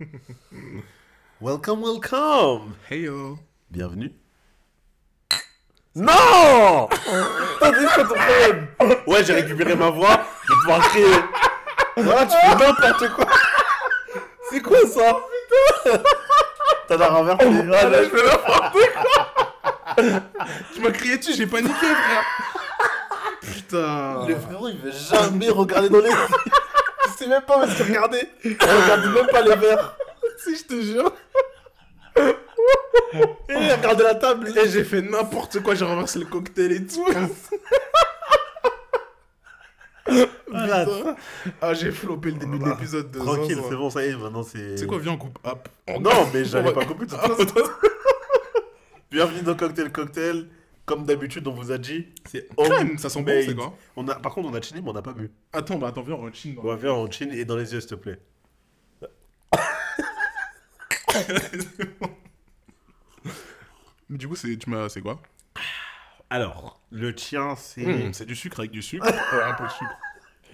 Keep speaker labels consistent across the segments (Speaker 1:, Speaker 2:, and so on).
Speaker 1: Welcome, welcome.
Speaker 2: Hey yo
Speaker 1: Bienvenue. Non! T'as quoi Ouais, j'ai récupéré ma voix, je vais pouvoir crier. Voilà, tu fais n'importe quoi. C'est quoi ça? T'en as renversé. Ah, là, je fais n'importe
Speaker 2: Tu m'as crié dessus, j'ai paniqué frère. Putain.
Speaker 1: Le frérot, il veut jamais regarder dans les sais même pas est-ce qu'il regardait. Il regarde même pas les verres.
Speaker 2: Si je te jure
Speaker 1: Et regarde la table.
Speaker 2: Et j'ai fait n'importe quoi, j'ai renversé le cocktail et tout
Speaker 1: Voilà.
Speaker 2: Putain. Ah j'ai flopé le début de l'épisode de
Speaker 1: Tranquille, c'est bon, ça y est, maintenant c'est...
Speaker 2: C'est quoi, viens on coupe hop On-
Speaker 1: Non, mais j'allais
Speaker 2: on
Speaker 1: pas couper de toute
Speaker 2: Ah.
Speaker 1: Bienvenue dans Cocktail Cocktail. Comme d'habitude, on vous a dit, c'est
Speaker 2: Crème, ça sent bon, c'est quoi
Speaker 1: On a, par contre, on a chiné, mais on n'a pas bu.
Speaker 2: Attends, bah attends, viens on chine
Speaker 1: On va faire en chin et dans les yeux, s'il te plaît.
Speaker 2: Mais du coup, c'est tu m'as c'est quoi
Speaker 1: Alors, le tien, c'est...
Speaker 2: Hum, C'est du sucre avec du sucre. Ouais, un peu de sucre.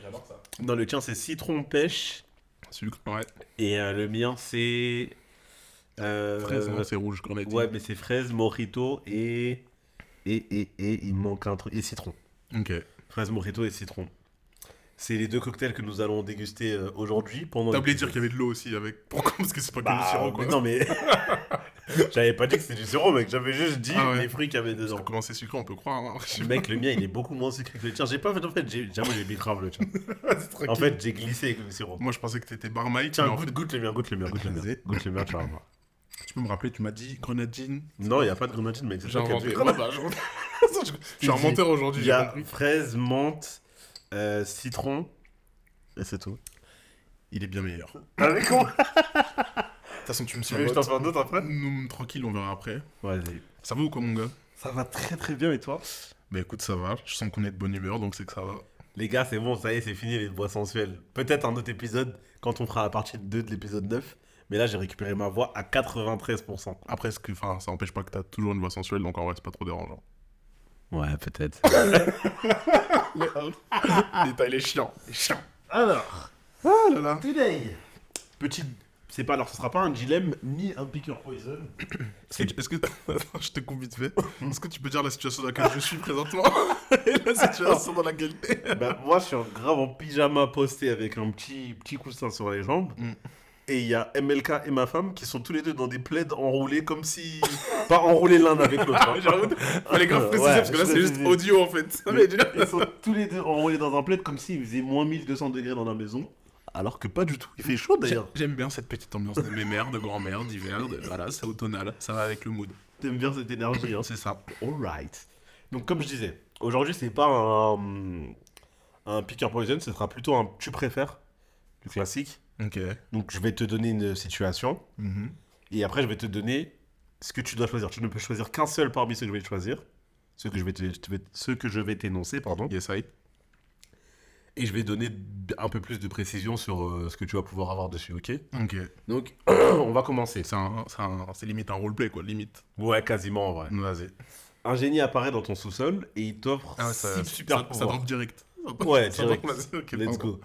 Speaker 2: J'adore ça.
Speaker 1: Non, le tien, c'est citron pêche.
Speaker 2: Sucre, ouais.
Speaker 1: Et euh, le mien, c'est... euh,
Speaker 2: Fraise, non, c'est rouge, grenadine.
Speaker 1: Ouais, mais c'est fraise, mojito et... Et, et, et, il manque un truc. Et citron.
Speaker 2: Ok.
Speaker 1: Fraise, mojito et citron. C'est les deux cocktails que nous allons déguster euh, aujourd'hui pendant...
Speaker 2: T'as oublié de dire qu'il y avait de l'eau aussi avec. Pourquoi? Parce que c'est pas que
Speaker 1: Bah,
Speaker 2: du sirop quoi.
Speaker 1: mais non, mais... J'avais pas dit que c'était du sirop, mec. J'avais juste dit
Speaker 2: Ah ouais.
Speaker 1: les fruits qu'il y avait dedans.
Speaker 2: Comment c'est sucré, on peut croire. Hein. Je sais
Speaker 1: Mec, le mien, il est beaucoup moins sucré que le tien. J'ai pas fait, en fait, j'ai j'ai bu grave le tien.
Speaker 2: pas, c'est tranquille.
Speaker 1: En fait, j'ai glissé avec le sirop.
Speaker 2: moi je pensais que t'étais barmaid.
Speaker 1: Tiens,
Speaker 2: mais en
Speaker 1: goûte,
Speaker 2: fait,
Speaker 1: goûte le mien, goûte le mien, goûte le mien.
Speaker 2: Vas-y.
Speaker 1: Goûte le mien, tu vas voir.
Speaker 2: Tu peux me rappeler, tu m'as dit grenadine.
Speaker 1: Non, il y a pas de grenadine, mec. C'est
Speaker 2: inventé.
Speaker 1: bu.
Speaker 2: Ouais, bah, je... je suis un menteur aujourd'hui,
Speaker 1: Il y
Speaker 2: j'ai
Speaker 1: a fraise, menthe, euh, citron. Et c'est tout.
Speaker 2: Il est bien meilleur. De
Speaker 1: Avec quoi
Speaker 2: toute façon, tu me
Speaker 1: Tu veux que je t'en fasse un autre après
Speaker 2: Nous, tranquille, on verra après.
Speaker 1: Vas-y.
Speaker 2: Ça va ou quoi, mon gars?
Speaker 1: Ça va très très bien et toi?
Speaker 2: Bah écoute, ça va. Je sens qu'on est de bonne humeur, donc c'est que ça va.
Speaker 1: Les gars, c'est bon, ça y est, c'est fini les voix sensuelles. Peut-être un autre épisode quand on fera la partie 2 de l'épisode 9. Mais là, j'ai récupéré ma voix à 93%.
Speaker 2: Après, ce que, enfin, ça empêche pas que t'as toujours une voix sensuelle, donc en vrai, c'est pas trop dérangeant.
Speaker 1: Ouais, peut-être.
Speaker 2: Détail, les chiants. Les chiants.
Speaker 1: Alors,
Speaker 2: Ah là là.
Speaker 1: today. Petit. C'est pas, alors ce sera pas un dilemme ni un picker poison.
Speaker 2: Est-ce que, est-ce que- Attends, je te coupe vite fait. Est-ce que tu peux dire la situation dans laquelle je suis présentement et la situation dans laquelle t'es?
Speaker 1: Bah, moi, je suis en grave en pyjama posté avec un petit, petit coussin sur les jambes.
Speaker 2: Mm.
Speaker 1: Et il y a MLK et ma femme qui sont tous les deux dans des plaids enroulés comme si. pas enroulés l'un avec l'autre. hein.
Speaker 2: J'avoue, Fallait grave préciser
Speaker 1: Ouais,
Speaker 2: parce que là c'est juste audio en fait.
Speaker 1: Mais ils sont tous les deux enroulés dans un plaid comme s'il faisait moins 1200 degrés dans la maison. Alors que pas du tout. Il fait chaud d'ailleurs.
Speaker 2: J'aime bien cette petite ambiance de mémère, de grand-mère, d'hiver, de... voilà, c'est automnal, ça va avec le mood.
Speaker 1: T'aimes bien cette énergie. Hein.
Speaker 2: C'est ça.
Speaker 1: Alright. Donc, comme je disais, aujourd'hui, c'est pas un, un picker poison, ce sera plutôt un tu préfères, du classique.
Speaker 2: Ok.
Speaker 1: Donc, je vais te donner une situation
Speaker 2: Mhm.
Speaker 1: et après, je vais te donner ce que tu dois choisir. Tu ne peux choisir qu'un seul parmi ceux que je vais choisir, ceux que je vais te- ceux que je vais t'énoncer, pardon.
Speaker 2: Yes, I.
Speaker 1: Et je vais donner un peu plus de précision sur euh, ce que tu vas pouvoir avoir dessus, ok?
Speaker 2: Ok.
Speaker 1: Donc, on va commencer.
Speaker 2: C'est limite un roleplay quoi, limite.
Speaker 1: Ouais, quasiment en vrai.
Speaker 2: Vas-y.
Speaker 1: Un génie apparaît dans ton sous-sol et il t'offre
Speaker 2: Ah ouais, ça,
Speaker 1: six super
Speaker 2: ça, ça
Speaker 1: pouvoirs.
Speaker 2: drop direct.
Speaker 1: Ouais,
Speaker 2: Ça
Speaker 1: direct.
Speaker 2: drop, vas-y, ok,
Speaker 1: Let's go.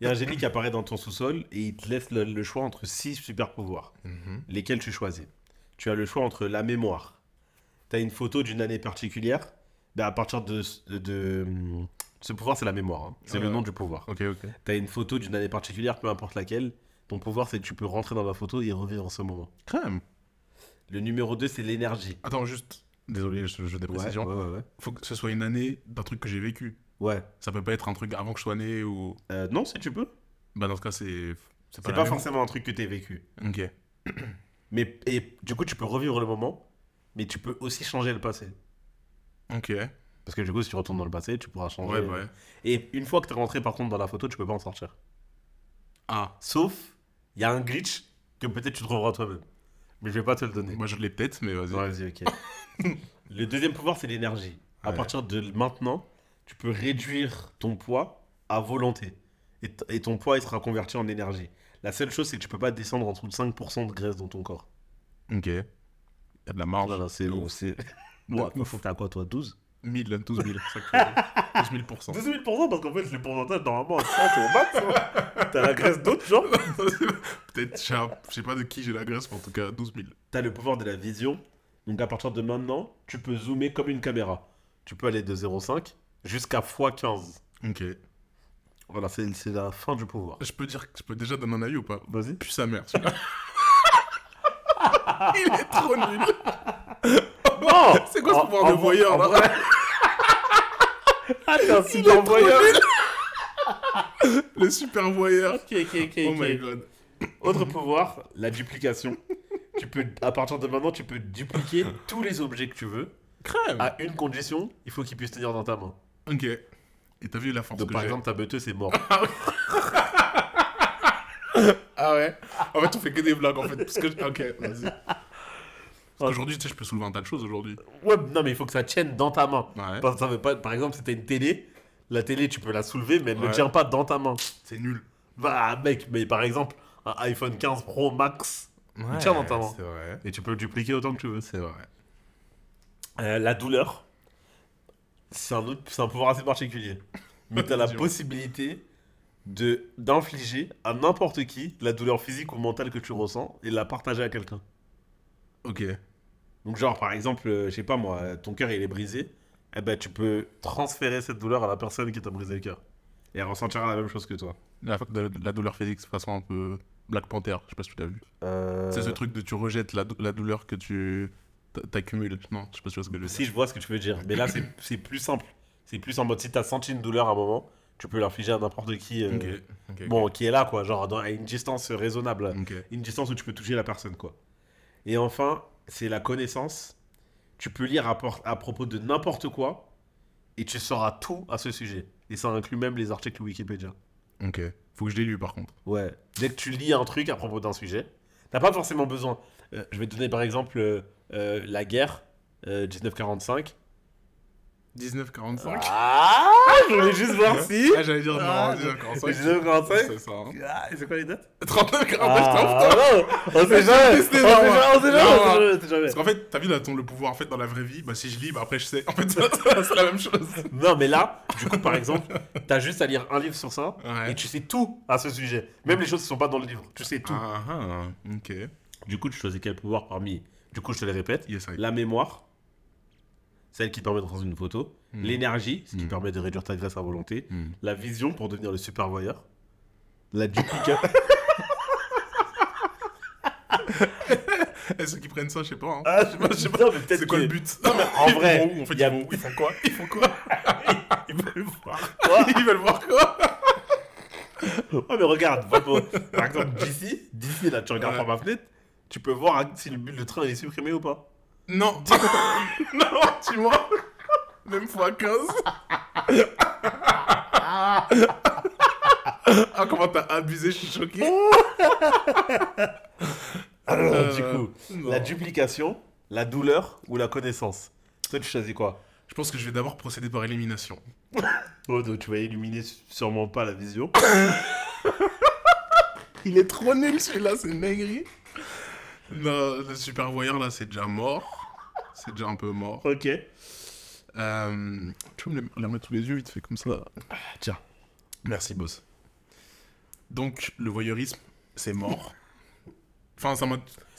Speaker 1: Il y a un génie qui apparaît dans ton sous-sol et il te laisse le, le choix entre six super pouvoirs.
Speaker 2: Mhm.
Speaker 1: Lesquels tu choisis? Tu as le choix entre la mémoire. Tu as une photo d'une année particulière. Ben, à partir de, de, de- ce pouvoir, c'est la mémoire. hein. C'est le nom du pouvoir.
Speaker 2: Ok, ok.
Speaker 1: Tu as une photo d'une année particulière, peu importe laquelle. Ton pouvoir, c'est que tu peux rentrer dans la photo et revivre en ce moment.
Speaker 2: Même.
Speaker 1: Le numéro 2, c'est l'énergie.
Speaker 2: Attends, juste. Désolé, je, je des précisions.
Speaker 1: ouais, ouais, ouais.
Speaker 2: Faut que ce soit une année d'un truc que j'ai vécu.
Speaker 1: Ouais.
Speaker 2: Ça peut pas être un truc avant que je sois né ou.
Speaker 1: Euh, non, si tu peux.
Speaker 2: Bah, dans ce cas, c'est.
Speaker 1: C'est pas
Speaker 2: même.
Speaker 1: forcément un truc que tu as vécu.
Speaker 2: Ok.
Speaker 1: Mais et, du coup, tu peux revivre le moment, mais tu peux aussi changer le passé.
Speaker 2: Ok. Ouais,
Speaker 1: Parce que du coup, si tu retournes dans le passé, tu pourras changer.
Speaker 2: bah ouais.
Speaker 1: Et une fois que tu es rentré par contre dans la photo, tu peux pas en sortir.
Speaker 2: Ah.
Speaker 1: Sauf, il y a un glitch que peut-être tu trouveras toi-même. Mais je vais pas te le donner.
Speaker 2: Moi, je l'ai peut-être, mais vas-y.
Speaker 1: Vas-y, ok. le deuxième pouvoir, c'est l'énergie. À
Speaker 2: Ouais.
Speaker 1: partir de maintenant, tu peux réduire ton poids à volonté. Et, ton poids, il sera converti en énergie. La seule chose, c'est que tu peux pas descendre en dessous de 5% de graisse dans ton corps.
Speaker 2: Ok. Il y a de la marge.
Speaker 1: Voilà, c'est
Speaker 2: Ouf.
Speaker 1: c'est. Faut que t'as quoi, toi 12
Speaker 2: 1000, 12 000. c'est ça que tu veux dire. 12 000%.
Speaker 1: 12 000 parce qu'en fait, les pourcentages, normalement, à 100, t'es au max. hein. T'as la graisse d'autres gens.
Speaker 2: Peut-être, je sais pas de qui j'ai la graisse, mais en tout cas, 12 000.
Speaker 1: T'as le pouvoir de la vision. Donc à partir de maintenant, tu peux zoomer comme une caméra. Tu peux aller de 0,5 jusqu'à x15.
Speaker 2: Ok.
Speaker 1: Voilà, c'est c'est la fin du pouvoir.
Speaker 2: Je peux dire, je peux déjà donner un avis ou pas?
Speaker 1: Vas-y.
Speaker 2: Puis sa mère, celui-là. Il est trop nul.
Speaker 1: Non
Speaker 2: C'est quoi ce pouvoir de voyeur, là?
Speaker 1: Ah, t'es un super voyeur
Speaker 2: Le super voyeur.
Speaker 1: Ok, ok, ok.
Speaker 2: Oh my god.
Speaker 1: Autre pouvoir, la duplication. tu peux, à partir de maintenant, tu peux dupliquer tous les objets que tu veux.
Speaker 2: Crème.
Speaker 1: À une condition, il faut qu'ils puissent tenir dans ta main.
Speaker 2: Ok. Et t'as vu la force
Speaker 1: Donc
Speaker 2: que
Speaker 1: par
Speaker 2: j'ai
Speaker 1: exemple, ta beuteuse, c'est mort.
Speaker 2: Ah ouais En fait, on fait que des blagues, en fait. Parce que... Ok, vas-y. Parce qu'aujourd'hui, tu sais, je peux soulever un tas de choses aujourd'hui.
Speaker 1: Ouais, non, mais il faut que ça tienne dans ta main.
Speaker 2: Ouais.
Speaker 1: Parce que ça veut pas, par exemple, si t'as une télé, la télé, tu peux la soulever, mais elle ne
Speaker 2: Ouais.
Speaker 1: tient pas dans ta main.
Speaker 2: C'est nul.
Speaker 1: Bah, mec, mais par exemple, un iPhone 15 Pro Max,
Speaker 2: Ouais,
Speaker 1: tient dans ta main.
Speaker 2: C'est vrai.
Speaker 1: et tu peux le dupliquer autant que tu veux.
Speaker 2: C'est vrai.
Speaker 1: Euh, la douleur, c'est un, autre- c'est un pouvoir assez particulier. Mais t'as la possibilité de d'infliger à n'importe qui la douleur physique ou mentale que tu ressens et la partager à quelqu'un.
Speaker 2: Ok.
Speaker 1: Donc genre par exemple, euh, je sais pas moi, ton cœur il est brisé, eh ben tu peux transférer cette douleur à la personne qui t'a brisé le cœur. Et elle ressentira la même chose que toi.
Speaker 2: La, douleur physique, c'est façon un peu Black Panther. Je sais pas si tu l'as vu.
Speaker 1: Euh,
Speaker 2: C'est ce truc de tu rejettes la, dou- la douleur que tu t'accumules. Non, je sais pas si tu vois ce que je veux dire.
Speaker 1: Si je vois ce que tu veux dire, mais là c'est plus simple. C'est plus en mode si t'as senti une douleur à un moment, tu peux l'infliger à n'importe qui. euh. Bon, qui est là quoi, genre dans- à une distance raisonnable. Une distance où tu peux toucher la personne, quoi. Et enfin, c'est la connaissance. Tu peux lire à, à propos de n'importe quoi et tu sauras tout à ce sujet. Et ça inclut même les articles Wikipédia.
Speaker 2: Ok. Faut que je l'ai lu par contre.
Speaker 1: Ouais. Dès que tu lis un truc à propos d'un sujet, t'as pas forcément besoin. Euh, je vais te donner par exemple euh, euh, la guerre euh, 1945.
Speaker 2: 1945
Speaker 1: Ah, je voulais juste voir si.
Speaker 2: Ah, j'allais dire
Speaker 1: Ah,
Speaker 2: non, 1945.
Speaker 1: 1945.
Speaker 2: C'est ça. hein.
Speaker 1: Ah, c'est quoi les dates?
Speaker 2: 39, 49,
Speaker 1: Ah, non, on sait jamais. On sait
Speaker 2: testé,
Speaker 1: jamais,
Speaker 2: non,
Speaker 1: on sait jamais,
Speaker 2: non,
Speaker 1: on sait jamais, on sait jamais.
Speaker 2: Parce qu'en fait, t'as vu là, ton, le pouvoir en fait dans la vraie vie, bah si je lis, bah après je sais. En fait, c'est la même chose.
Speaker 1: Non, mais là, du coup, par exemple, t'as juste à lire un livre sur ça
Speaker 2: Ouais.
Speaker 1: et tu sais tout à ce sujet. Même les choses qui sont pas dans le livre, tu sais tout.
Speaker 2: Ah, ah, ok.
Speaker 1: Du coup, tu choisis quel pouvoir parmi. Du coup, je te les répète
Speaker 2: Yes, I.
Speaker 1: la mémoire, celle qui permet de prendre une photo.
Speaker 2: Mm.
Speaker 1: L'énergie, ce qui
Speaker 2: Mm.
Speaker 1: permet de réduire ta graisse à volonté.
Speaker 2: Hmm.
Speaker 1: La vision pour devenir le super voyeur. La duplication.
Speaker 2: Et ceux qui prennent ça, je sais pas. hein.
Speaker 1: ah, je sais pas, je sais
Speaker 2: C'est quoi
Speaker 1: que-
Speaker 2: le but?
Speaker 1: En
Speaker 2: Ils
Speaker 1: vrai,
Speaker 2: vont où, en fait,
Speaker 1: il y a-
Speaker 2: ils, vont où? Ils font quoi? Ils font quoi?
Speaker 1: Ils veulent voir.
Speaker 2: Ils veulent voir quoi?
Speaker 1: Ouais, mais regarde, par exemple, par exemple, d'ici, d'ici, là, tu regardes
Speaker 2: Ouais.
Speaker 1: par ma fenêtre, tu peux voir si le, le train est supprimé ou pas.
Speaker 2: Non, non, dis-moi. Même fois 15. ah, comment t'as abusé, je suis choqué.
Speaker 1: Alors,
Speaker 2: Euh,
Speaker 1: du coup,
Speaker 2: non.
Speaker 1: la duplication, la douleur ou la connaissance Toi, tu choisis quoi?
Speaker 2: Je pense que je vais d'abord procéder par élimination.
Speaker 1: Oh, donc tu vas éliminer sûrement pas la vision.
Speaker 2: Il est trop nul celui-là, c'est une dinguerie. Non, le super voyeur là, c'est déjà mort. C'est déjà un peu mort.
Speaker 1: ok.
Speaker 2: Euh, tu peux me les- remettre sous les yeux vite fait comme ça Tiens. Merci, boss. Donc, le voyeurisme, c'est mort. Enfin, ça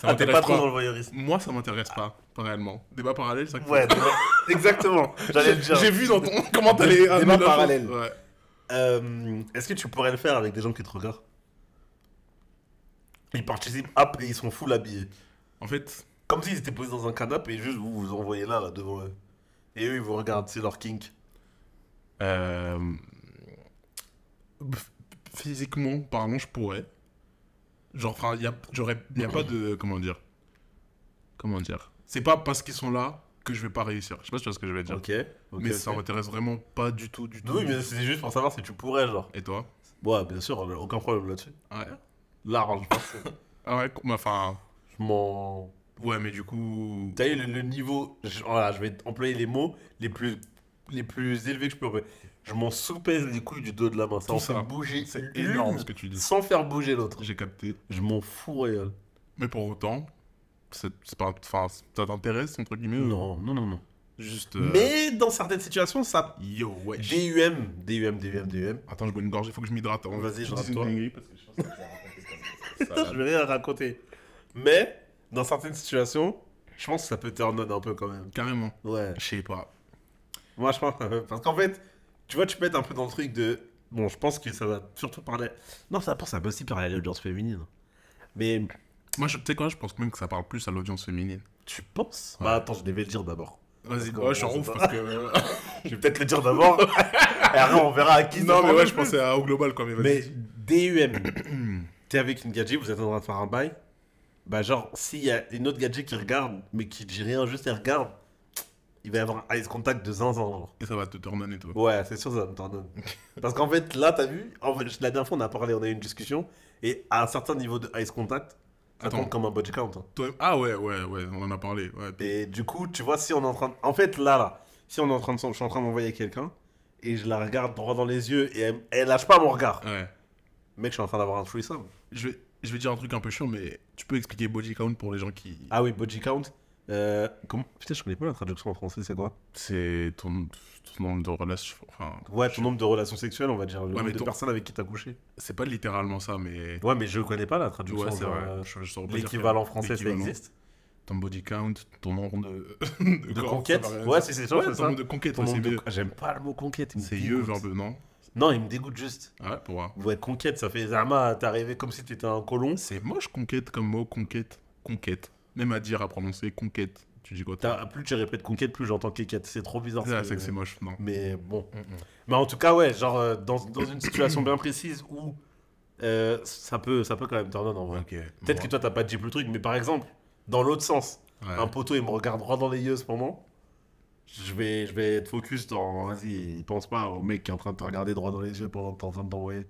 Speaker 1: Ah,
Speaker 2: m'intéresse
Speaker 1: pas
Speaker 2: pas.
Speaker 1: trop dans le voyeurisme.
Speaker 2: Moi, ça m'intéresse pas, pas réellement. Débat parallèle, ça
Speaker 1: Ouais, débat- exactement. J'allais le
Speaker 2: J'ai
Speaker 1: dire.
Speaker 2: j'ai vu dans ton. Comment t'allais.
Speaker 1: Débat
Speaker 2: chose.
Speaker 1: parallèle.
Speaker 2: Ouais.
Speaker 1: Euh, Est-ce que tu pourrais le faire avec des gens qui te regardent Ils participent, hop, et ils sont full habillés.
Speaker 2: En fait,
Speaker 1: Comme s'ils étaient posés dans un canapé et juste vous vous envoyez là, là, devant eux. Et eux, ils vous regardent, c'est leur kink.
Speaker 2: euh, physiquement parlant, je pourrais. Genre, enfin, il y a, y a pas de. Comment dire Comment dire C'est pas parce qu'ils sont là que je vais pas réussir. Je sais pas si tu vois ce que je vais dire.
Speaker 1: Ok.
Speaker 2: mais
Speaker 1: ok.
Speaker 2: ça m'intéresse vraiment pas du tout, du tout.
Speaker 1: Oui, mais c'est juste pour savoir si tu pourrais, genre.
Speaker 2: Et toi?
Speaker 1: Ouais, bien sûr, aucun problème là-dessus.
Speaker 2: Ouais?
Speaker 1: Large.
Speaker 2: Ah ouais, mais enfin.
Speaker 1: Je m'en.
Speaker 2: Ouais, mais du coup.
Speaker 1: T'as eu le, le niveau. je- voilà, je vais employer les mots les plus, les plus élevés que je peux. Je m'en soupèse les couilles du dos de la main. Ça
Speaker 2: Tout
Speaker 1: en
Speaker 2: ça.
Speaker 1: fait bouger.
Speaker 2: C'est énorme ce que tu dis.
Speaker 1: Sans faire bouger l'autre.
Speaker 2: J'ai capté.
Speaker 1: Je m'en fous, réel.
Speaker 2: Mais pour autant, c'est pas. Enfin, ça t'intéresse, entre guillemets
Speaker 1: Non, non, non, non.
Speaker 2: Juste. euh,
Speaker 1: Mais dans certaines situations, ça.
Speaker 2: Yo, wesh.
Speaker 1: DUM, DUM, DUM, DUM.
Speaker 2: Attends, je bois une gorgée, faut que je m'hydrate. hein.
Speaker 1: Vas-y,
Speaker 2: Je une dinguerie, parce que je pense que je vais
Speaker 1: rien raconter. Mais, dans certaines situations, je pense que ça peut turn on un peu quand même.
Speaker 2: Carrément.
Speaker 1: Ouais.
Speaker 2: Je sais pas.
Speaker 1: Moi, je pense. Parce qu'en fait, tu vois, tu peux être un peu dans le truc de. Bon, je pense que ça va surtout parler. Non, ça pense, ça peut aussi parler à l'audience féminine. Mais
Speaker 2: Moi, je- tu sais quoi, je pense même que ça parle plus à l'audience féminine.
Speaker 1: tu penses?
Speaker 2: Ouais.
Speaker 1: Bah, attends, je devais le dire d'abord.
Speaker 2: Vas-y, ouais, je suis en ouf parce que.
Speaker 1: Je vais peut-être le dire d'abord. Et après, on verra à qui
Speaker 2: non, mais ouais, je pensais à, au global. Mais vas-y.
Speaker 1: Mais DUM, t'es avec une gadget, vous êtes en train de faire un bail. Bah, genre, s'il y a une autre gadget qui regarde, mais qui dit rien, juste elle regarde, il va y avoir un ice contact de zinzin. genre.
Speaker 2: Et ça va te et tout.
Speaker 1: Ouais, c'est sûr, ça me t'ordonne. Parce qu'en fait, là, t'as vu, en fait, la dernière fois, on a parlé, on a eu une discussion, et à un certain niveau de ice contact, ça
Speaker 2: Attends.
Speaker 1: compte comme un body count. hein.
Speaker 2: Toi- Ah ouais, ouais, ouais, on en a parlé. Ouais.
Speaker 1: Et du coup, tu vois, si on est en train de... En fait, là, là, si on est en train de... Je suis en train d'envoyer quelqu'un, et je la regarde droit dans les yeux, et elle, elle lâche pas mon regard.
Speaker 2: ouais.
Speaker 1: Mec, je suis en train d'avoir un threesome.
Speaker 2: Je vais, je vais dire un truc un peu chiant, mais tu peux expliquer body count pour les gens qui.
Speaker 1: Ah oui, body count. Euh, comment Putain, je connais pas la traduction en français, c'est quoi
Speaker 2: C'est ton, ton nombre de relations. Enfin,
Speaker 1: Ouais, ton nombre de relations sexuelles, on va dire, le nombre
Speaker 2: mais
Speaker 1: de
Speaker 2: ton-
Speaker 1: personnes avec qui t'as couché.
Speaker 2: c'est pas littéralement ça, mais.
Speaker 1: Ouais, mais je connais pas la traduction.
Speaker 2: Ouais, c'est vrai.
Speaker 1: euh,
Speaker 2: Je- je
Speaker 1: L'équivalent français, ça existe.
Speaker 2: Ton body count, ton nombre de.
Speaker 1: De
Speaker 2: corps,
Speaker 1: conquête Ouais, c'est c'est ça,
Speaker 2: Ouais,
Speaker 1: c'est
Speaker 2: ton
Speaker 1: ça.
Speaker 2: nombre de conquêtes,
Speaker 1: Ton
Speaker 2: ouais,
Speaker 1: nombre de- J'aime pas le mot conquête.
Speaker 2: C'est yeux, verbe, non
Speaker 1: Non, il me dégoûte juste.
Speaker 2: Ah Ouais, pour voir.
Speaker 1: Ouais, conquête, ça fait Zama, t'es arrivé comme si t'étais un colon.
Speaker 2: C'est moche, conquête, comme mot, conquête. Conquête. Même à dire, à prononcer, conquête. Tu dis quoi
Speaker 1: T'as- Plus tu répètes conquête, plus j'entends quéquette. C'est trop bizarre.
Speaker 2: Ah,
Speaker 1: ce
Speaker 2: C'est que c'est moche, non.
Speaker 1: Mais bon.
Speaker 2: Mm, mm.
Speaker 1: Mais en tout cas, ouais, genre euh, dans, dans une situation bien précise où euh, ça, peut, ça peut quand même turn on en vrai.
Speaker 2: Ok.
Speaker 1: Peut-être que toi t'as pas dit le truc, mais par exemple, dans l'autre sens, un poteau il me regarde droit dans les yeux ce moment, je vais, je vais être focus dans. Vas-y, il pense pas au mec qui est en train de te regarder droit dans les yeux pendant que t'es en train de t'envoyer.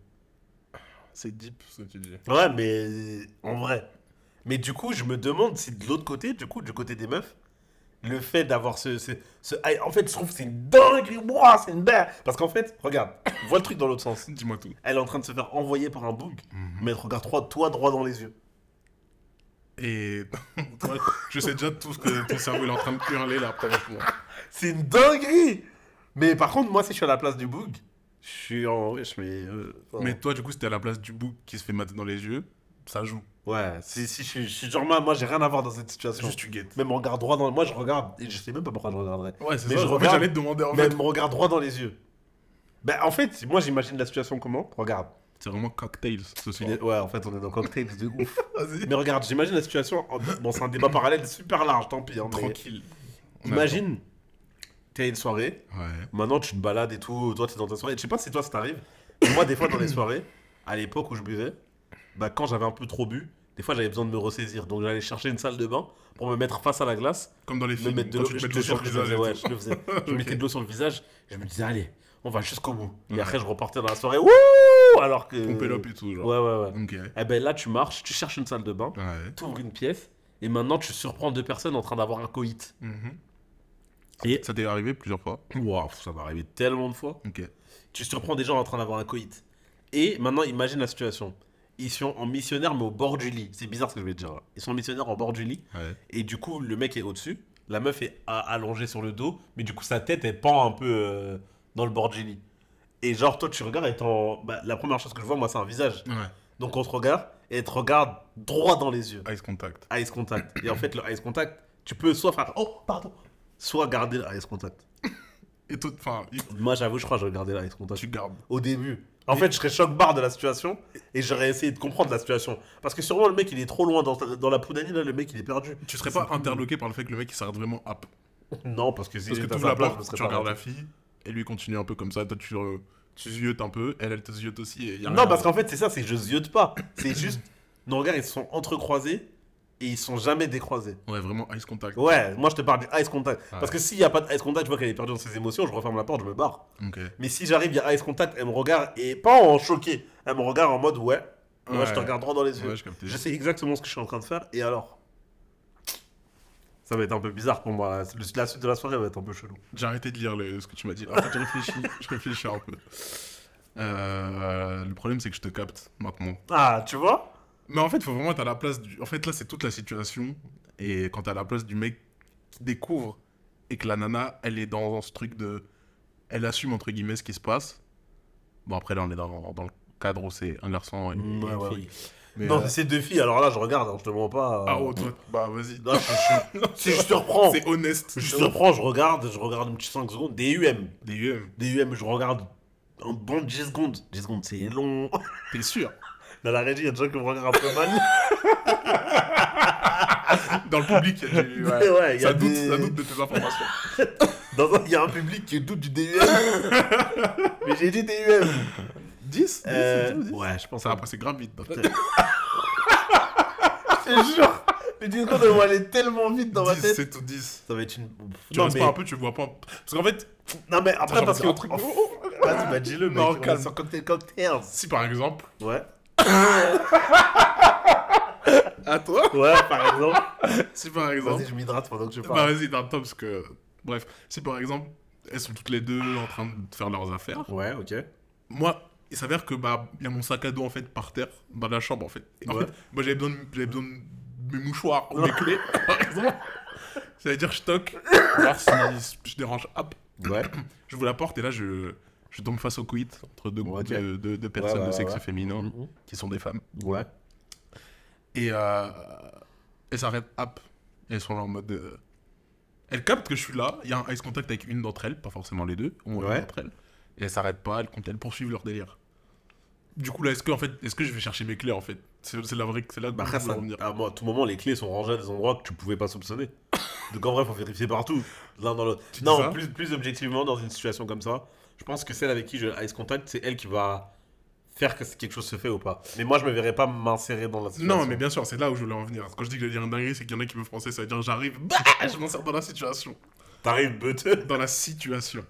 Speaker 2: C'est deep ce que tu dis.
Speaker 1: Ouais, mais en vrai. Mais du coup, je me demande si de l'autre côté, du coup, du côté des meufs, le fait d'avoir ce, ce, ce- ah, En fait, je trouve que c'est une dinguerie. Ouah, c'est une bête. Parce qu'en fait, regarde, vois le truc dans l'autre sens.
Speaker 2: Dis-moi tout.
Speaker 1: Elle est en train de se faire envoyer par un bug,
Speaker 2: Mhm.
Speaker 1: mais elle te regarde toi, toi droit dans les yeux.
Speaker 2: Et je sais déjà tout ce que ton cerveau il est en train de hurler là après moi.
Speaker 1: C'est une dinguerie Mais par contre, moi, si je suis à la place du bug, je suis en... Je mets... euh, enfin,
Speaker 2: Mais toi, du coup, c'était à la place du bouc qui se fait mater dans les yeux, ça joue.
Speaker 1: Ouais, si, si je, suis, je suis genre, moi, moi, j'ai rien à voir dans cette situation.
Speaker 2: Juste tu guettes.
Speaker 1: Même on regarde droit dans... Moi, je regarde, et je sais même pas pourquoi je regarderais.
Speaker 2: Ouais, c'est
Speaker 1: Mais
Speaker 2: ça.
Speaker 1: je
Speaker 2: en fait,
Speaker 1: regarde-
Speaker 2: j'allais te demander en
Speaker 1: Mais
Speaker 2: fait.
Speaker 1: elle me regarde droit dans les yeux. Ben, en fait, moi, j'imagine la situation comment? Regarde.
Speaker 2: C'est vraiment cocktails ce soir.
Speaker 1: Ouais, en fait, on est dans cocktail de ouf. Mais regarde, j'imagine la situation... Bon, c'est un débat parallèle super large, tant pis. hein, mais
Speaker 2: Tranquille. On
Speaker 1: Imagine, t'es à une soirée.
Speaker 2: Ouais.
Speaker 1: Maintenant, tu te balades et tout. Toi, t'es dans ta soirée. Je sais pas si toi, ça t'arrive. Moi, des fois, dans les soirées, à l'époque où je buvais, bah, quand j'avais un peu trop bu, des fois, j'avais besoin de me ressaisir. Donc, j'allais chercher une salle de bain pour me mettre face à la glace,
Speaker 2: Comme dans les
Speaker 1: me
Speaker 2: films.
Speaker 1: mettre de l'eau.
Speaker 2: sur le visage.
Speaker 1: Ouais, je le faisais. Je
Speaker 2: Ok.
Speaker 1: mettais de l'eau sur le visage. Je me disais, allez, on va jusqu'au bout. Et
Speaker 2: Ouais.
Speaker 1: après, je repartais dans la soirée. Wouh Alors que.
Speaker 2: L'op et tout, genre.
Speaker 1: Ouais, ouais, ouais.
Speaker 2: Ok.
Speaker 1: Et ben là, tu marches, tu cherches une salle de bain,
Speaker 2: Ouais.
Speaker 1: tu ouvres une pièce. Et maintenant, tu surprends deux personnes en train d'avoir un coït.
Speaker 2: Mhm.
Speaker 1: Et.
Speaker 2: Ça t'est arrivé plusieurs fois.
Speaker 1: Waouh, ça m'est arrivé tellement de fois.
Speaker 2: Ok.
Speaker 1: Tu surprends des gens en train d'avoir un coït. Et maintenant, imagine la situation. Ils sont en missionnaire, mais au bord du lit. C'est bizarre ce que je vais te dire. là. Ils sont en missionnaire au bord du lit.
Speaker 2: Ouais.
Speaker 1: Et du coup, le mec est au-dessus. La meuf est allongée sur le dos. Mais du coup, sa tête, elle pend un peu euh, dans le bord du lit. Et genre, toi, tu regardes et t'en- bah, la première chose que je vois, moi, c'est un visage.
Speaker 2: Ouais.
Speaker 1: Donc, on te regarde et elle te regarde droit dans les yeux.
Speaker 2: Ice contact.
Speaker 1: Ice contact. Et en fait, le ice contact, tu peux soit faire Oh, pardon. Soit garder le ice contact.
Speaker 2: Et tout. Enfin, il-
Speaker 1: Moi, j'avoue, je crois que je regardais le ice contact.
Speaker 2: tu gardes.
Speaker 1: au début. En fait, je serais choc-barre de la situation et j'aurais essayé de comprendre la situation. Parce que sûrement, le mec, il est trop loin dans, dans la poudanie, là, le mec, il est perdu.
Speaker 2: Tu serais pas interloqué par le fait que le mec il s'arrête vraiment up.
Speaker 1: Non, parce que si
Speaker 2: Parce que tu la porte, tu regardes la fille, et lui continue un peu comme ça. Toi, tu, euh, tu ziotes un peu, elle, elle te ziote aussi. Et y a
Speaker 1: Non,
Speaker 2: rien.
Speaker 1: parce qu'en fait, c'est ça, c'est que je ziote pas. C'est juste, nos regards, ils sont entrecroisés et ils sont jamais décroisés.
Speaker 2: Ouais, vraiment ice contact.
Speaker 1: Ouais, moi, je te parle du ice contact.
Speaker 2: Ouais.
Speaker 1: Parce que s'il y a pas de ice contact, je vois qu'elle est perdue dans ses émotions, je referme la porte, je me barre.
Speaker 2: Ok.
Speaker 1: Mais si j'arrive, il y a ice contact, elle me regarde et pas en choqué. Elle me regarde en mode, ouais, moi, je te regarde droit dans les yeux.
Speaker 2: Ouais, je captais.
Speaker 1: Je sais exactement ce que je suis en train de faire, et alors? Ça va être un peu bizarre pour moi. La suite de la soirée va être un peu chelou.
Speaker 2: J'ai arrêté de lire le- ce que tu m'as dit. En fait, je réfléchis, je réfléchis un peu. Euh, le problème, c'est que je te capte maintenant.
Speaker 1: Ah, tu vois?
Speaker 2: Mais en fait, il faut vraiment être à la place du. En fait, là, c'est toute la situation. Et quand t'es à la place du mec qui découvre et que la nana, elle est dans ce truc de. Elle assume, entre guillemets, ce qui se passe. Bon, après, là, on est dans, dans le cadre où c'est un garçon et,
Speaker 1: Ouais,
Speaker 2: une
Speaker 1: ouais,
Speaker 2: fille. Mais,
Speaker 1: Non,
Speaker 2: euh,
Speaker 1: c'est deux filles, alors là, je regarde, hein, je te mens pas. euh.
Speaker 2: Ah, oh, toi, bah, vas-y.
Speaker 1: Non, je- je- si je te reprends,
Speaker 2: C'est honnête.
Speaker 1: je te reprends, je regarde, je regarde un petit 5 secondes. Des UM.
Speaker 2: Des UM.
Speaker 1: Des UM, je regarde un bon 10 secondes. 10 secondes, c'est long.
Speaker 2: T'es sûr?
Speaker 1: Dans la régie, il y a des gens qui me regardent un peu mal.
Speaker 2: Dans le public, il y a du.
Speaker 1: Ouais, ouais, il y a
Speaker 2: ça, doute,
Speaker 1: des-
Speaker 2: ça doute de tes informations.
Speaker 1: Il y a un public qui doute du DUM. Mais j'ai dit DUM.
Speaker 2: 10
Speaker 1: Euh, ouais, je pense
Speaker 2: Ça va passer grave vite.
Speaker 1: Je te jure. Mais 10 secondes, elles vont aller tellement vite dans ma
Speaker 2: 10,
Speaker 1: tête.
Speaker 2: c'est tout 10.
Speaker 1: Ça va être une.
Speaker 2: Tu
Speaker 1: non,
Speaker 2: restes
Speaker 1: mais...
Speaker 2: pas un peu, tu vois pas. Parce qu'en fait,
Speaker 1: non, mais après, parce que.
Speaker 2: un truc-
Speaker 1: Vas-y, bah, dis-le, mec.
Speaker 2: Non, calme.
Speaker 1: cocktail cocktails.
Speaker 2: si par exemple.
Speaker 1: Ouais.
Speaker 2: À toi
Speaker 1: Ouais, par exemple.
Speaker 2: Si par exemple.
Speaker 1: Vas-y, je m'hydrate pendant que je
Speaker 2: Bah
Speaker 1: parle.
Speaker 2: vas-y, dans le top, parce que. Bref, si par exemple, elles sont toutes les deux en train de faire leurs affaires,
Speaker 1: Ouais, ok.
Speaker 2: moi, il s'avère que bah, il y a mon sac à dos en fait par terre, dans la chambre en fait. En
Speaker 1: Ouais.
Speaker 2: fait, moi j'avais besoin, de, besoin de mes mouchoirs ou mes clés, par exemple. C'est-à-dire, je toque, voir si je dérange, hop,
Speaker 1: Ouais.
Speaker 2: je vous la porte et là je, je tombe face au quid entre deux, deux- deux personnes
Speaker 1: Ouais, ouais,
Speaker 2: de sexe
Speaker 1: ouais.
Speaker 2: féminin
Speaker 1: Mhm.
Speaker 2: qui sont des femmes.
Speaker 1: Ouais.
Speaker 2: Et euh, elles s'arrêtent, hop, et elles sont là en mode. euh, Elles captent que je suis là, il y a un ice contact avec une d'entre elles, pas forcément les deux, moins
Speaker 1: Ouais.
Speaker 2: d'entre elles. Et elles s'arrêtent pas, elles, elles poursuivent leur délire. Du coup, là, est-ce que, en fait, est-ce que je vais chercher mes clés en fait? C'est la vraie, c'est là que
Speaker 1: Bah
Speaker 2: voulais
Speaker 1: ça,
Speaker 2: revenir.
Speaker 1: à, moi, à tout moment, les clés sont rangées à des endroits que tu pouvais pas soupçonner. Donc en vrai, faut vérifier partout, l'un dans l'autre. Non, plus, plus objectivement, dans une situation comme ça, je pense que celle avec qui je ice contact, c'est elle qui va faire que quelque chose se fait ou pas. Mais moi, je me verrais pas m'insérer dans la situation.
Speaker 2: Non, mais bien sûr, c'est là où je voulais en venir. Quand je dis que je vais dire une dinguerie, c'est qu'il y en a qui me français, ça veut dire j'arrive, bah, je m'en sors dans la situation.
Speaker 1: T'arrives beuteux.
Speaker 2: Dans la situation.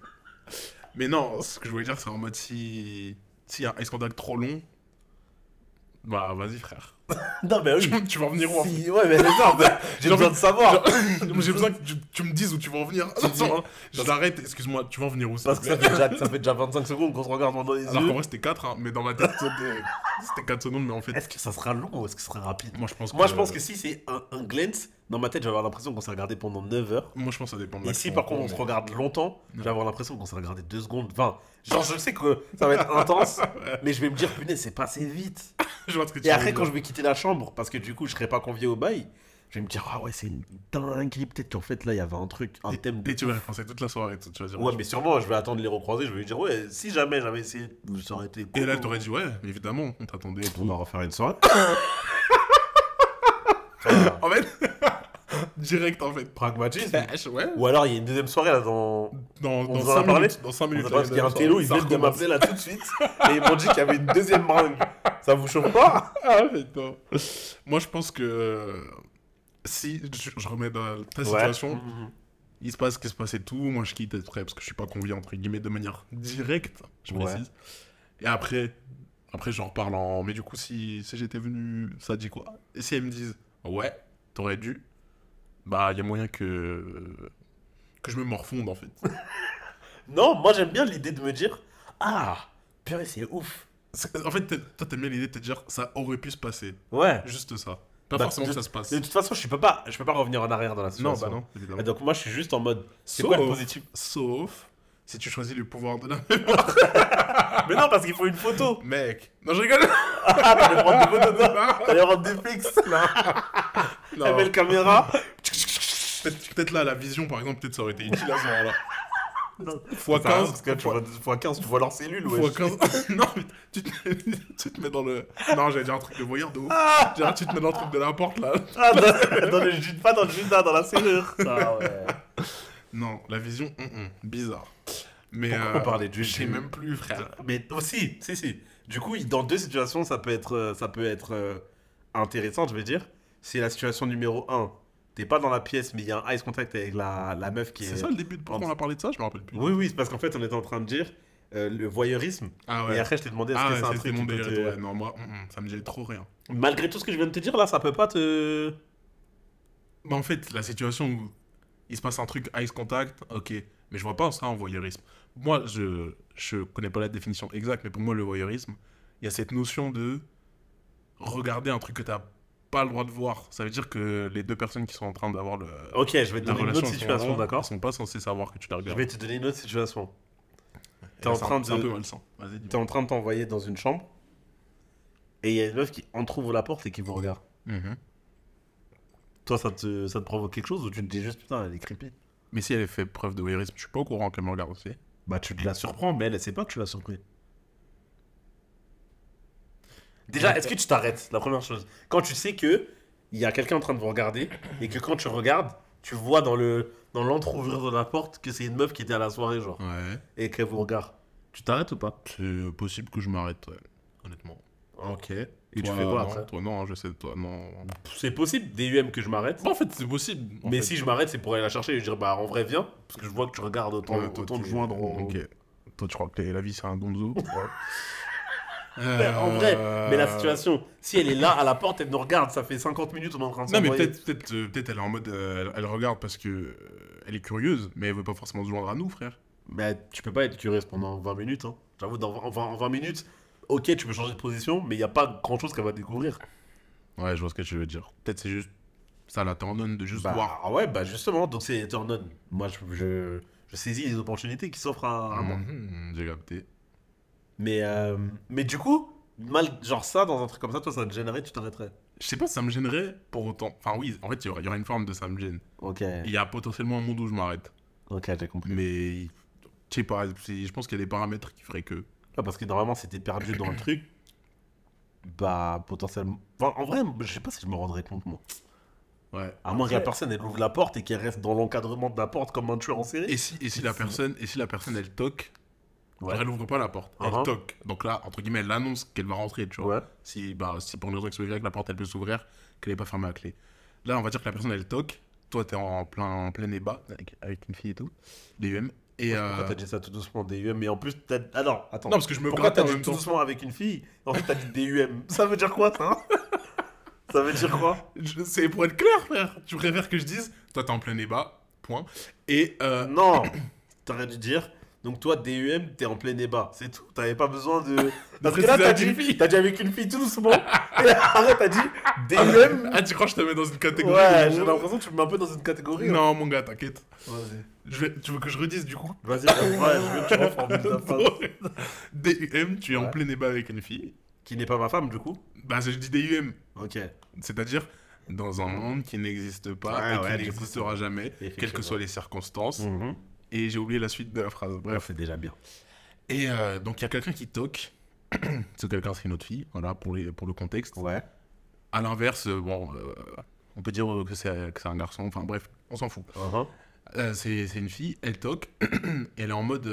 Speaker 2: Mais non, ce que je voulais dire, c'est en mode si. S'il y a un contact trop long, bah vas-y, frère.
Speaker 1: non, mais oui.
Speaker 2: tu, tu vas en venir où
Speaker 1: Si, ouais, mais c'est ça. J'ai besoin de savoir.
Speaker 2: J'ai besoin que tu, tu me dises où tu vas en venir. Attends, je l'arrête, excuse-moi, tu vas en venir où
Speaker 1: Parce que ça fait, déjà, ça fait déjà 25 secondes qu'on se regarde dans les
Speaker 2: Alors
Speaker 1: yeux.
Speaker 2: qu'en vrai, c'était 4, mais dans ma tête, c'était- c'était 4 secondes, mais en fait,
Speaker 1: Est-ce que ça sera long ou est-ce que ça sera rapide?
Speaker 2: Moi je pense que.
Speaker 1: Moi, je pense que si c'est un, un glance, dans ma tête, je vais avoir l'impression qu'on s'est regardé pendant 9 heures.
Speaker 2: Moi je pense que ça dépend de
Speaker 1: Et si par contre on se regarde longtemps, je vais avoir l'impression qu'on s'est regardé 2 secondes. Enfin, genre, je sais que ça va être intense, mais je vais me dire, punaise, c'est passé vite.
Speaker 2: Je vois ce que tu
Speaker 1: Et après, quand je vais quitter la chambre, parce que du coup, je serai pas convié au bail, je vais me dire, ah ouais, c'est une dinguerie. Peut-être qu'en fait, là, il y avait un truc, un thème. de-
Speaker 2: Et tu vas penser toute la soirée, tu vas dire.
Speaker 1: Ouais, mais sûrement, je vais attendre de les recroiser. Je vais lui dire, ouais, si jamais j'avais essayé, ça aurait été.
Speaker 2: Et là, t'aurait dit, ouais, évidemment, on t'attendait. et.
Speaker 1: On va refaire une soirée.
Speaker 2: En fait, direct en fait.
Speaker 1: Pragmatisme.
Speaker 2: Ouais.
Speaker 1: Ou alors, il y a une deuxième soirée là dans.
Speaker 2: Dans,
Speaker 1: On
Speaker 2: dans
Speaker 1: en a
Speaker 2: 5
Speaker 1: parlé
Speaker 2: minutes. Dans 5 minutes.
Speaker 1: Parce qu'il y a un télo, ils viennent de m'appeler là tout de suite. Et ils m'ont dit qu'il y avait une deuxième bringue. Ça vous chauffe pas?
Speaker 2: Ah, putain. Moi, je pense que euh, si je, je remets dans ta situation,
Speaker 1: Mhm.
Speaker 2: il se passe ce qui se passe et tout, moi je quitte après parce que je suis pas convié entre guillemets de manière directe, je
Speaker 1: Ouais.
Speaker 2: précise. Et après, après j'en reparle en. Mais du coup, si, si j'étais venu, ça dit quoi? Et si elles me disent, ouais, t'aurais dû, bah il y a moyen que que je me morfonde en fait.
Speaker 1: Non, moi j'aime bien l'idée de me dire Ah, purée, c'est ouf.
Speaker 2: En fait, toi t'aimes bien l'idée de te dire, ça aurait pu se passer,
Speaker 1: Ouais.
Speaker 2: juste ça. Pas
Speaker 1: Bah,
Speaker 2: forcément
Speaker 1: de-
Speaker 2: que ça se passe.
Speaker 1: De toute façon, je peux pas, je peux pas revenir en arrière dans la
Speaker 2: Non,
Speaker 1: situation.
Speaker 2: bah non, évidemment.
Speaker 1: Et donc moi, je suis juste en mode. C'est quoi le positif?
Speaker 2: Sauf si tu choisis le pouvoir de la
Speaker 1: Mais non, parce qu'il faut une photo.
Speaker 2: Mec. Non, je rigole.
Speaker 1: Ah, t'allais prendre des photos de ça. T'allais prendre des fixes.
Speaker 2: Non.
Speaker 1: La belle caméra.
Speaker 2: Peut-être là, la vision, par exemple, peut-être ça aurait été utile à ce moment-là.
Speaker 1: Non.
Speaker 2: Fois
Speaker 1: Enfin,
Speaker 2: 15.
Speaker 1: Parce que tu vois, fois 15, tu vois leur cellule.
Speaker 2: Fois
Speaker 1: Ouais.
Speaker 2: 15. non, mais tu te, mets, tu te mets dans le. Non, j'allais dire un truc de voyeur de ouf.
Speaker 1: Ah,
Speaker 2: dire, tu te mets dans le truc de la porte là.
Speaker 1: ah, dans, dans le pas dans le judas, dans la serrure. Ah ouais.
Speaker 2: Non, la vision, hum, hum, bizarre. Mais.
Speaker 1: Pourquoi
Speaker 2: euh,
Speaker 1: parlait du
Speaker 2: Je sais même plus, frère.
Speaker 1: Mais aussi, si, si. Du coup, dans deux situations, ça peut être, euh, ça peut être euh, intéressant, je vais dire. C'est la situation numéro 1. T'es pas dans la pièce, mais il y a un ice contact avec la, la meuf qui est.
Speaker 2: C'est ça le début de pourquoi on a parlé de ça? Je me rappelle plus.
Speaker 1: Oui, oui, c'est parce qu'en fait, on était en train de dire euh, le voyeurisme.
Speaker 2: Ah
Speaker 1: Et
Speaker 2: ouais.
Speaker 1: après, je t'ai demandé est-ce
Speaker 2: Ah
Speaker 1: que
Speaker 2: ouais,
Speaker 1: c'est un truc
Speaker 2: mon délire.
Speaker 1: te-
Speaker 2: Ouais, non, moi, hum, hum, ça me gêne trop rien.
Speaker 1: Malgré tout ce que je viens de te dire, là, ça peut pas te.
Speaker 2: Bah, en fait, la situation où il se passe un truc ice contact, ok, mais je vois pas ça en voyeurisme. Moi, je je connais pas la définition exacte, mais pour moi, le voyeurisme, il y a cette notion de regarder un truc que t'as pas le droit de voir. Ça veut dire que les deux personnes qui sont en train d'avoir le,
Speaker 1: Ok, je vais te donner une autre situation, d'accord
Speaker 2: Ils sont pas censés savoir que tu la
Speaker 1: Je
Speaker 2: regardes.
Speaker 1: vais te donner une autre situation. T'es en
Speaker 2: un-
Speaker 1: train
Speaker 2: un
Speaker 1: de-
Speaker 2: peu malsain. Vas-y, dis
Speaker 1: T'es en train de t'envoyer dans une chambre et il y a une meuf qui entrouvre la porte et qui vous regarde.
Speaker 2: Mhm.
Speaker 1: Toi, ça te, ça te provoque quelque chose ou tu te dis juste putain, elle est creepy
Speaker 2: Mais si elle fait preuve de voyeurisme, je suis pas au courant qu'elle me regarde aussi.
Speaker 1: Bah, tu te la surprends, mais elle, elle sait pas que tu l'as surpris. Déjà, est-ce que tu t'arrêtes La première chose? Quand tu sais que il y a quelqu'un en train de vous regarder et que quand tu regardes, tu vois dans le dans l'entrouvrir de la porte que c'est une meuf qui était à la soirée, genre,
Speaker 2: Ouais.
Speaker 1: et qu'elle vous regarde. Tu t'arrêtes ou pas?
Speaker 2: C'est possible que je m'arrête, ouais, honnêtement.
Speaker 1: Ok. Et tu fais quoi après
Speaker 2: Toi, non, je sais, toi, non.
Speaker 1: C'est possible, DUM, que je m'arrête.
Speaker 2: Bon, en fait, c'est possible. en
Speaker 1: mais
Speaker 2: fait.
Speaker 1: si je m'arrête, c'est pour aller la chercher et dire bah en vrai viens, parce que je vois que tu regardes autant,
Speaker 2: Ouais, toi,
Speaker 1: autant de joindre.
Speaker 2: Ok. Toi, tu crois que la vie, c'est un gonzo
Speaker 1: Mais
Speaker 2: Euh,
Speaker 1: En vrai, mais la situation, si elle est là à la porte, elle nous regarde, ça fait 50 minutes on est en train de
Speaker 2: Non, mais peut-être peut euh, peut elle est en mode. euh, elle, elle regarde parce que euh, elle est curieuse, mais elle veut pas forcément se joindre à nous, frère.
Speaker 1: Mais tu peux pas être curieuse pendant 20 minutes. Hein. J'avoue, dans 20, en 20 minutes, ok, tu peux changer de position, mais il n'y a pas grand chose qu'elle va découvrir.
Speaker 2: Ouais, je vois ce que tu veux dire. Peut-être c'est juste. Ça la t'ordonne de juste
Speaker 1: Bah,
Speaker 2: voir.
Speaker 1: ah ouais, bah justement, donc c'est turn on. Moi, je, je, je saisis les opportunités qui s'offrent à, à moi.
Speaker 2: Mhm, J'ai capté.
Speaker 1: Mais, euh, mais du coup, mal, genre ça, dans un truc comme ça, toi, ça te gênerait, tu t'arrêterais?
Speaker 2: Je sais pas si ça me gênerait pour autant. Enfin, oui, en fait, il y aura- il y, aura une forme de ça me gêne.
Speaker 1: Ok,
Speaker 2: Il y a potentiellement un monde où je m'arrête.
Speaker 1: ok, j'ai compris.
Speaker 2: Mais. Je sais pas, je pense qu'il y a des paramètres qui feraient que.
Speaker 1: Ouais, parce que normalement, si t'es perdu dans le truc, bah potentiellement. Enfin, en vrai, je sais pas si je me rendrais compte, moi.
Speaker 2: Ouais.
Speaker 1: À moins que la personne, elle ouvre la porte et qu'elle reste dans l'encadrement de la porte comme un tueur en série.
Speaker 2: Et si, et si la personne, et si la personne elle toque,
Speaker 1: Ouais.
Speaker 2: elle ouvre pas la porte, elle
Speaker 1: Uh-huh.
Speaker 2: toque. Donc là, entre guillemets, elle annonce qu'elle va rentrer, tu vois.
Speaker 1: Ouais.
Speaker 2: Si, bah, si pour une raison que la porte elle peut s'ouvrir, qu'elle n'est pas fermée à clé. Là, on va dire que la personne elle toque, toi t'es en plein, en plein ébat avec, avec une fille et tout, DUM. Et
Speaker 1: Pourquoi t'as dit ça tout doucement, DUM Mais en plus, t'as... Alors, attends.
Speaker 2: Non, parce que je me
Speaker 1: Pourquoi
Speaker 2: gratte
Speaker 1: t'as
Speaker 2: en
Speaker 1: dit
Speaker 2: même
Speaker 1: tout
Speaker 2: temps.
Speaker 1: doucement avec une fille En fait, t'as dit DUM. Ça veut dire quoi, ça hein Ça veut dire quoi
Speaker 2: C'est pour être clair, frère. Tu préfères que je dise, toi t'es en plein ébat, point. Et euh...
Speaker 1: Non T'aurais dû dire. Donc, toi, DUM, t'es en plein débat. C'est tout. T'avais pas besoin de. Parce que là, t'as dit,
Speaker 2: une fille.
Speaker 1: t'as dit avec une fille tout doucement. et après, t'as dit DUM.
Speaker 2: Ah, tu crois que je te mets dans une catégorie
Speaker 1: Ouais, j'ai l'impression que tu me mets un peu dans une catégorie. hein.
Speaker 2: Non, mon gars, t'inquiète.
Speaker 1: Vas-y.
Speaker 2: Tu veux que je redise du coup?
Speaker 1: Vas-y, ouais, je veux que tu reformules ta.
Speaker 2: DUM, tu es en plein ébat avec une fille.
Speaker 1: Qui n'est pas ma femme, du coup
Speaker 2: Bah, je dis DUM.
Speaker 1: Ok.
Speaker 2: C'est-à-dire dans un monde qui n'existe pas et
Speaker 1: ouais,
Speaker 2: qui n'existera jamais, quelles que soient les circonstances. Et j'ai oublié la suite de la phrase.
Speaker 1: Bref,
Speaker 2: Bref.
Speaker 1: c'est déjà bien.
Speaker 2: Et euh, donc il y a quelqu'un qui toque. Ce quelqu'un, c'est une autre fille, voilà, pour, les, pour le contexte.
Speaker 1: Ouais.
Speaker 2: À l'inverse, euh, bon, euh, on peut dire que c'est que c'est un garçon, enfin bref, on s'en fout.
Speaker 1: Uh-huh.
Speaker 2: Euh, c'est c'est une fille, elle toque, et elle est en mode,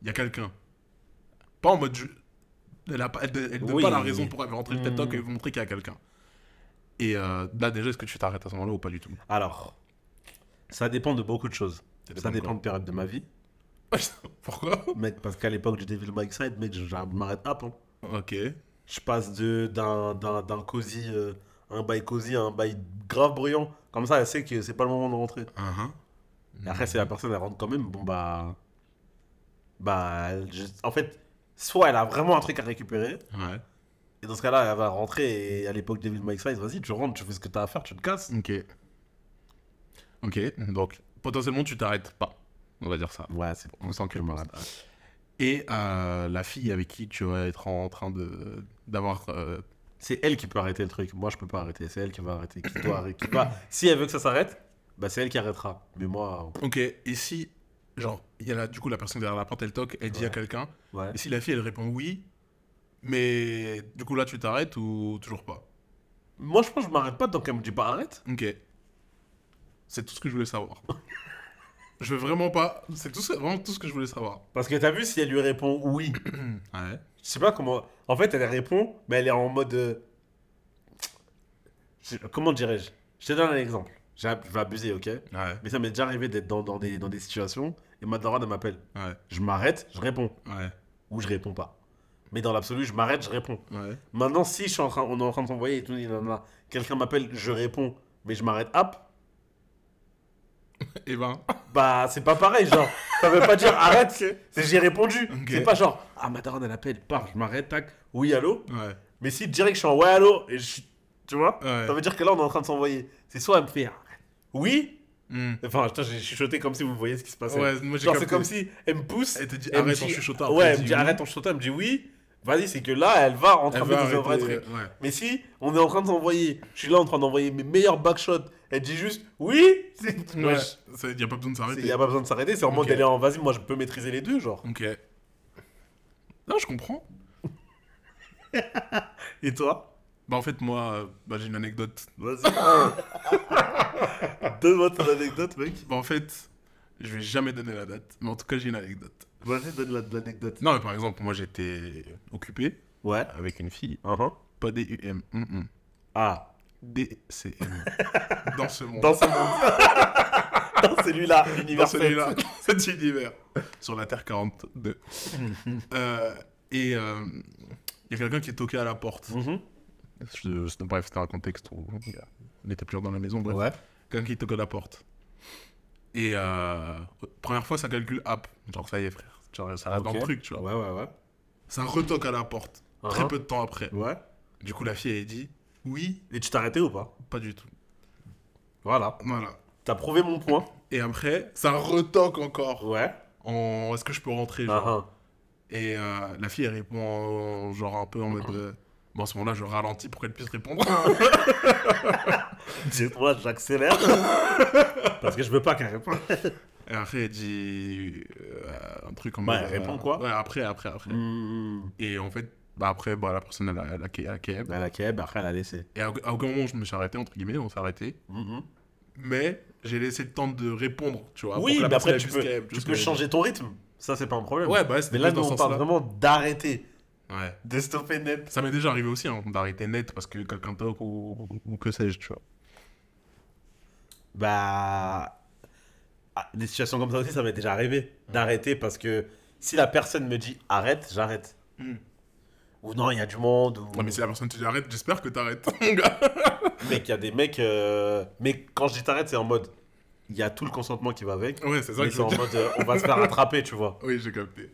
Speaker 2: il y a quelqu'un. Pas en mode, je- elle a pas, elle, elle donne pas la raison pour elle veut rentrer, elle
Speaker 1: Mm.
Speaker 2: et veut montrer qu'il y a quelqu'un. Et euh, là déjà, est-ce que tu t'arrêtes à ce moment-là ou pas du tout?
Speaker 1: Alors, ça dépend de beaucoup de choses.
Speaker 2: Ça dépend de
Speaker 1: période de ma vie.
Speaker 2: Pourquoi?
Speaker 1: Mec, parce qu'à l'époque du Devil May Cry, mec, je, m'arrête pas. Hein.
Speaker 2: Ok.
Speaker 1: Je passe de d'un d'un cosy, euh, un bail cosy à un bail grave bruyant. Comme ça, elle sait que c'est pas le moment de rentrer. Et après, si la personne elle rentre quand même, bon bah, bah, je- en fait, soit elle a vraiment un truc à récupérer.
Speaker 2: Ouais.
Speaker 1: Et dans ce cas-là, elle va rentrer et à l'époque Devil May Cry, vas-y, tu rentres, tu fais ce que t'as à faire, tu te casses.
Speaker 2: Ok. Ok, donc potentiellement tu t'arrêtes pas. On va dire ça.
Speaker 1: Ouais, c'est
Speaker 2: On sent que
Speaker 1: je m'arrête pas.
Speaker 2: Et euh, la fille avec qui tu vas être en train de d'avoir. euh,
Speaker 1: C'est elle qui peut arrêter le truc. Moi, je peux pas arrêter. C'est elle qui va arrêter. Qui doit arrêter. qui va- Si elle veut que ça s'arrête, bah c'est elle qui arrêtera. Mais moi,
Speaker 2: Ok, et si. Genre, il y a là, du coup la personne derrière la porte, elle toque, elle dit
Speaker 1: Ouais.
Speaker 2: à quelqu'un.
Speaker 1: ouais.
Speaker 2: Et si la fille elle répond oui, mais du coup là tu t'arrêtes ou toujours pas?
Speaker 1: Moi, je pense que je m'arrête pas tant qu'elle me dit pas arrête.
Speaker 2: Ok. C'est tout ce que je voulais savoir. je veux vraiment pas. C'est tout ce- vraiment tout ce que je voulais savoir.
Speaker 1: Parce que t'as vu, si elle lui répond oui,
Speaker 2: Ouais.
Speaker 1: je sais pas comment. En fait, elle répond, mais elle est en mode. euh, je- Comment dirais-je? Je te donne un exemple. J'ai- Je vais abuser, ok?
Speaker 2: Ouais.
Speaker 1: Mais ça m'est déjà arrivé d'être dans, dans des, dans des situations et ma daronne, elle m'appelle.
Speaker 2: Ouais.
Speaker 1: Je m'arrête, je réponds.
Speaker 2: Ouais.
Speaker 1: Ou je réponds pas. Mais dans l'absolu, je m'arrête, je réponds.
Speaker 2: Ouais.
Speaker 1: Maintenant, si je suis en train, on est en train de s'envoyer et tout, nanana, quelqu'un m'appelle, je réponds, mais je m'arrête, hop,
Speaker 2: Et ben.
Speaker 1: bah c'est pas pareil, genre. Ça veut pas dire arrête, c'est j'ai répondu. C'est pas genre, ah ma daronne elle appelle, paf, je m'arrête, tac, oui, allô?
Speaker 2: Ouais.
Speaker 1: Mais si direct je suis en ouais, allô, et je Tu vois?
Speaker 2: Ouais.
Speaker 1: Ça veut dire que là, on est en train de s'envoyer. C'est soit elle me fait oui?
Speaker 2: Hmm.
Speaker 1: Enfin, putain, j'ai chuchoté comme si vous voyez ce qui se passait.
Speaker 2: Ouais, moi
Speaker 1: Genre, c'est comme si elle me pousse.
Speaker 2: Elle te dit arrête en
Speaker 1: dit-
Speaker 2: chuchotant.
Speaker 1: Ouais, elle me dit arrête en chuchotant. Elle me dit oui. Vas-y, c'est que là, elle va un vrai
Speaker 2: arrêter,
Speaker 1: truc.
Speaker 2: ouais.
Speaker 1: Mais si on est en train de s'envoyer, je suis là en train d'envoyer mes meilleurs backshots, elle dit juste oui. c'est-
Speaker 2: Ouais,
Speaker 1: Wesh.
Speaker 2: ça, y a pas besoin de
Speaker 1: Il
Speaker 2: s'arrêter.
Speaker 1: n'y a pas besoin de s'arrêter, c'est en mode elle est en vas-y, moi je peux maîtriser les deux, genre.
Speaker 2: Ok. Non, je comprends.
Speaker 1: Et toi?
Speaker 2: Bah en fait, moi, euh, bah, j'ai une anecdote.
Speaker 1: Vas-y. Donne-moi ton anecdote, mec.
Speaker 2: Bah en fait, je vais jamais donner la date, mais en tout cas, j'ai une anecdote.
Speaker 1: Vas-y, donne la- l'anecdote.
Speaker 2: Non, mais par exemple, moi j'étais occupé
Speaker 1: Ouais.
Speaker 2: avec une fille,
Speaker 1: Uh-huh.
Speaker 2: pas DUM, mm -mm.
Speaker 1: Ah.
Speaker 2: DCM. Dans ce monde.
Speaker 1: Dans ce monde. Dans celui-là,
Speaker 2: Dans
Speaker 1: l'univers
Speaker 2: celui-là, dans cet univers, sur la Terre 42. Euh, et il y a quelqu'un qui est toqué à la porte.
Speaker 1: Mhm.
Speaker 2: Je- c'est- bref, c'était un contexte où on était plusieurs dans la maison. Bref,
Speaker 1: Ouais.
Speaker 2: quelqu'un qui toque à la porte. Et euh, première fois, ça calcule app. Genre, ça y est, frère. Genre, ça reste dans
Speaker 1: Ok.
Speaker 2: le truc, tu vois.
Speaker 1: Ouais, ouais, ouais.
Speaker 2: Ça retoque à la porte. Très
Speaker 1: Uh-huh.
Speaker 2: peu de temps après.
Speaker 1: Ouais.
Speaker 2: Du coup, la fille, elle dit Oui,
Speaker 1: Et tu t'es arrêté ou pas?
Speaker 2: Pas du tout.
Speaker 1: Voilà.
Speaker 2: Voilà.
Speaker 1: T'as prouvé mon point.
Speaker 2: Et après, ça retoque encore.
Speaker 1: Ouais.
Speaker 2: En est-ce que je peux rentrer genre?
Speaker 1: Uh-huh.
Speaker 2: Et euh, la fille, elle répond en- genre un peu en mode. euh, Bon, à ce moment-là, je ralentis pour qu'elle puisse répondre.
Speaker 1: Dis-moi, j'accélère. Parce que je veux pas qu'elle réponde.
Speaker 2: Et après, elle dit euh, un truc en
Speaker 1: Bah,
Speaker 2: mode.
Speaker 1: elle répond quoi?
Speaker 2: Ouais, après, après, après.
Speaker 1: Mmh.
Speaker 2: Et en fait, bah après, bah, la personne, elle a, elle a, elle a keb.
Speaker 1: Elle a keb, après elle a laissé.
Speaker 2: Et à, à aucun moment, je me suis arrêté, entre guillemets, on s'est arrêté. Mais j'ai laissé le temps de répondre, tu vois.
Speaker 1: Oui, mais après tu peux, tu peux changer ton rythme. Ça, c'est pas un problème.
Speaker 2: Ouais, bah,
Speaker 1: Mais là, nous, on parle vraiment d'arrêter.
Speaker 2: Ouais.
Speaker 1: De stopper net.
Speaker 2: Ça m'est déjà arrivé aussi, hein, d'arrêter net parce que quelqu'un toque ou, ou que sais-je, tu vois.
Speaker 1: Bah. ah, des situations comme ça aussi, ça m'est déjà arrivé. D'arrêter parce que si la personne me dit arrête, j'arrête.
Speaker 2: Hmm.
Speaker 1: Ou non, il y a du monde. Ou...
Speaker 2: Ouais, mais si la personne te dit arrête, j'espère que t'arrêtes, mon gars.
Speaker 1: Mec, il y a des mecs. euh, Mais quand je dis t'arrêtes, c'est en mode. Il y a tout le consentement qui va avec.
Speaker 2: Ouais, c'est ça
Speaker 1: Mais
Speaker 2: que je
Speaker 1: c'est
Speaker 2: veux
Speaker 1: en
Speaker 2: dire.
Speaker 1: mode. euh, on va se faire attraper, tu vois.
Speaker 2: Oui, j'ai capté.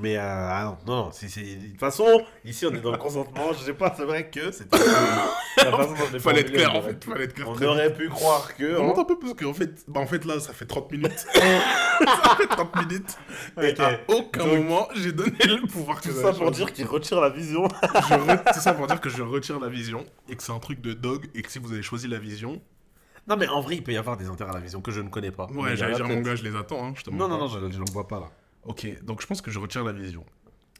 Speaker 1: Mais euh, ah non, non, de toute façon, ici on est dans le consentement, je sais pas, c'est vrai que c'était...
Speaker 2: Fallait être clair, en fait. Fallait être clair.
Speaker 1: On aurait pu croire que...
Speaker 2: On
Speaker 1: hein.
Speaker 2: un peu plus qu'en fait, bah en fait là ça fait 30 minutes. ça fait 30 minutes. Et à aucun
Speaker 1: Donc-
Speaker 2: moment j'ai donné le pouvoir que
Speaker 1: Tout ça pour dire qu'il retire la vision.
Speaker 2: Je re- Tout ça pour dire que je retire la vision et que c'est un truc de dog et que si vous avez choisi la vision,
Speaker 1: non mais en vrai, il peut y avoir des intérêts à la vision que je ne connais pas.
Speaker 2: Ouais, j'allais dire mon gars, je les attends, hein, je te
Speaker 1: Non, non, non, je, je ne vois pas là.
Speaker 2: Ok, donc je pense que je retire la vision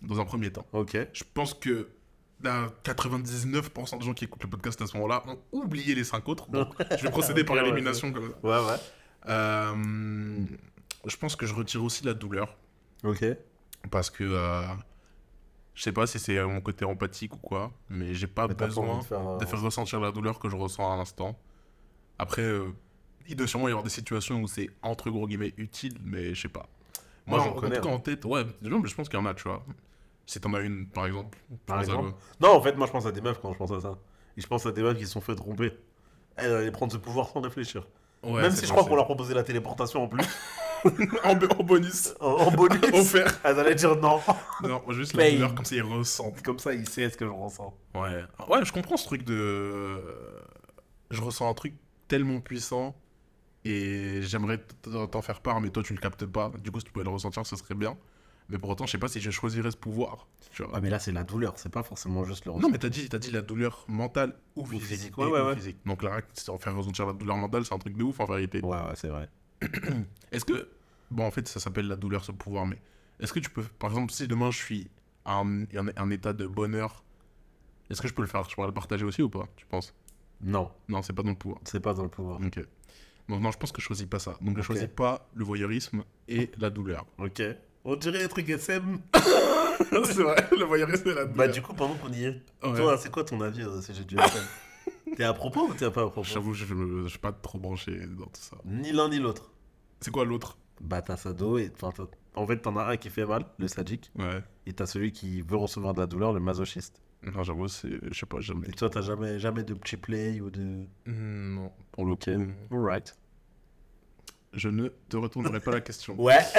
Speaker 2: dans un premier temps.
Speaker 1: Ok.
Speaker 2: Je pense que là, 99% des gens qui écoutent le podcast à ce moment-là ont oublié les 5 autres. Donc je vais procéder par
Speaker 1: Ok, ouais,
Speaker 2: élimination comme ça.
Speaker 1: Ouais, ouais.
Speaker 2: Euh, je pense que je retire aussi la douleur.
Speaker 1: Ok.
Speaker 2: Parce que euh, je sais pas si c'est mon côté empathique ou quoi, mais j'ai pas
Speaker 1: Mais
Speaker 2: besoin
Speaker 1: de faire, euh,
Speaker 2: de faire ressentir la douleur que je ressens à l'instant. Après, euh, il doit sûrement y avoir des situations où c'est entre gros guillemets utile, mais je sais pas.
Speaker 1: Moi, j'en
Speaker 2: en, en
Speaker 1: connais,
Speaker 2: tout cas
Speaker 1: hein.
Speaker 2: en tête, ouais, mais je pense qu'il y en a, tu vois. Si t'en as une, par exemple.
Speaker 1: Par exemple. Non, en fait, moi je pense à des meufs quand je pense à ça. Et je pense à des meufs qui se sont fait tromper. Elles allaient prendre ce pouvoir sans réfléchir.
Speaker 2: Ouais,
Speaker 1: Même si je crois qu'on leur proposait la téléportation en plus,
Speaker 2: en, en bonus,
Speaker 1: en, en bonus,
Speaker 2: offert.
Speaker 1: elles allaient dire non.
Speaker 2: Non, juste la douleur comme ça ils ressentent.
Speaker 1: Comme ça, il sait ce que je ressens.
Speaker 2: Ouais, ouais, je comprends ce truc de. Je ressens un truc tellement puissant et j'aimerais t'en faire part, mais toi tu le captes pas. Du coup, si tu pouvais le ressentir, ce serait bien. Mais pour autant, je sais pas si je choisirais ce pouvoir. Tu vois.
Speaker 1: Ouais, mais là, c'est la douleur, c'est pas forcément juste le
Speaker 2: Non, mais t'as dit, t'as dit la douleur mentale ou physique.
Speaker 1: physique, ouais, ouais,
Speaker 2: ou
Speaker 1: ouais.
Speaker 2: physique. Donc là, faire ressentir la douleur mentale, c'est un truc de ouf en vérité.
Speaker 1: Ouais, ouais, c'est vrai.
Speaker 2: Est-ce que. Bon, en fait, ça s'appelle la douleur, ce pouvoir, mais est-ce que tu peux. Par exemple, si demain je suis en un, un état de bonheur, est-ce que je peux le faire? Je pourrais le partager aussi ou pas Tu penses?
Speaker 1: Non,
Speaker 2: Non, c'est pas dans le pouvoir.
Speaker 1: c'est pas dans le pouvoir.
Speaker 2: Ok. Donc non, je pense que je choisis pas ça. Donc je
Speaker 1: Ok.
Speaker 2: choisis pas le voyeurisme et la douleur.
Speaker 1: Ok. On dirait un truc SM.
Speaker 2: c'est vrai, le voyeurisme et la douleur.
Speaker 1: Bah, du coup, pendant qu'on y est,
Speaker 2: Ouais.
Speaker 1: toi, c'est quoi ton avis euh, CG du SM T'es à propos ou t'es pas à propos
Speaker 2: J'avoue, je, je, je suis pas trop branché dans tout ça.
Speaker 1: Ni l'un ni l'autre.
Speaker 2: C'est quoi l'autre?
Speaker 1: Bah, t'as Sado et. en fait, t'en as un qui fait mal, le sadique,
Speaker 2: Ouais.
Speaker 1: et t'as celui qui veut recevoir de la douleur, le masochiste.
Speaker 2: Non, j'avoue, c'est. Je sais pas, jamais.
Speaker 1: Et toi, t'as jamais, jamais de petit play ou de.
Speaker 2: Hmm, Non, pour le
Speaker 1: Ok.
Speaker 2: coup.
Speaker 1: Alright.
Speaker 2: Je ne te retournerai pas la question.
Speaker 1: Ouais.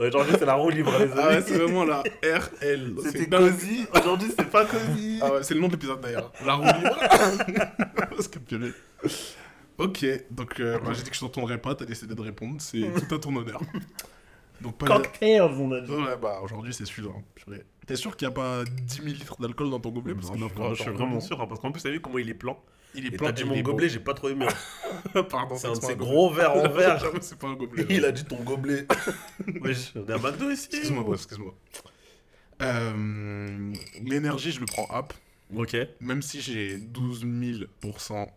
Speaker 1: Aujourd'hui, c'est la roue libre, les amis.
Speaker 2: Ah ouais, c'est vraiment la RL.
Speaker 1: C'était cosy. Aujourd'hui, c'est pas cosy.
Speaker 2: Ah ouais, c'est le nom de l'épisode d'ailleurs. La roue libre. Parce que purée. Ok, donc euh, bah, j'ai dit que je t'entendrais pas, t'as décidé de répondre, c'est tout à ton honneur. Donc pas de-
Speaker 1: Cocktails, on a dit.
Speaker 2: Ouais, bah aujourd'hui c'est purée. T'es sûr qu'il n'y a pas 10 000 litres d'alcool dans ton gobelet? Parce
Speaker 1: Non,
Speaker 2: qu'on
Speaker 1: je, suis,
Speaker 2: pas
Speaker 1: je suis vraiment sûr, hein, parce qu'en plus, t'as vu comment il est plan.
Speaker 2: Il est
Speaker 1: Et
Speaker 2: plein
Speaker 1: t'as dit mon gobelet, j'ai pas trop aimé. hein.
Speaker 2: Pardon,
Speaker 1: C'est un de ces gros verres en verre.
Speaker 2: C'est pas un gobelet.
Speaker 1: Il a dit ton gobelet. Wesh, on est à McDo ici.
Speaker 2: Excuse-moi, excuse-moi. Euh, L'énergie, je le prends up.
Speaker 1: Ok.
Speaker 2: Même si j'ai 12 000%.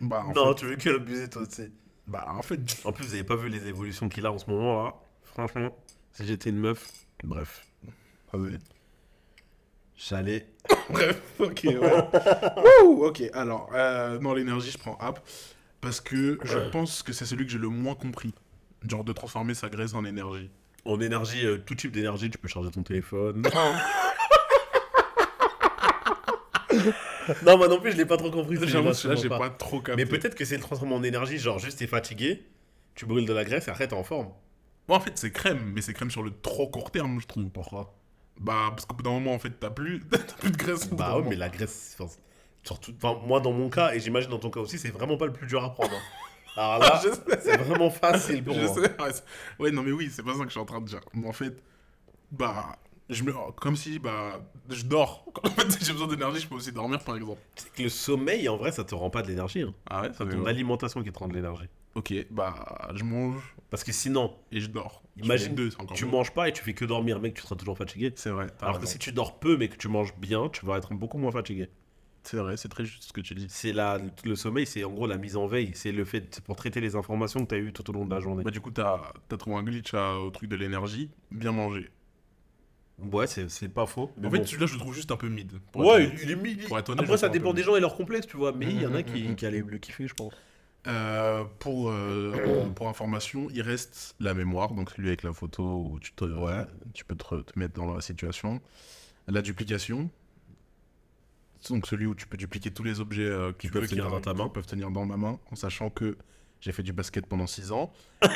Speaker 2: Bah, en
Speaker 1: Non,
Speaker 2: fait,
Speaker 1: tu veux que l'abuser, toi, tu sais.
Speaker 2: bah, en fait,
Speaker 1: En plus, vous avez pas vu les évolutions qu'il a en ce moment là. Franchement, si j'étais une meuf, bref.
Speaker 2: vas-y.
Speaker 1: J'allais.
Speaker 2: Bref, ok, ouais. Wouh, ok, alors, euh, non, l'énergie, je prends app. Parce que je pense que c'est celui que j'ai le moins compris. Genre de transformer sa graisse en énergie.
Speaker 1: En énergie, euh, tout type d'énergie, tu peux charger ton téléphone. non, moi non plus, je l'ai pas trop compris.
Speaker 2: J'avoue, j'ai pas trop capté.
Speaker 1: Mais peut-être que c'est le transformer en énergie, genre juste t'es fatigué, tu brûles de la graisse et après t'es en forme.
Speaker 2: Moi, en fait, c'est crème, mais c'est crème sur le trop court terme, je trouve.
Speaker 1: Pourquoi?
Speaker 2: Bah, parce qu'au bout d'un moment, en fait, t'as plus, plus de graisse.
Speaker 1: Bah ouais, mais la graisse, enfin, surtout, enfin, moi dans mon cas, et j'imagine dans ton cas aussi, c'est vraiment pas le plus dur à prendre. hein. Alors là, c'est vraiment facile pour
Speaker 2: Je
Speaker 1: moi.
Speaker 2: sais, ouais, non, mais oui, c'est pas ça que je suis en train de dire. Mais en fait, bah, je me... comme si, bah, je dors. Quand en fait, j'ai besoin d'énergie, je peux aussi dormir, par exemple.
Speaker 1: C'est que le sommeil, en vrai, ça te rend pas de l'énergie. hein.
Speaker 2: Ah ouais, ça
Speaker 1: C'est ton alimentation qui te rend de l'énergie.
Speaker 2: Ok, bah, je mange
Speaker 1: Parce que sinon,
Speaker 2: et je dors.
Speaker 1: Imagine,
Speaker 2: deux, encore
Speaker 1: tu
Speaker 2: mieux.
Speaker 1: manges pas et tu fais que dormir, mec, tu seras toujours fatigué.
Speaker 2: C'est vrai,
Speaker 1: Alors que si tu dors peu mais que tu manges bien, tu vas être beaucoup moins fatigué.
Speaker 2: C'est vrai, c'est très juste ce que tu dis.
Speaker 1: C'est la, le sommeil, c'est en gros la mise en veille. C'est le fait pour traiter les informations que tu as eues tout au long de la journée.
Speaker 2: Bah, du coup, t'as as trouvé un glitch à- au truc de l'énergie, bien manger.
Speaker 1: Ouais, c'est c'est pas faux. mais
Speaker 2: En fait, celui-là, je le trouve juste un peu mid. être
Speaker 1: ouais, il, est mis.
Speaker 2: Pour être honnête,
Speaker 1: Après, ça dépend des gens et leurs complexes, tu vois. Mais il y en a qui,
Speaker 2: mhm.
Speaker 1: qui allaient le kiffer, je pense.
Speaker 2: Euh, pour, euh, pour information, il reste la mémoire, donc celui avec la photo où tu, te, ouais, tu peux te, te mettre dans la situation. La duplication, donc celui où tu peux dupliquer tous les objets euh,
Speaker 1: Qui
Speaker 2: tu
Speaker 1: peuvent tenir dans ta main.
Speaker 2: qui peuvent tenir dans ma main, en sachant que j'ai fait du basket pendant 6 ans.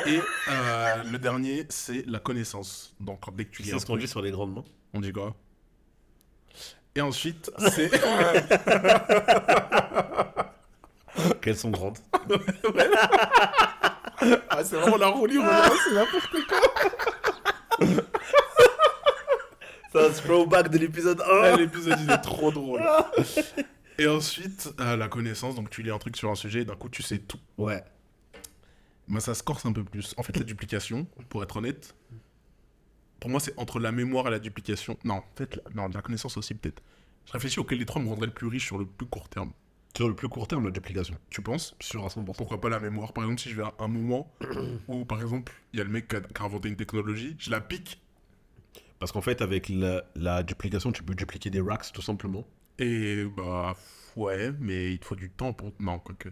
Speaker 2: Et euh, le dernier, c'est la connaissance. Donc dès que tu lis
Speaker 1: ce qu'on dit sur les grandes mains?
Speaker 2: on dit quoi? Et ensuite, c'est...
Speaker 1: Qu'elles sont grandes.
Speaker 2: ah, c'est vraiment la roue libre, c'est n'importe
Speaker 1: C'est un throwback de l'épisode 1.
Speaker 2: Ah, L'épisode il est trop drôle. Et ensuite, euh, la connaissance, donc tu lis un truc sur un sujet et d'un coup tu sais tout.
Speaker 1: Ouais.
Speaker 2: Moi ça se corse un peu plus. En fait, la duplication, pour être honnête, pour moi c'est entre la mémoire et la duplication. Non, en fait, la... non, la connaissance aussi peut-être. Je réfléchis auquel des trois me rendrait le plus riche sur le plus court terme.
Speaker 1: Sur le plus court terme, la duplication.
Speaker 2: Tu penses?
Speaker 1: Sur à 100%.
Speaker 2: Pourquoi pas la mémoire? Par exemple, si je vais à un moment où, par exemple, il y a le mec qui a, qui a inventé une technologie, je la pique
Speaker 1: Parce qu'en fait, avec la, la duplication, tu peux dupliquer des racks tout simplement.
Speaker 2: et bah ouais, mais il te faut du temps pour. Non, quoique.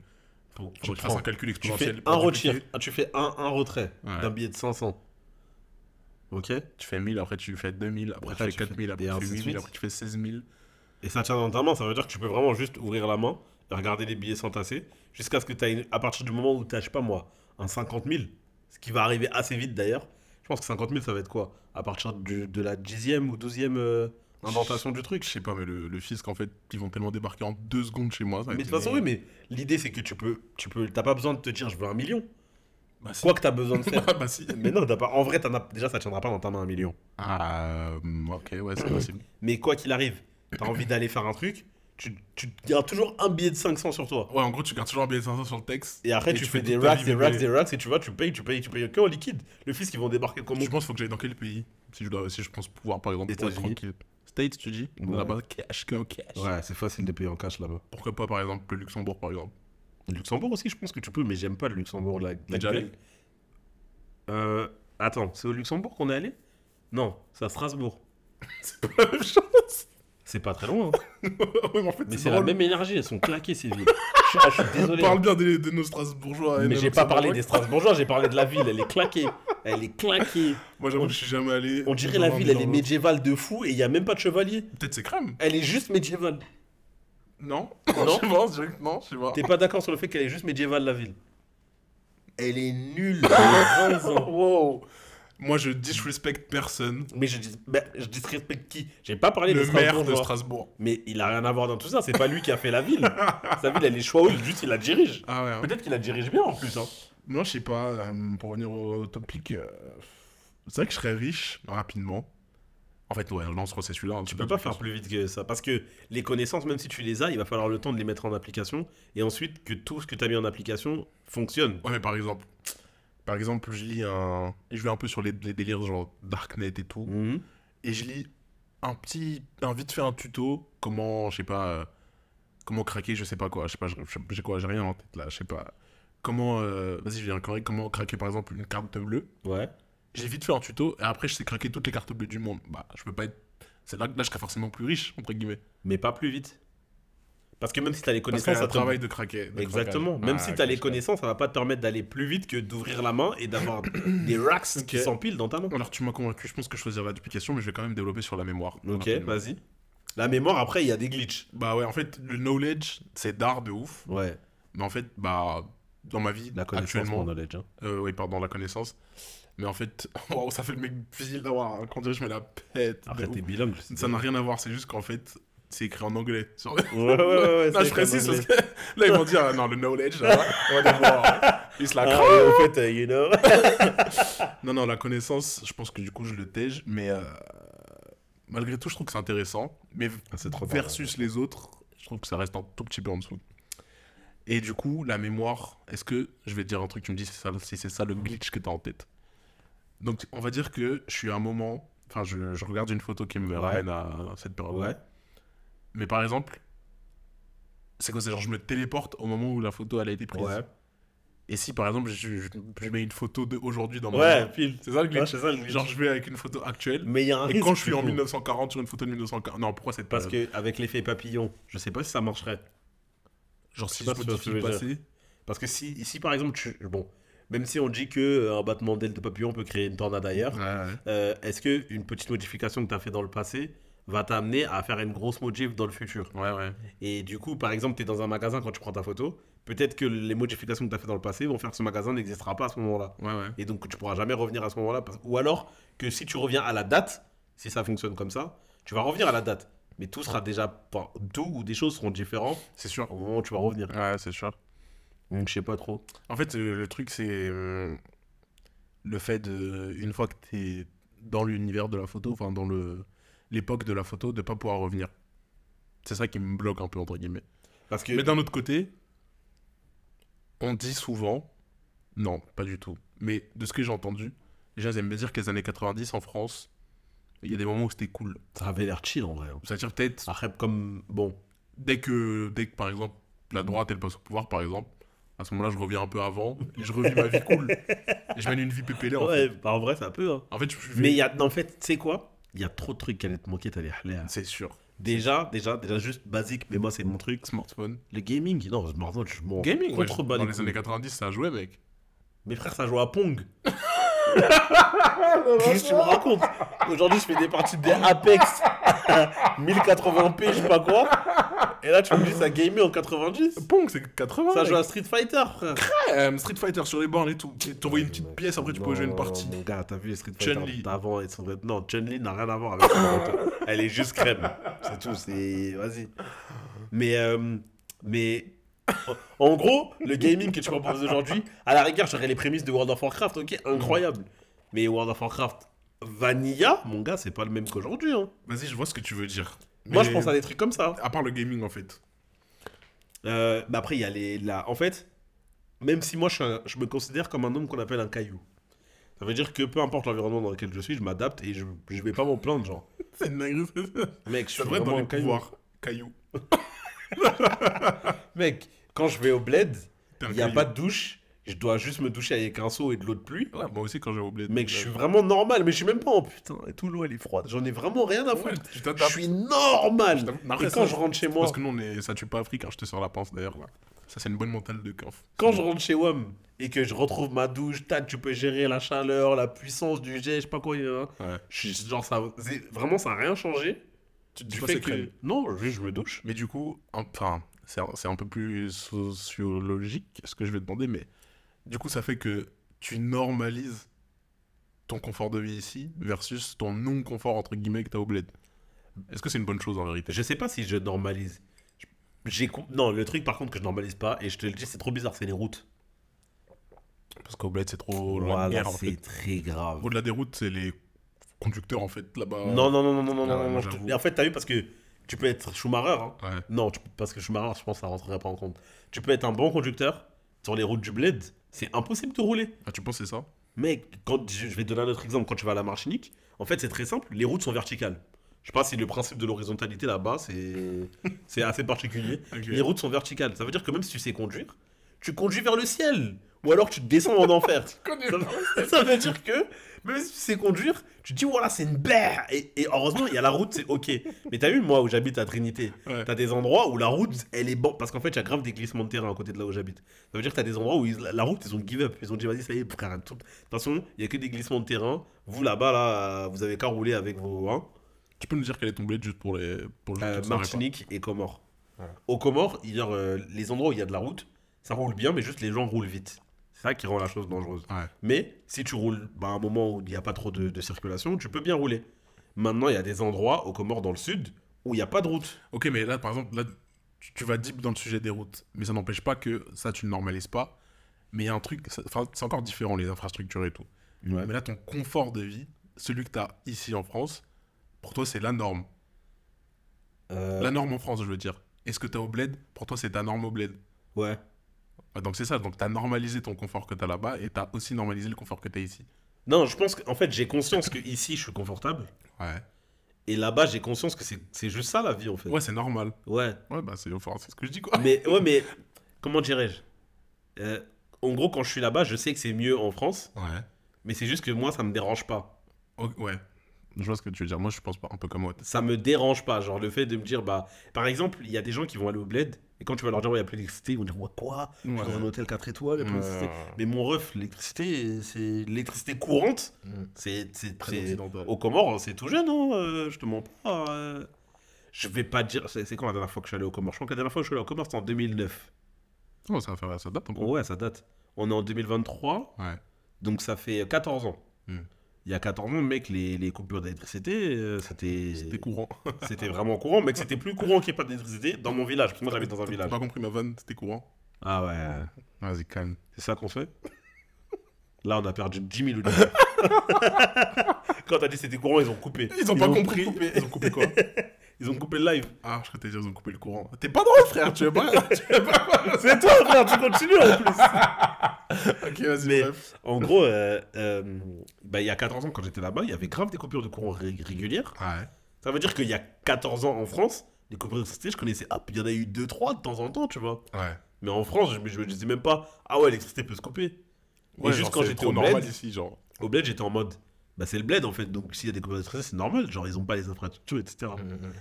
Speaker 1: Tu
Speaker 2: que je fasse un calcul
Speaker 1: Tu fais
Speaker 2: exponentiel.
Speaker 1: un retire. Ah, tu fais un, un retrait
Speaker 2: Ouais.
Speaker 1: d'un billet de 500. Ok
Speaker 2: Tu fais 1000, après tu fais 2000, après
Speaker 1: Après,
Speaker 2: tu fais
Speaker 1: tu fais-
Speaker 2: 4000, après tu fais
Speaker 1: de
Speaker 2: 8000,
Speaker 1: suite.
Speaker 2: après tu fais 16000.
Speaker 1: Et ça tient dans ta main, ça veut dire que tu peux vraiment juste ouvrir la main et regarder les billets s'entasser jusqu'à ce que tu aies, à partir du moment où tu je sais pas moi, un 50 000, ce qui va arriver assez vite d'ailleurs. Je pense que 50 000, ça va être quoi? À partir du- de la dixième ou douzième euh, inventation du truc
Speaker 2: Je sais pas, mais le, le fisc, en fait, ils vont tellement débarquer en deux secondes chez moi. ça
Speaker 1: Mais de toute façon, oui, mais l'idée c'est que tu peux, tu peux, t'as pas besoin de te dire je veux un million.
Speaker 2: Bah, si.
Speaker 1: Quoi que t'as besoin de faire.
Speaker 2: Ah, bah si.
Speaker 1: mais non, t'as pas, en vrai, t'en as, déjà ça tiendra pas dans ta main un million.
Speaker 2: Ah, euh, ok, ouais, c'est possible.
Speaker 1: Mais quoi qu'il arrive, t'as envie d'aller faire un truc, tu, tu gardes toujours un billet de 500 sur toi.
Speaker 2: Ouais, en gros, tu gardes toujours un billet de 500 sur le texte.
Speaker 1: Et après, tu, fais, des racks, des racks, des racks, et tu vois, tu payes, tu payes, tu payes que en liquide. Le fils qui vont débarquer comme
Speaker 2: Je pense qu'il faut que j'aille dans quel pays si je, dois, si je pense pouvoir, par exemple, pour être tranquille. States, tu dis?
Speaker 1: Ouais.
Speaker 2: Là-bas, cash, comme cash.
Speaker 1: Ouais, c'est facile de payer en cash là-bas.
Speaker 2: Pourquoi pas, par exemple, le Luxembourg, par exemple?
Speaker 1: Le Luxembourg aussi, je pense que tu peux, mais j'aime pas le Luxembourg. La, la
Speaker 2: déjà allé.
Speaker 1: Euh, attends, c'est au Luxembourg qu'on est allé? Non, c'est à Strasbourg.
Speaker 2: C'est pas la même chose.
Speaker 1: C'est pas très loin, hein.
Speaker 2: ouais, mais en fait,
Speaker 1: mais
Speaker 2: c'est
Speaker 1: la même énergie, elles sont claquées ces villes. je, suis, je suis
Speaker 2: On
Speaker 1: désolé.
Speaker 2: parle bien de, de nos Strasbourgeois. et
Speaker 1: mais j'ai pas parlé des Strasbourgeois, j'ai parlé de la ville, elle est claquée. Elle est claquée.
Speaker 2: Moi, j'avoue, je suis jamais allé.
Speaker 1: On dirait la ville, elle est médiévale de fou et il y a même pas de chevalier.
Speaker 2: Peut-être c'est crème.
Speaker 1: Elle est juste médiévale.
Speaker 2: Non
Speaker 1: Non.
Speaker 2: Je pense, non, je sais pas.
Speaker 1: T'es pas d'accord sur le fait qu'elle est juste médiévale la ville? Elle est nulle.
Speaker 2: Wow. Moi, je disrespecte personne.
Speaker 1: Mais je, dis, bah, je disrespecte qui? J'ai pas parlé de
Speaker 2: Le maire
Speaker 1: Strasbourg,
Speaker 2: de
Speaker 1: genre.
Speaker 2: Strasbourg.
Speaker 1: Mais il a rien à voir dans tout ça. C'est pas lui qui a fait la ville. Sa ville, elle est choix juste il la dirige.
Speaker 2: Ah ouais. hein.
Speaker 1: Peut-être qu'il la dirige bien en plus. Hein.
Speaker 2: Moi, je sais pas, euh, pour revenir au topic, euh, c'est vrai que je serais riche rapidement. En fait, ouais, non, c'est celui-là. hein,
Speaker 1: Tu peux pas faire plus vite que ça. Parce que les connaissances, même si tu les as, il va falloir le temps de les mettre en application. Et ensuite, que tout ce que tu as mis en application fonctionne.
Speaker 2: Ouais, mais par exemple, par exemple, je lis un. Je vais un peu sur les, les délires genre Darknet et tout.
Speaker 1: Mhm.
Speaker 2: Et je lis un petit. Un vite fait un tuto. Comment, je sais pas. euh, comment craquer, je sais pas quoi. Je sais pas, j'ai quoi, j'ai rien en tête là, je sais pas. Comment. euh, Vas-y, je viens correct. Comment craquer par exemple une carte bleue.
Speaker 1: Ouais.
Speaker 2: J'ai vite fait un tuto et après je sais craquer toutes les cartes bleues du monde. Bah, je peux pas être. C'est là que là, je serais forcément plus riche, entre guillemets.
Speaker 1: Mais pas plus vite. Parce que même si tu as les connaissances, ça te-
Speaker 2: travail de craquer. de
Speaker 1: Exactement.
Speaker 2: craquage.
Speaker 1: Même
Speaker 2: Ah,
Speaker 1: si tu as les connaissances, ça va pas te permettre d'aller plus vite que d'ouvrir la main et d'avoir des racks qui s'empilent dans ta main.
Speaker 2: Alors tu m'as convaincu, je pense que je choisirais l'application, mais je vais quand même développer sur la mémoire.
Speaker 1: Ok, vas-y. La mémoire, après, il y a des glitches.
Speaker 2: Bah ouais, en fait, le knowledge, c'est d'art de ouf.
Speaker 1: Ouais.
Speaker 2: Mais en fait, bah, dans ma vie,
Speaker 1: La connaissance, mon
Speaker 2: actuellement.
Speaker 1: knowledge. hein.
Speaker 2: Euh, oui, pardon, la connaissance. Mais en fait, ça fait le mec difficile d'avoir. Quand je me la pète.
Speaker 1: Après, t'es bilingue.
Speaker 2: Ça n'a rien à voir, c'est juste qu'en fait, c'est écrit en anglais. Sur-
Speaker 1: Ouais, ouais, ouais. ouais,
Speaker 2: Non,
Speaker 1: c'est
Speaker 2: je précise parce que là, ils vont dire, ah, non, le knowledge, là, on va devoir. Ils se la
Speaker 1: Ah,
Speaker 2: crament.
Speaker 1: au fait, euh, you know.
Speaker 2: Non, non, la connaissance, je pense que du coup, je le tège, mais euh, malgré tout, je trouve que c'est intéressant. Mais
Speaker 1: Ah, trop
Speaker 2: versus les autres, je trouve que ça reste un tout petit peu en dessous. Et du coup, la mémoire, est-ce que je vais te dire un truc, tu me dis si c'est ça, le glitch que tu as en tête Donc, on va dire que je suis à un moment, enfin, je, je regarde une photo qui me
Speaker 1: Ouais.
Speaker 2: ramène à cette période.
Speaker 1: Ouais.
Speaker 2: Mais par exemple, c'est quoi C'est genre, je me téléporte au moment où la photo elle a été prise.
Speaker 1: Ouais.
Speaker 2: Et si par exemple, je, je- je mets une photo d'aujourd'hui dans ma
Speaker 1: Ouais, pile.
Speaker 2: c'est ça le glitch
Speaker 1: Ouais, c'est ça le glitch.
Speaker 2: Genre, je vais avec une photo actuelle.
Speaker 1: Mais il y a un
Speaker 2: Et
Speaker 1: risque.
Speaker 2: quand je suis en
Speaker 1: coup.
Speaker 2: 1940 sur une photo de 1940. Non, pourquoi cette
Speaker 1: Parce
Speaker 2: période
Speaker 1: que avec l'effet papillon, je sais pas si ça marcherait.
Speaker 2: Genre, si
Speaker 1: pas que
Speaker 2: passé.
Speaker 1: Parce que si, ici, par exemple, tu... bon, même si on dit que euh, un battement d'aile de papillon peut créer une tornade ailleurs,
Speaker 2: Ouais, ouais.
Speaker 1: euh, est-ce que une petite modification que tu as fait dans le passé va t'amener à faire une grosse modif dans le futur?
Speaker 2: Ouais.
Speaker 1: Et du coup, par exemple, tu es dans un magasin quand tu prends ta photo, peut-être que les modifications que tu as fait dans le passé vont faire que ce magasin n'existera pas à ce moment-là. Et donc, tu pourras jamais revenir à ce moment-là. parce- Ou alors que si tu reviens à la date, si ça fonctionne comme ça, tu vas revenir à la date. Mais tout sera déjà pas. Tout ou des choses seront différentes
Speaker 2: C'est sûr.
Speaker 1: au moment où tu vas revenir.
Speaker 2: Ouais, c'est sûr.
Speaker 1: Donc, je sais pas trop.
Speaker 2: En fait, euh, le truc, c'est euh, le fait de, une fois que tu es dans l'univers de la photo, enfin, dans le l'époque de la photo, de pas pouvoir revenir. C'est ça qui me bloque un peu, entre guillemets.
Speaker 1: Parce que.
Speaker 2: Mais d'un autre côté, on dit souvent, non, pas du tout, mais de ce que j'ai entendu, les gens aiment bien dire que les années 90 en France, il y a des moments où c'était cool.
Speaker 1: Ça avait l'air chill en vrai. hein.
Speaker 2: C'est-à-dire peut-être
Speaker 1: Après, comme. Bon.
Speaker 2: dès que, dès que, par exemple, la droite, elle passe au pouvoir, par exemple, à ce moment-là, je reviens un peu avant, et je revis ma vie cool. Et je mène une vie pépélée, en
Speaker 1: Ouais,
Speaker 2: fait.
Speaker 1: bah, en vrai, ça peut. Hein.
Speaker 2: En fait, je
Speaker 1: Mais y a. En fait, tu sais quoi? Il y a trop de trucs qui allaient te manquer, t'allais aller.
Speaker 2: C'est sûr.
Speaker 1: Déjà, déjà, déjà, juste basique, mais moi, c'est mon truc.
Speaker 2: Smartphone.
Speaker 1: Le gaming, non, smartphone, je m'en
Speaker 2: Gaming, ouais,
Speaker 1: contrebats
Speaker 2: dans
Speaker 1: les
Speaker 2: années 90, ça a joué, mec.
Speaker 1: Mes frères, ça joue à Pong. Qu'est-ce que tu me racontes Aujourd'hui, je fais des parties des Apex 1080p, je sais pas quoi. Et là, tu me dis ça gamé en 90
Speaker 2: Pong, c'est 80.
Speaker 1: Ça joue à Street Fighter, frère.
Speaker 2: Euh, Street Fighter sur les bornes et tout. T'envoies une petite pièce, après tu peux jouer une partie.
Speaker 1: Mon gars, t'as vu les Street Fighter
Speaker 2: Chun-Li.
Speaker 1: d'avant et son Non, Chun-Li n'a rien à voir avec. Elle est juste crème. C'est tout, c'est. Vas-y. Mais. euh, Mais. En gros, le gaming que tu proposes aujourd'hui, à la rigueur, j'aurais les prémices de World of Warcraft, ok, incroyable. Mais World of Warcraft Vanilla, mon gars, c'est pas le même qu'aujourd'hui. Hein.
Speaker 2: Vas-y, je vois ce que tu veux dire.
Speaker 1: Moi, je pense à des trucs comme ça.
Speaker 2: À part le gaming, en fait.
Speaker 1: Euh, mais après, il y a les. La... En fait, même si moi, je, suis un- je me considère comme un homme qu'on appelle un caillou. Ça veut dire que peu importe l'environnement dans lequel je suis, je m'adapte et je, je vais pas m'en plaindre, genre.
Speaker 2: C'est une dinguerie.
Speaker 1: Mec, je suis vraiment
Speaker 2: les
Speaker 1: un caillou.
Speaker 2: Caillou.
Speaker 1: Mec, quand je vais au bled, il n'y a pas de douche. Je dois juste me doucher avec un seau et de l'eau de pluie.
Speaker 2: Ouais, moi aussi, quand j'ai oublié.
Speaker 1: Mec, je suis vraiment normal, mais je suis même pas en putain. Et tout l'eau, elle est froide. J'en ai vraiment rien à foutre. Je suis normal. Et quand
Speaker 2: ça,
Speaker 1: je rentre chez moi,
Speaker 2: Parce que nous, on est... ça tue pas Afrique, hein, je te sors la pince d'ailleurs. là. Ça, c'est une bonne mentale de coff.
Speaker 1: quand je rentre chez WAM et que je retrouve ma douche, tac, tu peux gérer la chaleur, la puissance du jet, je sais pas quoi. a.
Speaker 2: Ouais.
Speaker 1: Je suis genre ça, vraiment ça a rien changé.
Speaker 2: Tu
Speaker 1: Du fait que non, juste je me douche.
Speaker 2: Mais du coup, enfin, c'est un, un peu plus sociologique ce que je vais demander, mais du coup, ça fait que tu normalises ton confort de vie ici versus ton non-confort entre guillemets que t'as au bled. Est-ce que c'est une bonne chose en vérité?
Speaker 1: Je sais pas si je normalise. J'ai non, le truc par contre que je normalise pas, et je te le dis, c'est trop bizarre, c'est les routes.
Speaker 2: Parce qu'au bled c'est trop loin de
Speaker 1: Voilà,
Speaker 2: en
Speaker 1: c'est
Speaker 2: fait.
Speaker 1: très grave.
Speaker 2: Au-delà des routes, c'est les conducteurs en fait là-bas.
Speaker 1: Non, non, non, non, non, non,
Speaker 2: Ah
Speaker 1: non, non. Et en fait, t'as vu, parce que tu peux être Schumacher, hein.
Speaker 2: Ouais.
Speaker 1: Non, tu peux- parce que Schumacher, je pense ça rentrerait pas en compte. Tu peux être un bon conducteur sur les routes du bled, c'est impossible de rouler.
Speaker 2: Ah, tu penses c'est ça?
Speaker 1: Mec, quand, je vais te donner un autre exemple. Quand tu vas à la Martinique, en fait, c'est très simple. Les routes sont verticales. Je sais pas si le principe de l'horizontalité là-bas, c'est c'est assez particulier. Les routes sont verticales. Ça veut dire que même si tu sais conduire, tu conduis vers le ciel. Ou alors tu descends en enfer. ça, veut- ça veut dire que même si tu sais conduire, tu te dis voilà, c'est une berre. Et, et heureusement, il y a la route, c'est ok. Mais t'as vu, moi où j'habite à Trinité,
Speaker 2: Ouais.
Speaker 1: t'as des endroits où la route, elle est bon. Parce qu'en fait, il y a grave des glissements de terrain à côté de là où j'habite. Ça veut dire que t'as des endroits où ils- la, la route, ils ont give up. Ils ont dit vas-y, ça y est, frère. De toute façon, il y a que des glissements de terrain. Vous là-bas, là, vous avez qu'à rouler avec vos. hein,
Speaker 2: Tu peux nous dire quel est ton bled juste pour les. Pour
Speaker 1: euh. Martinique et Comores.
Speaker 2: Voilà.
Speaker 1: Au Comores, il y a, euh, les endroits où il y a de la route, ça roule bien, mais juste les gens roulent vite. Ça qui rend la chose dangereuse.
Speaker 2: Ouais.
Speaker 1: Mais si tu roules bah, à un moment où il n'y a pas trop de, de circulation, tu peux bien rouler. Maintenant, il y a des endroits, au Comores dans le sud, où il n'y a pas de route.
Speaker 2: Ok, mais là, par exemple, là, tu, tu vas deep dans le sujet des routes. Mais ça n'empêche pas que ça, tu le normalises pas. Mais il y a un truc, c'est encore différent, les infrastructures et tout. Mais là, ton confort de vie, celui que tu as ici en France, pour toi, c'est la norme.
Speaker 1: Euh,
Speaker 2: La norme en France, je veux dire. Est-ce que tu as au bled? Pour toi, c'est ta norme au bled.
Speaker 1: Ouais.
Speaker 2: Ouais, donc c'est ça, donc tu as normalisé ton confort que tu as là-bas et tu as aussi normalisé le confort que tu as ici.
Speaker 1: Non, je pense qu'en fait, j'ai conscience que ici, je suis confortable.
Speaker 2: Ouais.
Speaker 1: Et là-bas, j'ai conscience que c'est juste ça, la vie, en fait.
Speaker 2: Ouais, c'est normal.
Speaker 1: Ouais.
Speaker 2: Ouais, bah c'est ce que je dis quoi.
Speaker 1: Mais, ouais, mais comment dirais-je? Euh, En gros, quand je suis là-bas, je sais que c'est mieux en France,
Speaker 2: Ouais.
Speaker 1: mais c'est juste que moi, ça me dérange pas.
Speaker 2: Ouais. Je vois ce que tu veux dire. Moi, je pense pas un peu comme moi.
Speaker 1: Ça me dérange pas. Genre, le fait de me dire, bah, par exemple, il y a des gens qui vont aller au bled, et quand tu vas leur dire, ouais, il n'y a plus d'électricité, ils vont dire, ouais, quoi? Je suis dans un hôtel 4 étoiles, il y a plus d'électricité. Mais mon ref, l'électricité, c'est l'électricité courante.
Speaker 2: Mm.
Speaker 1: C'est c'est-
Speaker 2: Très
Speaker 1: c'est-. Au Comores, c'est tout jeune, hein, euh, je te mens pas. euh. Je vais pas dire. C'est c'est quand la dernière fois que je suis allé au Comores? Je crois que la dernière fois que je suis allé au Comores, c'était en 2009.
Speaker 2: Oh, ça va faire ça date un peu.
Speaker 1: Ouais, ça date. On est en 2023,
Speaker 2: Ouais.
Speaker 1: donc ça fait 14 ans.
Speaker 2: Hmm.
Speaker 1: Il y a 14 ans, mec, les, les coupures d'électricité, euh, c'était
Speaker 2: C'était courant.
Speaker 1: c'était vraiment courant. Mec, c'était plus courant qu'il n'y ait pas d'électricité dans mon village. Parce que moi, j'habite dans un
Speaker 2: T'as
Speaker 1: village.
Speaker 2: pas compris ma vanne, c'était courant.
Speaker 1: Ah ouais,
Speaker 2: Vas-y, calme.
Speaker 1: c'est ça qu'on fait? Là, on a perdu 10 000 auditeurs. Quand t'as dit c'était courant, ils ont coupé.
Speaker 2: Ils ont pas compris.
Speaker 1: coupé.
Speaker 2: Ils ont coupé quoi?
Speaker 1: Ils ont coupé le live.
Speaker 2: Ah, je crois que t'as dit ils ont coupé le courant. T'es pas drôle, frère. Tu veux pas pas
Speaker 1: C'est toi, frère, tu continues en plus.
Speaker 2: Ok, vas-y,
Speaker 1: Mais-
Speaker 2: bref.
Speaker 1: En gros, euh, euh, bah, il y a 14 ans, quand j'étais là-bas, il y avait grave des coupures de courant ré- régulières.
Speaker 2: Ouais.
Speaker 1: Ça veut dire qu'il y a 14 ans en France, les coupures d'électricité, je connaissais. Ah, il y en a eu 2-3 de temps en temps, tu vois.
Speaker 2: Ouais.
Speaker 1: Mais en France, je me, je me disais même pas, ah ouais, l'électricité peut se couper.
Speaker 2: Ouais,
Speaker 1: Et juste quand j'étais au bled,
Speaker 2: ici, genre.
Speaker 1: au bled, j'étais en mode, bah c'est le bled en fait, donc s'il y a des coupures d'électricité, c'est normal. Genre, ils ont pas les infrastructures, etc.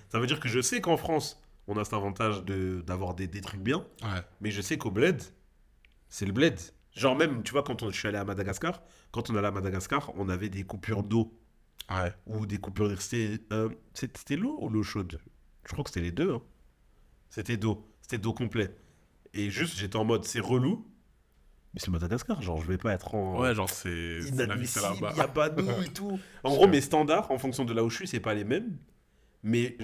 Speaker 1: Ça veut dire que je sais qu'en France, on a cet avantage de- d'avoir des, des trucs bien,
Speaker 2: Ouais.
Speaker 1: mais je sais qu'au bled, c'est le bled. Genre, même, tu vois, quand on- je suis allé à Madagascar, quand on allait à Madagascar, on avait des coupures d'eau
Speaker 2: Ouais.
Speaker 1: ou des coupures d'électricité. Euh, c'était c'était l'eau ou l'eau chaude? Je crois que c'était les deux. hein. C'était d'eau. C'était d'eau complet. Et juste, j'étais en mode, c'est relou. Mais c'est Madagascar, genre, je vais pas être en.
Speaker 2: Ouais, genre, c'est.
Speaker 1: inadmissible, il n'y a pas d'eau et tout. En gros, mes standards, en fonction de là où je suis, c'est pas les mêmes. Mais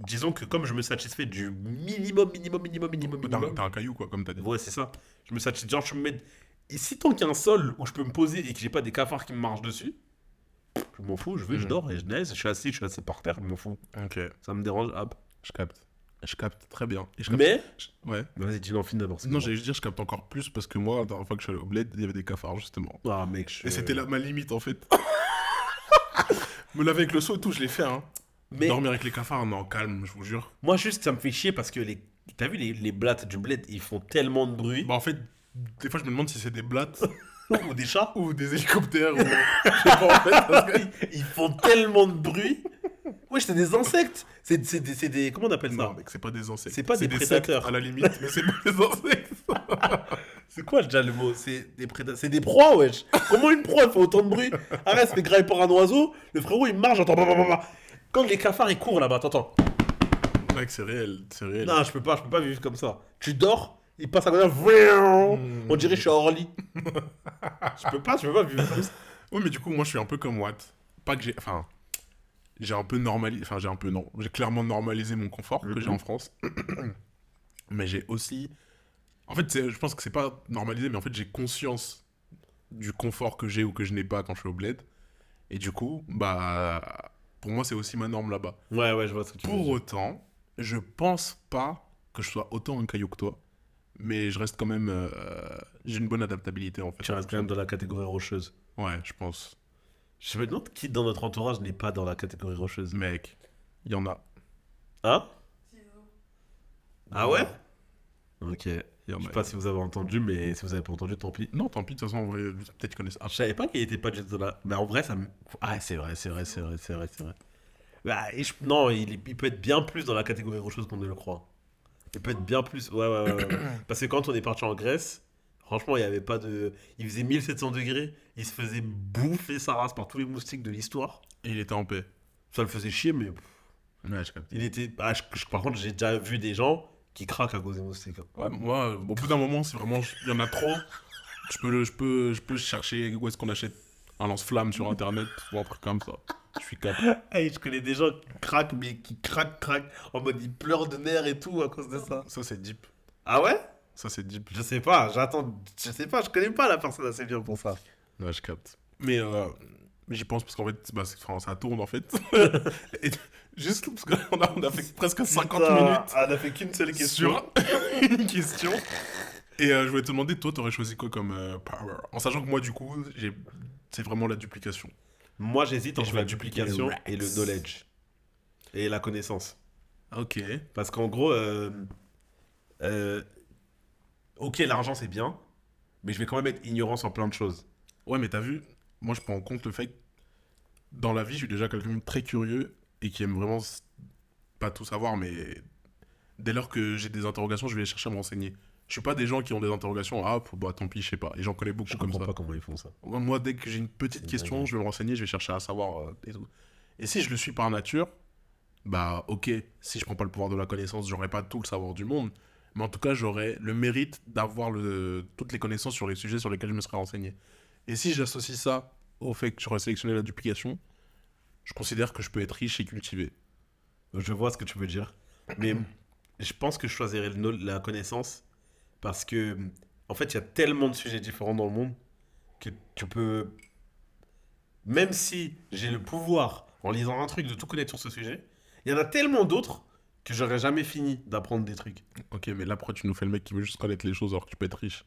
Speaker 1: disons que comme je me satisfais du minimum, minimum, minimum, minimum,
Speaker 2: T'as un-
Speaker 1: minimum.
Speaker 2: t'as un caillou, quoi, comme t'as dit.
Speaker 1: Ouais, c'est ça. Je me satisfais. Genre, je me mets. Et si tant qu'il y a un sol où je peux me poser et que j'ai pas des cafards qui me marchent dessus, je m'en fous, je vais, je
Speaker 2: Mhm.
Speaker 1: dors et je naise, je suis assis, je suis assis par terre, je m'en fous.
Speaker 2: Ok.
Speaker 1: Ça me dérange. hop.
Speaker 2: Je capte. Je capte très bien. Et je capte-
Speaker 1: Mais.
Speaker 2: je- Ouais.
Speaker 1: Vas-y, dis-le en fin d'abord.
Speaker 2: Non, j'allais juste dire, je capte encore plus parce que moi, la dernière fois que je suis allé au bled, il y avait des cafards, justement.
Speaker 1: Ah, mec, je.
Speaker 2: Et c'était là ma limite, en fait. Me laver avec le seau et tout, je l'ai fait, hein.
Speaker 1: Mais
Speaker 2: Dormir avec les cafards, non, calme, je vous jure.
Speaker 1: moi, juste, ça me fait chier parce que les. T'as vu les, les blattes du bled, ils font tellement de bruit.
Speaker 2: Bah, en fait, des fois, je me demande si c'est des blattes
Speaker 1: ou des chats.
Speaker 2: ou des hélicoptères ou. je sais pas, en fait, parce que-
Speaker 1: Ils font tellement de bruit. Ouais, c'est des insectes. C'est des, des. Comment on appelle ça?
Speaker 2: Non, mec, c'est pas des insectes.
Speaker 1: C'est pas des
Speaker 2: sectes,
Speaker 1: prédateurs.
Speaker 2: à la limite, mais c'est pas des insectes.
Speaker 1: C'est quoi déjà le mot? C'est des prédateurs. C'est des proies, wesh. Comment une proie fait autant de bruit? Arrête, c'est grave par un oiseau. Le frérot il marche, j'entends. bah, bah, bah. Quand les cafards ils courent là-bas, t'entends.
Speaker 2: Mec, c'est réel, c'est réel.
Speaker 1: Non, je peux pas, je peux pas vivre comme ça. Tu dors, il passe à côté, vrrrr, on dirait que je suis à Orly. je peux pas, je peux pas vivre comme ça.
Speaker 2: Ouais, mais du coup, moi, je suis un peu comme Watt. Pas que j'ai. Enfin, j'ai un peu normalisé. Enfin, j'ai un peu. Non, j'ai clairement normalisé mon confort que j'ai
Speaker 1: Mhm.
Speaker 2: en France. mais j'ai aussi. En fait, je pense que c'est pas normalisé, mais en fait, j'ai conscience du confort que j'ai ou que je n'ai pas quand je suis au bled. Et du coup, bah. Pour moi, c'est aussi ma norme là-bas.
Speaker 1: Ouais, ouais, je vois ce que tu veux
Speaker 2: Pour
Speaker 1: dire.
Speaker 2: autant, je pense pas que je sois autant un caillou que toi. Mais je reste quand même. euh, j'ai une bonne adaptabilité en fait.
Speaker 1: Tu restes quand même dans la catégorie rocheuse.
Speaker 2: Ouais, je pense.
Speaker 1: Je me demande qui dans notre entourage n'est pas dans la catégorie rocheuse.
Speaker 2: Mec, il y en a.
Speaker 1: Hein? Ah ouais? Ok. Je
Speaker 2: a.
Speaker 1: sais pas si vous avez entendu, mais si vous avez pas entendu, tant pis.
Speaker 2: Non, tant pis, de toute façon, en vrai, peut-être qu'ils connaissent. Ah,
Speaker 1: Je savais pas qu'il était pas du tout là. Mais en vrai, ça me. Ah, c'est vrai, c'est vrai, c'est vrai, c'est vrai, c'est vrai. Bah, et je- Non, il, est- il peut être bien plus dans la catégorie rocheuse qu'on ne le croit. Il peut être bien plus. Ouais, ouais, ouais. ouais. Parce que quand on est parti en Grèce, franchement, il y avait pas de. Il faisait 1700 degrés, il se faisait bouffer sa race par tous les moustiques de l'histoire.
Speaker 2: Et il était en paix.
Speaker 1: Ça le faisait chier, mais
Speaker 2: Ouais, je capte.
Speaker 1: il était. Ah, je- par contre, j'ai déjà vu des gens qui craquent à cause des moustiques. hein.
Speaker 2: Ouais, moi, au bout d'un moment, si vraiment il y en a trop, je peux, le- je peux, je peux chercher où est-ce qu'on achète un lance-flamme sur internet ou un truc comme ça. Je suis cap.
Speaker 1: Hey, je connais des gens qui craquent, mais qui craquent, craquent, en mode ils pleurent de nerfs et tout à cause de ça.
Speaker 2: Ça, c'est deep.
Speaker 1: Ah ouais?
Speaker 2: Ça, c'est deep.
Speaker 1: Je sais pas, j'attends, je sais pas, je connais pas la personne assez bien pour ça.
Speaker 2: Ouais, je capte. Mais euh, j'y pense parce qu'en fait, bah, enfin, ça tourne en fait. Et juste parce qu'on a, on a fait presque 50
Speaker 1: Putain,
Speaker 2: minutes
Speaker 1: Elle a fait qu'une seule question.
Speaker 2: sur une question. Et euh, je voulais te demander, toi, t'aurais choisi quoi comme euh, power? En sachant que moi, du coup, c'est vraiment la duplication.
Speaker 1: Moi j'hésite entre la duplication et le knowledge. Et la connaissance.
Speaker 2: Ok.
Speaker 1: Parce qu'en gros, euh, ok, l'argent c'est bien, mais je vais quand même être ignorant sur plein de choses.
Speaker 2: Ouais, mais t'as vu, moi, je prends en compte le fait que dans la vie, je suis déjà quelqu'un de très curieux et qui aime vraiment pas tout savoir, mais dès lors que j'ai des interrogations, je vais chercher à me renseigner. Je suis pas des gens qui ont des interrogations, ah, bah tant pis, je sais pas. Et j'en connais beaucoup
Speaker 1: Je
Speaker 2: comme
Speaker 1: comprends
Speaker 2: ça.
Speaker 1: pas comment ils font ça.
Speaker 2: Moi, dès que j'ai une petite question, je vais me renseigner, je vais chercher à savoir euh, et tout. Et si je le suis par nature, bah ok, si je prends pas le pouvoir de la connaissance, j'aurai pas tout le savoir du monde, mais en tout cas, j'aurai le mérite d'avoir toutes les connaissances sur les sujets sur lesquels je me serais renseigné. Et si j'associe ça au fait que j'aurais sélectionné la duplication, je considère que je peux être riche et cultivé.
Speaker 1: Je vois ce que tu veux dire. Mais je pense que je choisirais la connaissance parce que, en fait, il y a tellement de sujets différents dans le monde que tu peux. Même si j'ai le pouvoir, en lisant un truc, de tout connaître sur ce sujet, il y en a tellement d'autres que j'aurais jamais fini d'apprendre des trucs.
Speaker 2: Ok, mais là, pourquoi tu nous fais le mec qui veut juste connaître les choses alors que tu peux être riche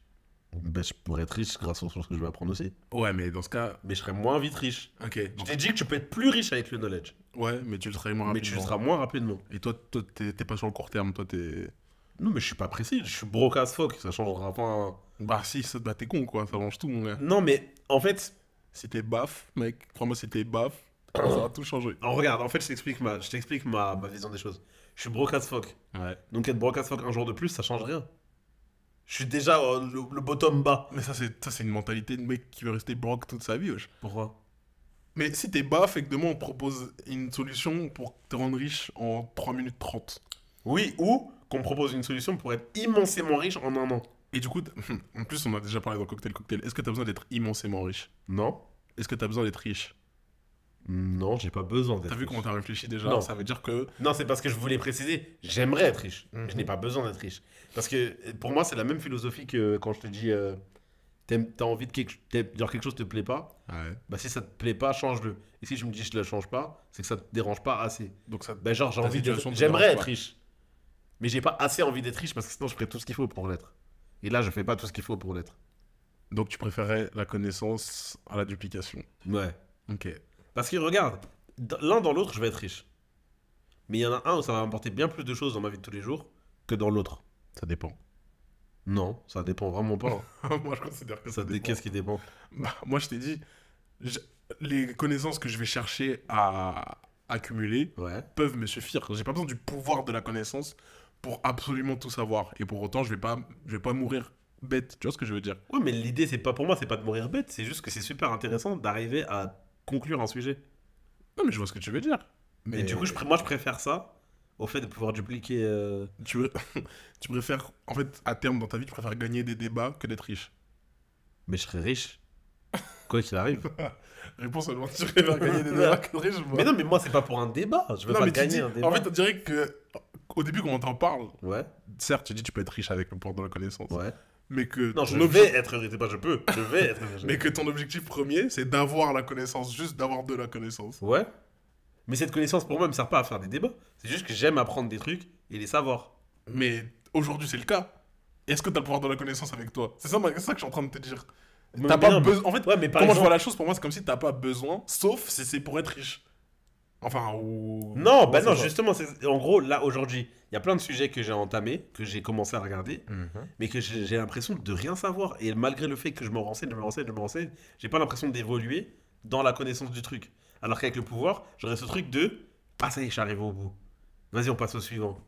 Speaker 1: Ben, je pourrais être riche grâce aux choses que je vais apprendre aussi.
Speaker 2: Ouais, mais dans ce cas,
Speaker 1: Mais je serais moins vite riche.
Speaker 2: ok.
Speaker 1: Je t'ai dit que tu peux être plus riche avec le knowledge.
Speaker 2: Ouais, mais tu le serais moins
Speaker 1: Mais tu le
Speaker 2: rapidement.
Speaker 1: seras moins rapidement.
Speaker 2: Et toi, toi, t'es pas sur le court terme, toi, t'es.
Speaker 1: Non, mais je suis pas précis. Je suis broke as fuck. Ça changera pas.
Speaker 2: Bah si, ça, bah, t'es con quoi, ça mange tout mon gars.
Speaker 1: Non, mais en fait,
Speaker 2: t'es baf, mec, crois-moi t'es baf, ça va tout changer.
Speaker 1: Alors, regarde, en fait, je t'explique ma, je t'explique ma, ma vision des choses. Je suis broke as fuck.
Speaker 2: Ouais.
Speaker 1: Donc, être broke as fuck un jour de plus, ça change rien. Je suis déjà euh, le, le bottom bas.
Speaker 2: Mais ça c'est, ça, c'est une mentalité de mec qui veut rester broke toute sa vie, wesh.
Speaker 1: Pourquoi?
Speaker 2: Mais si t'es baf et que demain on propose une solution pour te rendre riche en 3 minutes 30.
Speaker 1: Oui, ou qu'on propose une solution pour être immensément riche en un an.
Speaker 2: Et du coup, en plus on a déjà parlé dans Cocktail Cocktail, est-ce que t'as besoin d'être immensément riche?
Speaker 1: Non
Speaker 2: Est-ce que t'as besoin d'être riche?
Speaker 1: Non, j'ai pas besoin d'être
Speaker 2: T'as vu comment t'as réfléchi déjà?
Speaker 1: Non.
Speaker 2: Ça veut dire que...
Speaker 1: Non, c'est parce que je voulais préciser, j'aimerais être riche.
Speaker 2: Mhm.
Speaker 1: Je n'ai pas besoin d'être riche. Parce que pour moi, c'est la même philosophie que quand je te dis, euh, t'aimes- t'as envie de quelque, genre quelque chose te plaît pas,
Speaker 2: Ouais.
Speaker 1: bah si ça te plaît pas, change-le. Et si je me dis je le change pas, c'est que ça te dérange pas assez.
Speaker 2: Donc ça...
Speaker 1: Ben genre j'ai envie de... J'aimerais être
Speaker 2: pas.
Speaker 1: riche. Mais j'ai pas assez envie d'être riche parce que sinon je ferais tout ce qu'il faut pour l'être. Et là je fais pas tout ce qu'il faut pour l'être.
Speaker 2: Donc tu préférais la connaissance à la duplication.
Speaker 1: Ouais.
Speaker 2: Ok.
Speaker 1: Parce que regarde, l'un dans l'autre je vais être riche. Mais il y en a un où ça va m'apporter bien plus de choses dans ma vie de tous les jours que dans l'autre.
Speaker 2: Ça dépend.
Speaker 1: Non, ça dépend vraiment pas.
Speaker 2: Moi je considère que
Speaker 1: ça
Speaker 2: ça
Speaker 1: dé-
Speaker 2: dépend.
Speaker 1: Qu'est-ce qui dépend?
Speaker 2: Bah, moi, je t'ai dit, je- les connaissances que je vais chercher à accumuler
Speaker 1: Ouais.
Speaker 2: peuvent me suffire. J'ai pas besoin du pouvoir de la connaissance pour absolument tout savoir. Et pour autant, je vais pas, je vais pas mourir bête. Tu vois ce que je veux dire?
Speaker 1: Ouais, mais l'idée c'est pas pour moi, c'est pas de mourir bête, c'est juste que c'est super intéressant d'arriver à conclure un sujet.
Speaker 2: Non, mais je vois ce que tu veux dire. Mais
Speaker 1: Et du coup, je pr- moi je préfère ça au fait de pouvoir dupliquer. euh,
Speaker 2: tu, veux... tu préfères, en fait, à terme dans ta vie, tu préfères gagner des débats que d'être riche.
Speaker 1: Mais je serais riche. Quoi qu'il arrive.
Speaker 2: Réponse à l'aventure vers gagner des débats cadrés, je vois.
Speaker 1: Mais non, mais moi, c'est pas pour un débat. Je veux
Speaker 2: Non,
Speaker 1: pas
Speaker 2: mais tu
Speaker 1: gagner
Speaker 2: dis-
Speaker 1: un débat.
Speaker 2: En fait, on dirait que au début, quand on t'en parle,
Speaker 1: Ouais,
Speaker 2: certes, tu dis tu peux être riche avec le pouvoir de la connaissance,
Speaker 1: ouais.
Speaker 2: Mais que
Speaker 1: Non, je
Speaker 2: ton obje-
Speaker 1: vais être. C'est pas je peux. Je vais être
Speaker 2: mais que ton objectif premier, c'est d'avoir la connaissance, juste d'avoir de la connaissance.
Speaker 1: Ouais. Mais cette connaissance, pour moi, me sert pas à faire des débats. C'est juste que j'aime apprendre des trucs et les savoir.
Speaker 2: Mais aujourd'hui, c'est le cas. Est-ce que tu as le pouvoir de la connaissance avec toi? C'est ça, ça que je suis en train de te dire. T'as pas besoin. En fait,
Speaker 1: Ouais, mais par
Speaker 2: comment je vois la chose, pour moi, c'est comme si t'as pas besoin, sauf si c'est pour être riche. Enfin, ou.
Speaker 1: Non, bah non, justement, en gros, là, aujourd'hui, il y a plein de sujets que j'ai entamés, que j'ai commencé à regarder,
Speaker 2: Mhm.
Speaker 1: mais que j'ai l'impression de rien savoir. Et malgré le fait que je me renseigne, je me renseigne, je me renseigne, j'ai pas l'impression d'évoluer dans la connaissance du truc. Alors qu'avec le pouvoir, j'aurais ce truc de Ah, ça y est, arrivé au bout. Vas-y, on passe au suivant.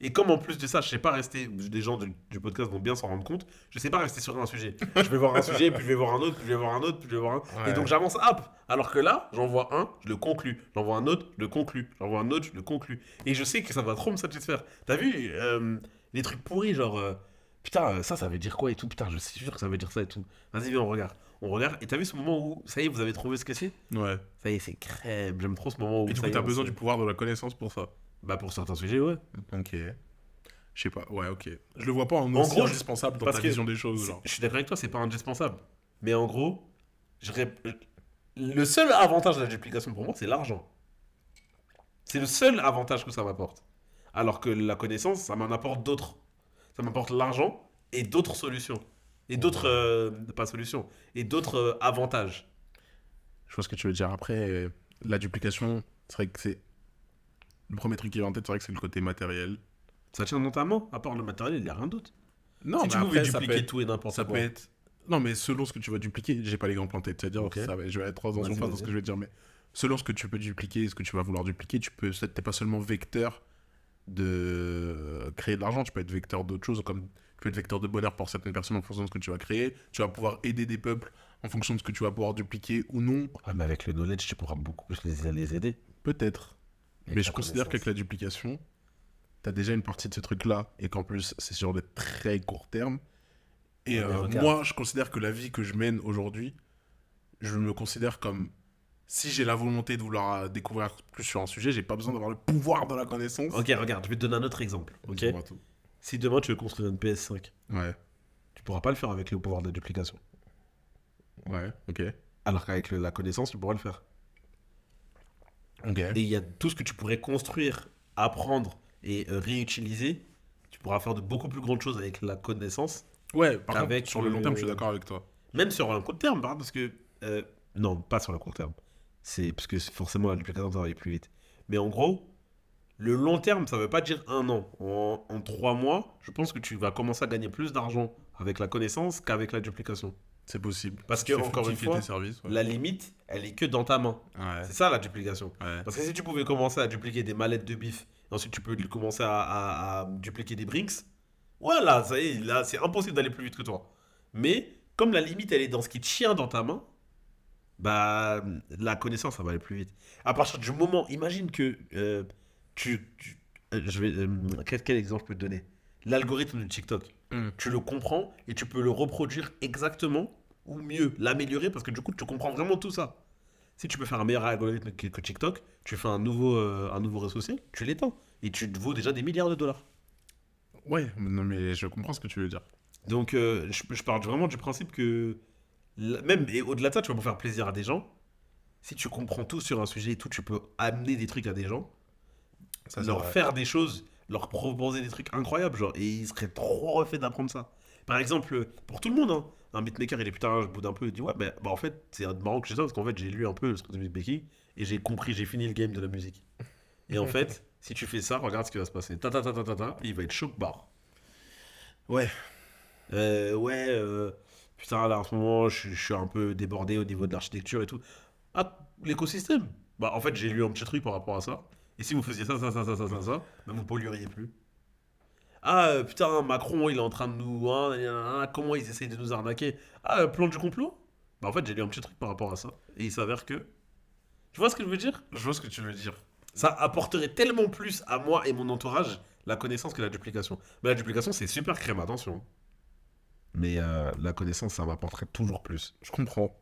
Speaker 1: Et comme en plus de ça, je sais pas rester, des gens du, du podcast vont bien s'en rendre compte, je sais pas rester sur un sujet. Je vais voir un sujet, puis je vais voir un autre, puis je vais voir un autre, puis je vais voir un.
Speaker 2: Ouais.
Speaker 1: Et donc j'avance hop. Alors que là, j'en vois un, je le conclus. J'en vois un autre, je le conclus. J'en vois un autre, je le conclus. Et je sais que ça va trop me satisfaire. T'as vu euh, les trucs pourris, genre euh, putain, euh, ça, ça veut dire quoi et tout? Putain, je suis sûr que ça veut dire ça et tout. Vas-y, viens, on regarde. On regarde. Et t'as vu ce moment où ça y est, vous avez trouvé ce que c'est
Speaker 2: Ouais.
Speaker 1: Ça y est, c'est crème. J'aime trop ce moment où.
Speaker 2: Et du
Speaker 1: ça
Speaker 2: coup, t'as besoin du pouvoir de la connaissance pour ça.
Speaker 1: Bah pour certains sujets, ouais.
Speaker 2: Ok. Je sais pas, ouais, ok. Je le vois pas en,
Speaker 1: En
Speaker 2: aussi
Speaker 1: gros,
Speaker 2: indispensable dans
Speaker 1: parce
Speaker 2: ta
Speaker 1: que
Speaker 2: vision des choses. Genre.
Speaker 1: Je suis d'accord avec toi, c'est pas indispensable. Mais en gros, je rép- le seul avantage de la duplication pour moi, c'est l'argent. C'est le seul avantage que ça m'apporte. Alors que la connaissance, ça m'en apporte d'autres. Ça m'apporte l'argent et d'autres solutions. Et d'autres. euh, pas solutions. Et d'autres euh, avantages.
Speaker 2: Je vois ce que tu veux dire. Après, euh, la duplication, c'est vrai que c'est. Le premier truc qui vient en tête, c'est vrai que c'est le côté matériel.
Speaker 1: Ça tient notamment, à part le matériel, il n'y a rien d'autre.
Speaker 2: Non,
Speaker 1: si
Speaker 2: mais
Speaker 1: tu pouvais
Speaker 2: après, ça
Speaker 1: dupliquer
Speaker 2: peut être-
Speaker 1: tout et n'importe
Speaker 2: Ça
Speaker 1: quoi.
Speaker 2: peut être. Non, mais selon ce que tu vas dupliquer, j'ai pas l'exemple en tête. C'est-à-dire,
Speaker 1: Ok.
Speaker 2: ça va- je vais être trop dans dans ce que je vais dire, mais selon ce que tu peux dupliquer et ce que tu vas vouloir dupliquer, tu peux. T'es pas seulement vecteur de créer de l'argent, tu peux être vecteur d'autres choses, comme tu peux être vecteur de bonheur pour certaines personnes en fonction de ce que tu vas créer. Tu vas pouvoir aider des peuples en fonction de ce que tu vas pouvoir dupliquer ou non.
Speaker 1: Ouais, mais avec le knowledge, tu pourras beaucoup plus les, les aider.
Speaker 2: Peut-être. Mais
Speaker 1: la
Speaker 2: je considère qu'avec la duplication, tu as déjà une partie de ce truc-là, et qu'en plus, c'est sur des très courts termes. Et euh, moi, je considère que la vie que je mène aujourd'hui, je me considère comme. Si j'ai la volonté de vouloir euh, découvrir plus sur un sujet, j'ai pas besoin d'avoir le pouvoir de la connaissance.
Speaker 1: Ok, regarde, je vais te donner un autre exemple. Ok. Si demain tu veux construire une PS5,
Speaker 2: Ouais,
Speaker 1: tu pourras pas le faire avec le pouvoir de duplication.
Speaker 2: ouais, ok.
Speaker 1: Alors qu'avec la connaissance, tu pourras le faire. Et il y a tout ce que tu pourrais construire, apprendre et euh, réutiliser. Tu pourras faire de beaucoup plus grandes choses avec la connaissance,
Speaker 2: Ouais, par contre, sur le long terme, je suis d'accord avec toi.
Speaker 1: même sur un court terme, hein, parce que euh, non, pas sur le court terme. C'est parce que forcément la duplication ça va aller plus vite. Mais en gros, le long terme, ça veut pas dire un an. En, en trois mois, je pense que tu vas commencer à gagner plus d'argent avec la connaissance qu'avec la duplication.
Speaker 2: C'est possible.
Speaker 1: Parce que, encore une fois,
Speaker 2: tes services. Ouais.
Speaker 1: La limite, elle est que dans ta main.
Speaker 2: Ouais.
Speaker 1: C'est ça la duplication.
Speaker 2: ouais.
Speaker 1: Parce que si tu pouvais commencer à dupliquer des mallettes de bif, ensuite tu peux commencer à, à- à dupliquer des brinks, voilà, ça y est, là, c'est impossible d'aller plus vite que toi. Mais comme la limite, elle est dans ce qui tient dans ta main, bah, la connaissance, ça va aller plus vite. À partir du moment, imagine que euh, tu, tu- euh, je vais, euh, quel, quel exemple je peux te donner? L'algorithme de TikTok.
Speaker 2: Mm.
Speaker 1: Tu le comprends et tu peux le reproduire exactement ou mieux, l'améliorer parce que du coup, tu comprends vraiment tout ça. Si tu peux faire un meilleur algorithme que, que TikTok, tu fais un nouveau, euh, un nouveau réseau social, tu l'étends. Et tu te vaux déjà des milliards de dollars.
Speaker 2: Ouais, non, mais je comprends ce que tu veux dire.
Speaker 1: Donc, euh, je, je pars vraiment du principe que, même, et au-delà de ça, tu vas pour faire plaisir à des gens. Si tu comprends tout sur un sujet et tout, tu peux amener des trucs à des gens,
Speaker 2: Ça,
Speaker 1: leur
Speaker 2: vrai.
Speaker 1: faire des choses, leur proposer des trucs incroyables, genre, et ils seraient trop refaits d'apprendre ça. Par exemple, pour tout le monde, hein, un beatmaker, il est putain, je boude un peu, il dit ouais, bah, bah, en fait, c'est marrant que j'ai ça parce qu'en fait, j'ai lu un peu le truc de beatmaking et j'ai compris, j'ai fini le game de la musique. Et en fait, si tu fais ça, regarde ce qui va se passer. Ta ta ta ta ta ta, il va être choc barre.
Speaker 2: Ouais.
Speaker 1: Euh, ouais, euh, putain, là en ce moment, je, je suis un peu débordé au niveau de l'architecture et tout. Ah, l'écosystème Bah, en fait, j'ai lu un petit truc par rapport à ça. Et si vous faisiez ça, ça, ça, ça, ça, ça, ça, bah, vous pollueriez plus. Ah, euh, putain, Macron, il est en train de nous. hein, comment ils essayent de nous arnaquer Ah, euh, plan du complot Bah, en fait, j'ai lu un petit truc par rapport à ça. Et il s'avère que. Tu vois ce que je veux dire
Speaker 2: Je vois ce que tu veux dire.
Speaker 1: ça apporterait tellement plus à moi et mon entourage la connaissance que la duplication. Mais la duplication, c'est super crème, attention. Mais euh, la connaissance, ça m'apporterait toujours plus.
Speaker 2: Je comprends.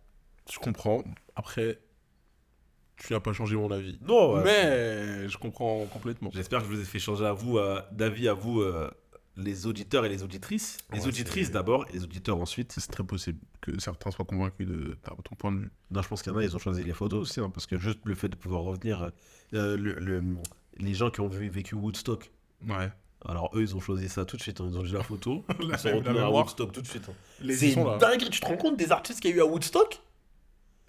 Speaker 2: Je comprends. Après, tu n'as pas changé mon avis.
Speaker 1: Non, ouais.
Speaker 2: Mais je comprends complètement.
Speaker 1: J'espère que je vous ai fait changer à vous, euh, d'avis à vous, euh, les auditeurs et les auditrices. Les
Speaker 2: Ouais,
Speaker 1: auditrices d'abord et les auditeurs ensuite.
Speaker 2: C'est très possible que certains soient convaincus de ta- ton point de vue.
Speaker 1: Non, je pense qu'il y en a, ils ont choisi les photos aussi, hein, parce que juste le fait de pouvoir revenir, euh, le- le- les gens qui ont vécu Woodstock,
Speaker 2: Ouais.
Speaker 1: alors eux, ils ont choisi ça tout de suite, hein, ils ont vu la photo,
Speaker 2: La-
Speaker 1: ils sont revenus à. Woodstock tout de suite. hein. C'est dinguerie, tu te rends compte des artistes qu'il y a eu à Woodstock?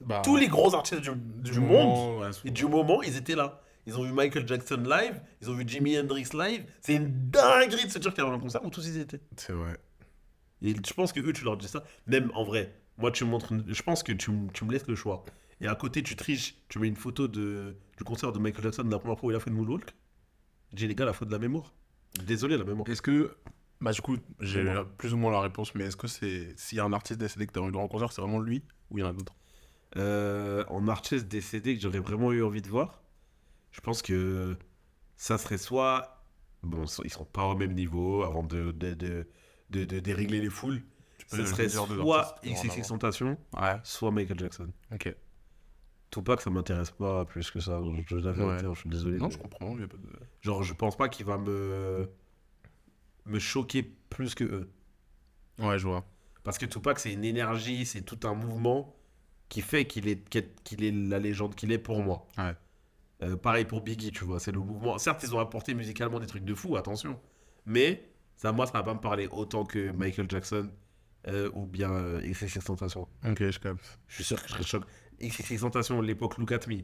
Speaker 2: Bah,
Speaker 1: Tous les gros artistes du, du monde
Speaker 2: moment, ouais,
Speaker 1: et du moment, ils étaient là. Ils ont vu Michael Jackson live, ils ont vu Jimi Hendrix live. C'est une dinguerie de se dire qu'il y avait un concert où tous ils étaient.
Speaker 2: C'est vrai.
Speaker 1: Et je pense que eux, tu leur dis ça. Même en vrai, moi, tu me montres. une- Je pense que tu, m- tu me laisses le choix. Et à côté, tu triches. Tu mets une photo de, du concert de Michael Jackson de la première fois où il a fait le moonwalk. J'ai les gars, la faute de la mémoire. Désolé, la mémoire.
Speaker 2: Est-ce que. Bah, du coup, j'ai plus ou moins la réponse, mais est-ce que c'est. S'il y a un artiste décédé que tu as envie de rencontrer, c'est vraiment lui ou il y en a d'autres?
Speaker 1: Euh, en artiste décédé que j'aurais vraiment eu envie de voir, je pense que ça serait soit. Bon, ils sont pas au même niveau avant de, de, de, de, de dérégler les foules. Ce serait soit XXX Tentation,
Speaker 2: Ouais,
Speaker 1: soit Michael Jackson.
Speaker 2: ok.
Speaker 1: Tupac, ça m'intéresse pas plus que ça. Je, je,
Speaker 2: Ouais.
Speaker 1: suis désolé.
Speaker 2: Non,
Speaker 1: mais-
Speaker 2: je comprends. pas de-
Speaker 1: Genre, je pense pas qu'il va me me choquer plus que eux.
Speaker 2: Ouais, je vois.
Speaker 1: Parce que Tupac, c'est une énergie, c'est tout un mouvement qui fait qu'il est, qu'il qu'il est la légende qu'il est pour moi.
Speaker 2: Ouais.
Speaker 1: Euh, pareil pour Biggie, tu vois, c'est le mouvement. Certes, ils ont apporté musicalement des trucs de fou, attention. Mais ça, moi, ça va pas me parler autant que Michael Jackson euh, ou bien euh, XXX Tentation.
Speaker 2: Ok, je capte.
Speaker 1: Je suis sûr que je serais choqué. XXX Tentation, l'époque Look at Me.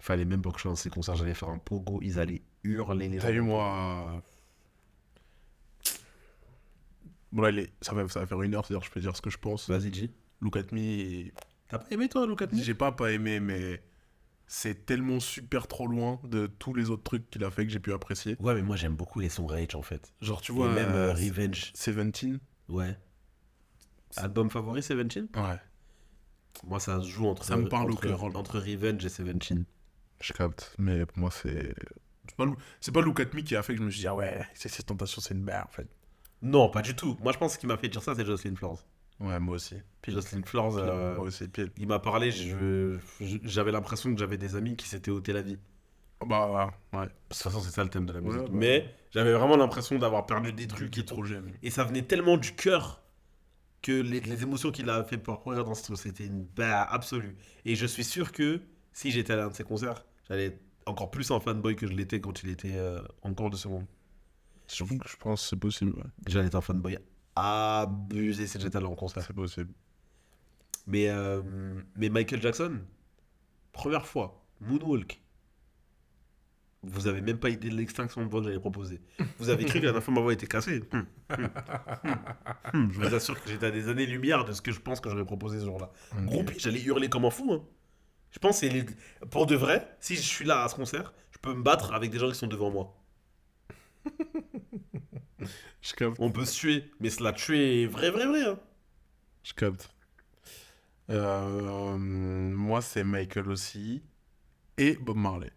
Speaker 1: Fallait même pas que je lance ces concerts, j'allais faire un pogo, ils allaient hurler les
Speaker 2: T'as
Speaker 1: gens.
Speaker 2: eu moi. Bon, là, est- ça, va, ça va faire une heure, c'est-à-dire je peux dire ce que je pense.
Speaker 1: Vas-y, G.
Speaker 2: Look at me.
Speaker 1: T'as pas aimé toi, Look at Me?
Speaker 2: J'ai pas pas aimé, mais c'est tellement super trop loin de tous les autres trucs qu'il a fait que j'ai pu apprécier.
Speaker 1: Ouais, mais moi j'aime beaucoup les sons Rage en fait.
Speaker 2: Genre, tu
Speaker 1: Et
Speaker 2: vois,
Speaker 1: même euh, Revenge.
Speaker 2: Seventeen.
Speaker 1: Ouais. Album favori, Seventeen?
Speaker 2: Ouais,
Speaker 1: Moi ça se joue entre,
Speaker 2: Ça me parle au
Speaker 1: entre,
Speaker 2: cœur.
Speaker 1: entre Revenge et Seventeen.
Speaker 2: je capte. Mais pour moi, c'est. C'est pas, pas Look at me qui a fait que je me suis dit, ah ouais, c'est cette tentation, c'est une merde en fait.
Speaker 1: Non, pas du tout. Moi je pense que ce qui m'a fait dire ça, c'est Jocelyn Flores.
Speaker 2: Ouais, moi aussi.
Speaker 1: Puis Jocelyn Flores, euh,
Speaker 2: Moi aussi,
Speaker 1: il m'a parlé, je- je- j'avais l'impression que j'avais des amis qui s'étaient ôté la vie.
Speaker 2: Bah ouais. ouais.
Speaker 1: De toute façon, c'est ça le thème de la musique.
Speaker 2: Ouais, bah,
Speaker 1: mais j'avais vraiment l'impression d'avoir perdu des trucs
Speaker 2: Qui
Speaker 1: et tout.
Speaker 2: trop j'aime.
Speaker 1: Et ça venait tellement du cœur que les, les émotions qu'il a fait parcourir dans ce truc, c'était une barre absolue. Et je suis sûr que si j'étais à l'un de ses concerts, j'allais être encore plus un fanboy que je l'étais quand il était euh, encore de ce monde.
Speaker 2: Surtout que je pense que c'est possible. Ouais.
Speaker 1: J'allais être un fanboy abusé si j'étais allé en concert.
Speaker 2: C'est possible.
Speaker 1: Mais, euh, mais Michael Jackson, première fois, Moonwalk. Vous avez même pas idée de l'extinction de voix que j'allais proposer. Vous avez cru que la dernière fois ma voix était cassée. Hum, hum, hum, hum. Je vous assure que j'étais à des années-lumière de ce que je pense que j'aurais proposé ce jour-là.
Speaker 2: Ok.
Speaker 1: Groupie, j'allais hurler comme un fou. hein. Je pense que les- pour de vrai, si je suis là à ce concert, je peux me battre avec des gens qui sont devant moi.
Speaker 2: Je capte.
Speaker 1: On peut se tuer, mais se la tuer est vrai, vrai, vrai. hein.
Speaker 2: Je capte. Euh, moi, c'est Michael aussi. Et Bob Marley.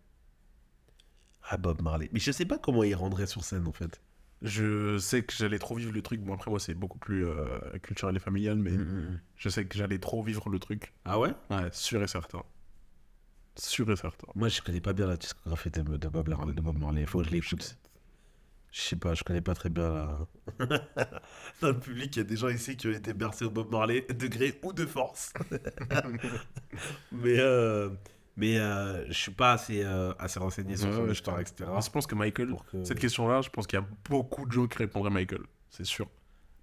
Speaker 1: Ah, Bob Marley. Mais je sais pas comment il rendrait sur scène en fait.
Speaker 2: Je sais que j'allais trop vivre le truc. Bon, après, moi, c'est beaucoup plus euh, culturel et familial, mais je sais que j'allais trop vivre le truc.
Speaker 1: Ah ouais?
Speaker 2: Ouais, sûr et certain. Sûr et certain.
Speaker 1: Moi, je connais pas bien la discographie de, de Bob, Marley, de Bob Marley. Faut que je l'écoute. Je sais pas, je connais pas très bien la. Dans le public, il y a des gens ici qui ont été bercés au Bob Marley, de gré ou de force. mais euh, mais euh, je suis pas assez, euh, assez renseigné sur son histoire, etc.
Speaker 2: Je pense que Michael,
Speaker 1: que-
Speaker 2: cette question-là, je pense qu'il y a beaucoup de gens qui répondraient Michael. C'est sûr.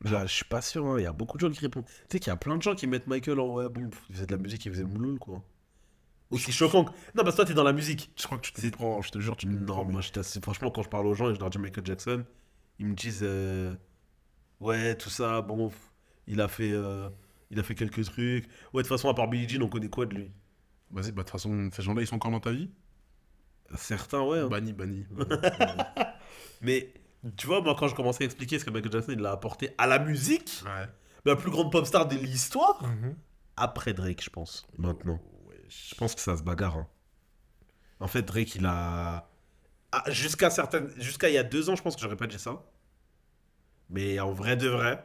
Speaker 1: Là, je suis pas sûr, hein, il y a beaucoup de gens qui répondent. Tu sais qu'il y a plein de gens qui mettent Michael en ouais, bon, il faisait de la musique, il faisait mouloul, quoi. Aussi choquant. que- Non, parce que toi, t'es dans la musique.
Speaker 2: Je crois que tu te prends, je te jure, tu te
Speaker 1: Non,
Speaker 2: prends,
Speaker 1: moi, je t'assure, franchement, quand je parle aux gens et je leur dis Michael Jackson, ils me disent euh, Ouais, tout ça, bon, il a fait. euh, il a fait quelques trucs. Ouais, de toute façon, à part Billie Jean, on connaît quoi de lui?
Speaker 2: Vas-y, bah de toute façon, ces gens-là, ils sont encore dans ta vie?
Speaker 1: Certains, ouais. hein.
Speaker 2: Banni, banni.
Speaker 1: Mais tu vois, moi, quand je commençais à expliquer ce que Michael Jackson il a apporté à la musique,
Speaker 2: ouais.
Speaker 1: la plus grande pop star de l'histoire, après Drake, je pense, maintenant. Je pense que ça se bagarre. hein. En fait, Drake, il a. Ah, jusqu'à certaines... jusqu'à il y a deux ans, je pense que j'aurais pas dit ça. Mais en vrai de vrai,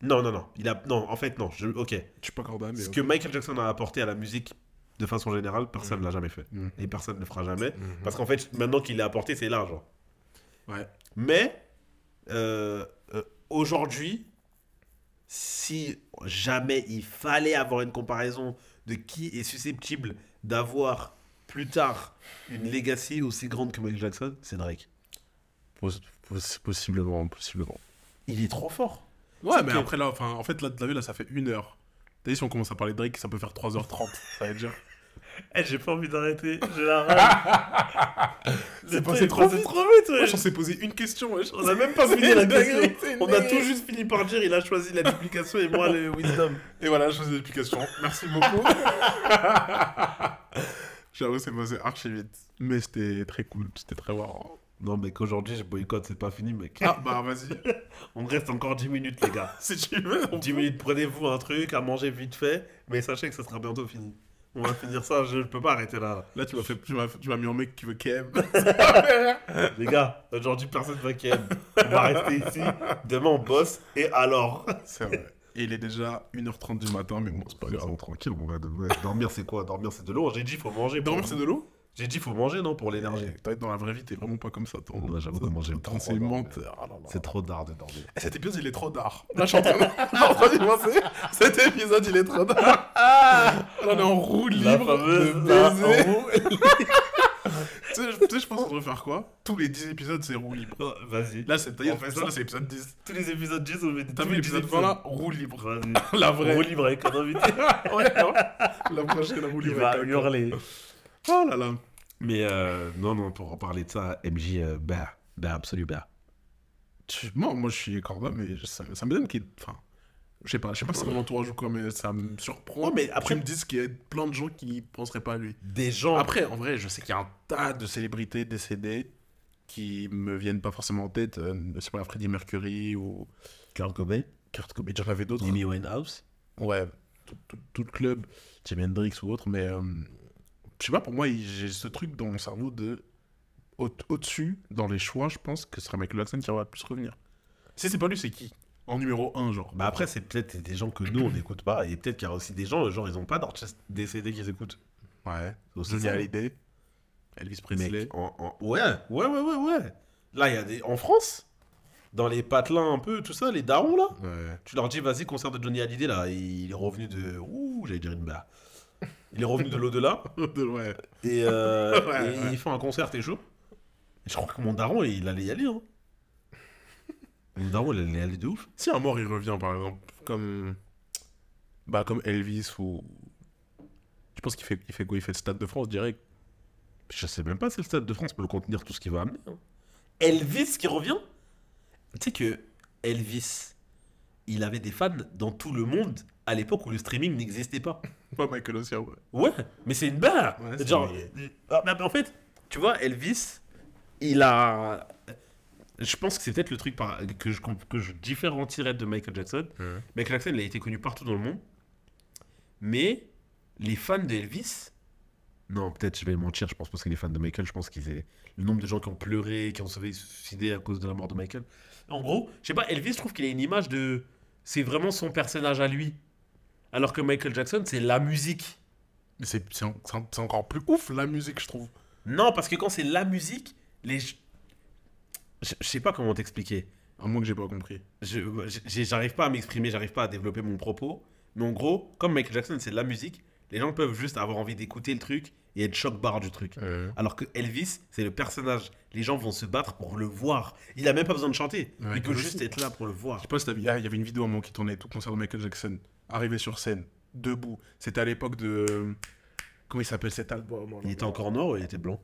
Speaker 1: Non, non, non. Il a... Non, en fait, non. Je... Ok.
Speaker 2: Je suis pas corda, mais.
Speaker 1: Ce que Michael Jackson a apporté à la musique de façon générale, personne ne l'a jamais fait.
Speaker 2: Mhm.
Speaker 1: Et personne ne le fera jamais.
Speaker 2: Mhm.
Speaker 1: Parce qu'en fait, maintenant qu'il l'a apporté, c'est l'argent.
Speaker 2: Ouais.
Speaker 1: Mais euh, euh, aujourd'hui, si jamais il fallait avoir une comparaison de qui est susceptible d'avoir plus tard une legacy aussi grande que Michael Jackson, c'est Drake.
Speaker 2: Poss- poss- possiblement, possiblement.
Speaker 1: Il est trop fort.
Speaker 2: Ouais, mais
Speaker 1: que-
Speaker 2: après, là, enfin, en fait, là, vu, là, ça fait une heure. T'as dit, si on commence à parler de Drake, ça peut faire 3h30. ça va être dur.
Speaker 1: Eh, j'ai pas envie d'arrêter. J'ai la rage.
Speaker 2: C'est passé trop vite.
Speaker 1: trop vite. ouais.
Speaker 2: Moi, j'en sais poser une question, wesh.
Speaker 1: On a même pas fini la question. On a tout juste fini par dire il a choisi la duplication et moi le wisdom.
Speaker 2: Et voilà, je faisais l'explication. Merci beaucoup. J'avoue, c'est passé archi vite. Mais c'était très cool, c'était très marrant.
Speaker 1: Non, mais qu'aujourd'hui je boycotte, c'est pas fini, mec.
Speaker 2: Ah, bah, vas-y.
Speaker 1: On reste encore 10 minutes, les gars.
Speaker 2: si tu veux. on
Speaker 1: 10 minutes, prenez-vous un truc à manger vite fait, mais sachez que ça sera bientôt fini. On va finir ça, je ne peux pas arrêter là.
Speaker 2: Là, tu m'as fait, tu m'as, tu m'as mis en mec qui veut KM.
Speaker 1: Les gars, aujourd'hui personne va ken. On va rester ici. Demain on bosse. Et alors?
Speaker 2: C'est vrai. Et il est déjà 1h30 du matin, mais bon, c'est pas grave.
Speaker 1: tranquille, on va dormir c'est quoi? Dormir c'est de l'eau. J'ai dit faut manger.
Speaker 2: Dormir, c'est de l'eau?
Speaker 1: J'ai dit faut manger non pour l'énergie.
Speaker 2: Toi, dans la vraie vie, t'es vraiment pas comme ça,
Speaker 1: que moi, j'aime trop
Speaker 2: C'est menteur. Ah.
Speaker 1: C'est trop d'art de dormir.
Speaker 2: Et cet épisode, il est trop d'art. Là, je suis en train de, penser. Cet épisode, il est trop d'art. Là, on est en roue libre. Tu sais, je- pense qu'on devrait faire quoi? Tous les 10 épisodes, c'est roue libre.
Speaker 1: Oh, Vas-y.
Speaker 2: Là, c'est
Speaker 1: On fait ça
Speaker 2: là, c'est l'épisode 10.
Speaker 1: Tous les épisodes 10 on met des
Speaker 2: T'as vu l'épisode
Speaker 1: 10
Speaker 2: 20 là Roue libre. La vraie.
Speaker 1: Roue libre avec un invité.
Speaker 2: Ouais. La prochaine, roue
Speaker 1: Il
Speaker 2: libre.
Speaker 1: va
Speaker 2: avec un-
Speaker 1: hurler.
Speaker 2: Oh là là.
Speaker 1: Mais euh, non, non, pour reparler de ça, MJ, euh, bah, bah, absolu, bah.
Speaker 2: Tu- Moi, moi, je suis corda, mais ça, ça me donne qu'il. Enfin, je sais pas, je sais pas si c'est mon entourage ou quoi, mais ça me surprend.
Speaker 1: Ouais, mais après-
Speaker 2: tu me dises qu'il y a plein de gens qui penseraient pas à lui.
Speaker 1: Des gens.
Speaker 2: Après, en vrai, je sais qu'il y a un tas de célébrités décédées qui me viennent pas forcément en tête. Euh, je sais pas, Freddie Mercury ou
Speaker 1: Kurt Cobain,
Speaker 2: Kurt Cobain, j'en avais d'autres.
Speaker 1: Amy Winehouse.
Speaker 2: Ouais, tout, tout- tout le club, Jimi Hendrix ou autre, mais euh, je sais pas, pour moi, j'ai ce truc dans mon cerveau de au- au-dessus, dans les choix, je pense que ce serait Michael Jackson qui va le plus revenir. Si c'est pas lui, c'est qui? En numéro 1, genre.
Speaker 1: Bah après, c'est peut-être des gens que nous, on n'écoute pas. Et peut-être qu'il y a aussi des gens, genre, ils ont pas d'artistes décédés qu'ils écoutent.
Speaker 2: Ouais. Johnny. Hallyday, Elvis Presley.
Speaker 1: Mec, en- en- Ouais, ouais, ouais, ouais, ouais. Là, il y a des... En France, dans les patelins un peu, tout ça, les darons, là,
Speaker 2: Ouais.
Speaker 1: tu leur dis, vas-y, concert de Johnny Hallyday, là, il est revenu de... Ouh, j'allais dire une barre. Il est revenu de l'au-delà,
Speaker 2: ouais.
Speaker 1: et, euh,
Speaker 2: Ouais,
Speaker 1: et
Speaker 2: ouais.
Speaker 1: il fait un concert, t'es chaud? Je crois que mon daron, il allait y aller, hein. Mon daron, il allait y aller de ouf.
Speaker 2: Si un mort il revient par exemple, comme bah comme Elvis ou tu penses qu'il fait il fait quoi? Il fait le Stade de France direct?
Speaker 1: Je sais même pas si le Stade de France peut le contenir tout ce qu'il va amener. hein. Elvis qui revient? Tu sais que Elvis, il avait des fans dans tout le monde à l'époque où le streaming n'existait pas.
Speaker 2: Ouais, Michael aussi, ouais.
Speaker 1: Ouais, mais c'est une barre.
Speaker 2: Ouais,
Speaker 1: Genre, ah, mais en fait, tu vois, Elvis, il a. Je pense que c'est peut-être le truc par- que, je, que je différencierais de Michael Jackson. Michael Jackson, il a été connu partout dans le monde. Mais les fans d'Elvis. Non, peut-être je vais mentir, je pense parce que les fans de Michael, je pense qu'ils aient le nombre de gens qui ont pleuré, qui ont sauvé suicidé à cause de la mort de Michael. En gros, je sais pas, Elvis, je trouve qu'il a une image de. C'est vraiment son personnage à lui. Alors que Michael Jackson, c'est la musique.
Speaker 2: C'est c'est en- c'est en- c'est encore plus ouf la musique, je trouve.
Speaker 1: Non, parce que quand c'est la musique, les. Je sais pas comment t'expliquer.
Speaker 2: À moins que j'ai pas compris.
Speaker 1: J'arrive pas à m'exprimer, j'arrive pas à développer mon propos. Mais en gros, comme Michael Jackson, c'est de la musique, les gens peuvent juste avoir envie d'écouter le truc et être choc-barre du truc.
Speaker 2: Euh,
Speaker 1: Alors que Elvis, c'est le personnage. Les gens vont se battre pour le voir. Il a même pas besoin de chanter.
Speaker 2: Ouais,
Speaker 1: Il peut juste
Speaker 2: aussi.
Speaker 1: être là pour le voir.
Speaker 2: Je sais pas si t'as vu, il y avait une vidéo à un moment qui tournait tout concert de Michael Jackson, arrivé sur scène, debout. C'était à l'époque de. Comment il s'appelle cet album
Speaker 1: Il était encore noir ou il était blanc?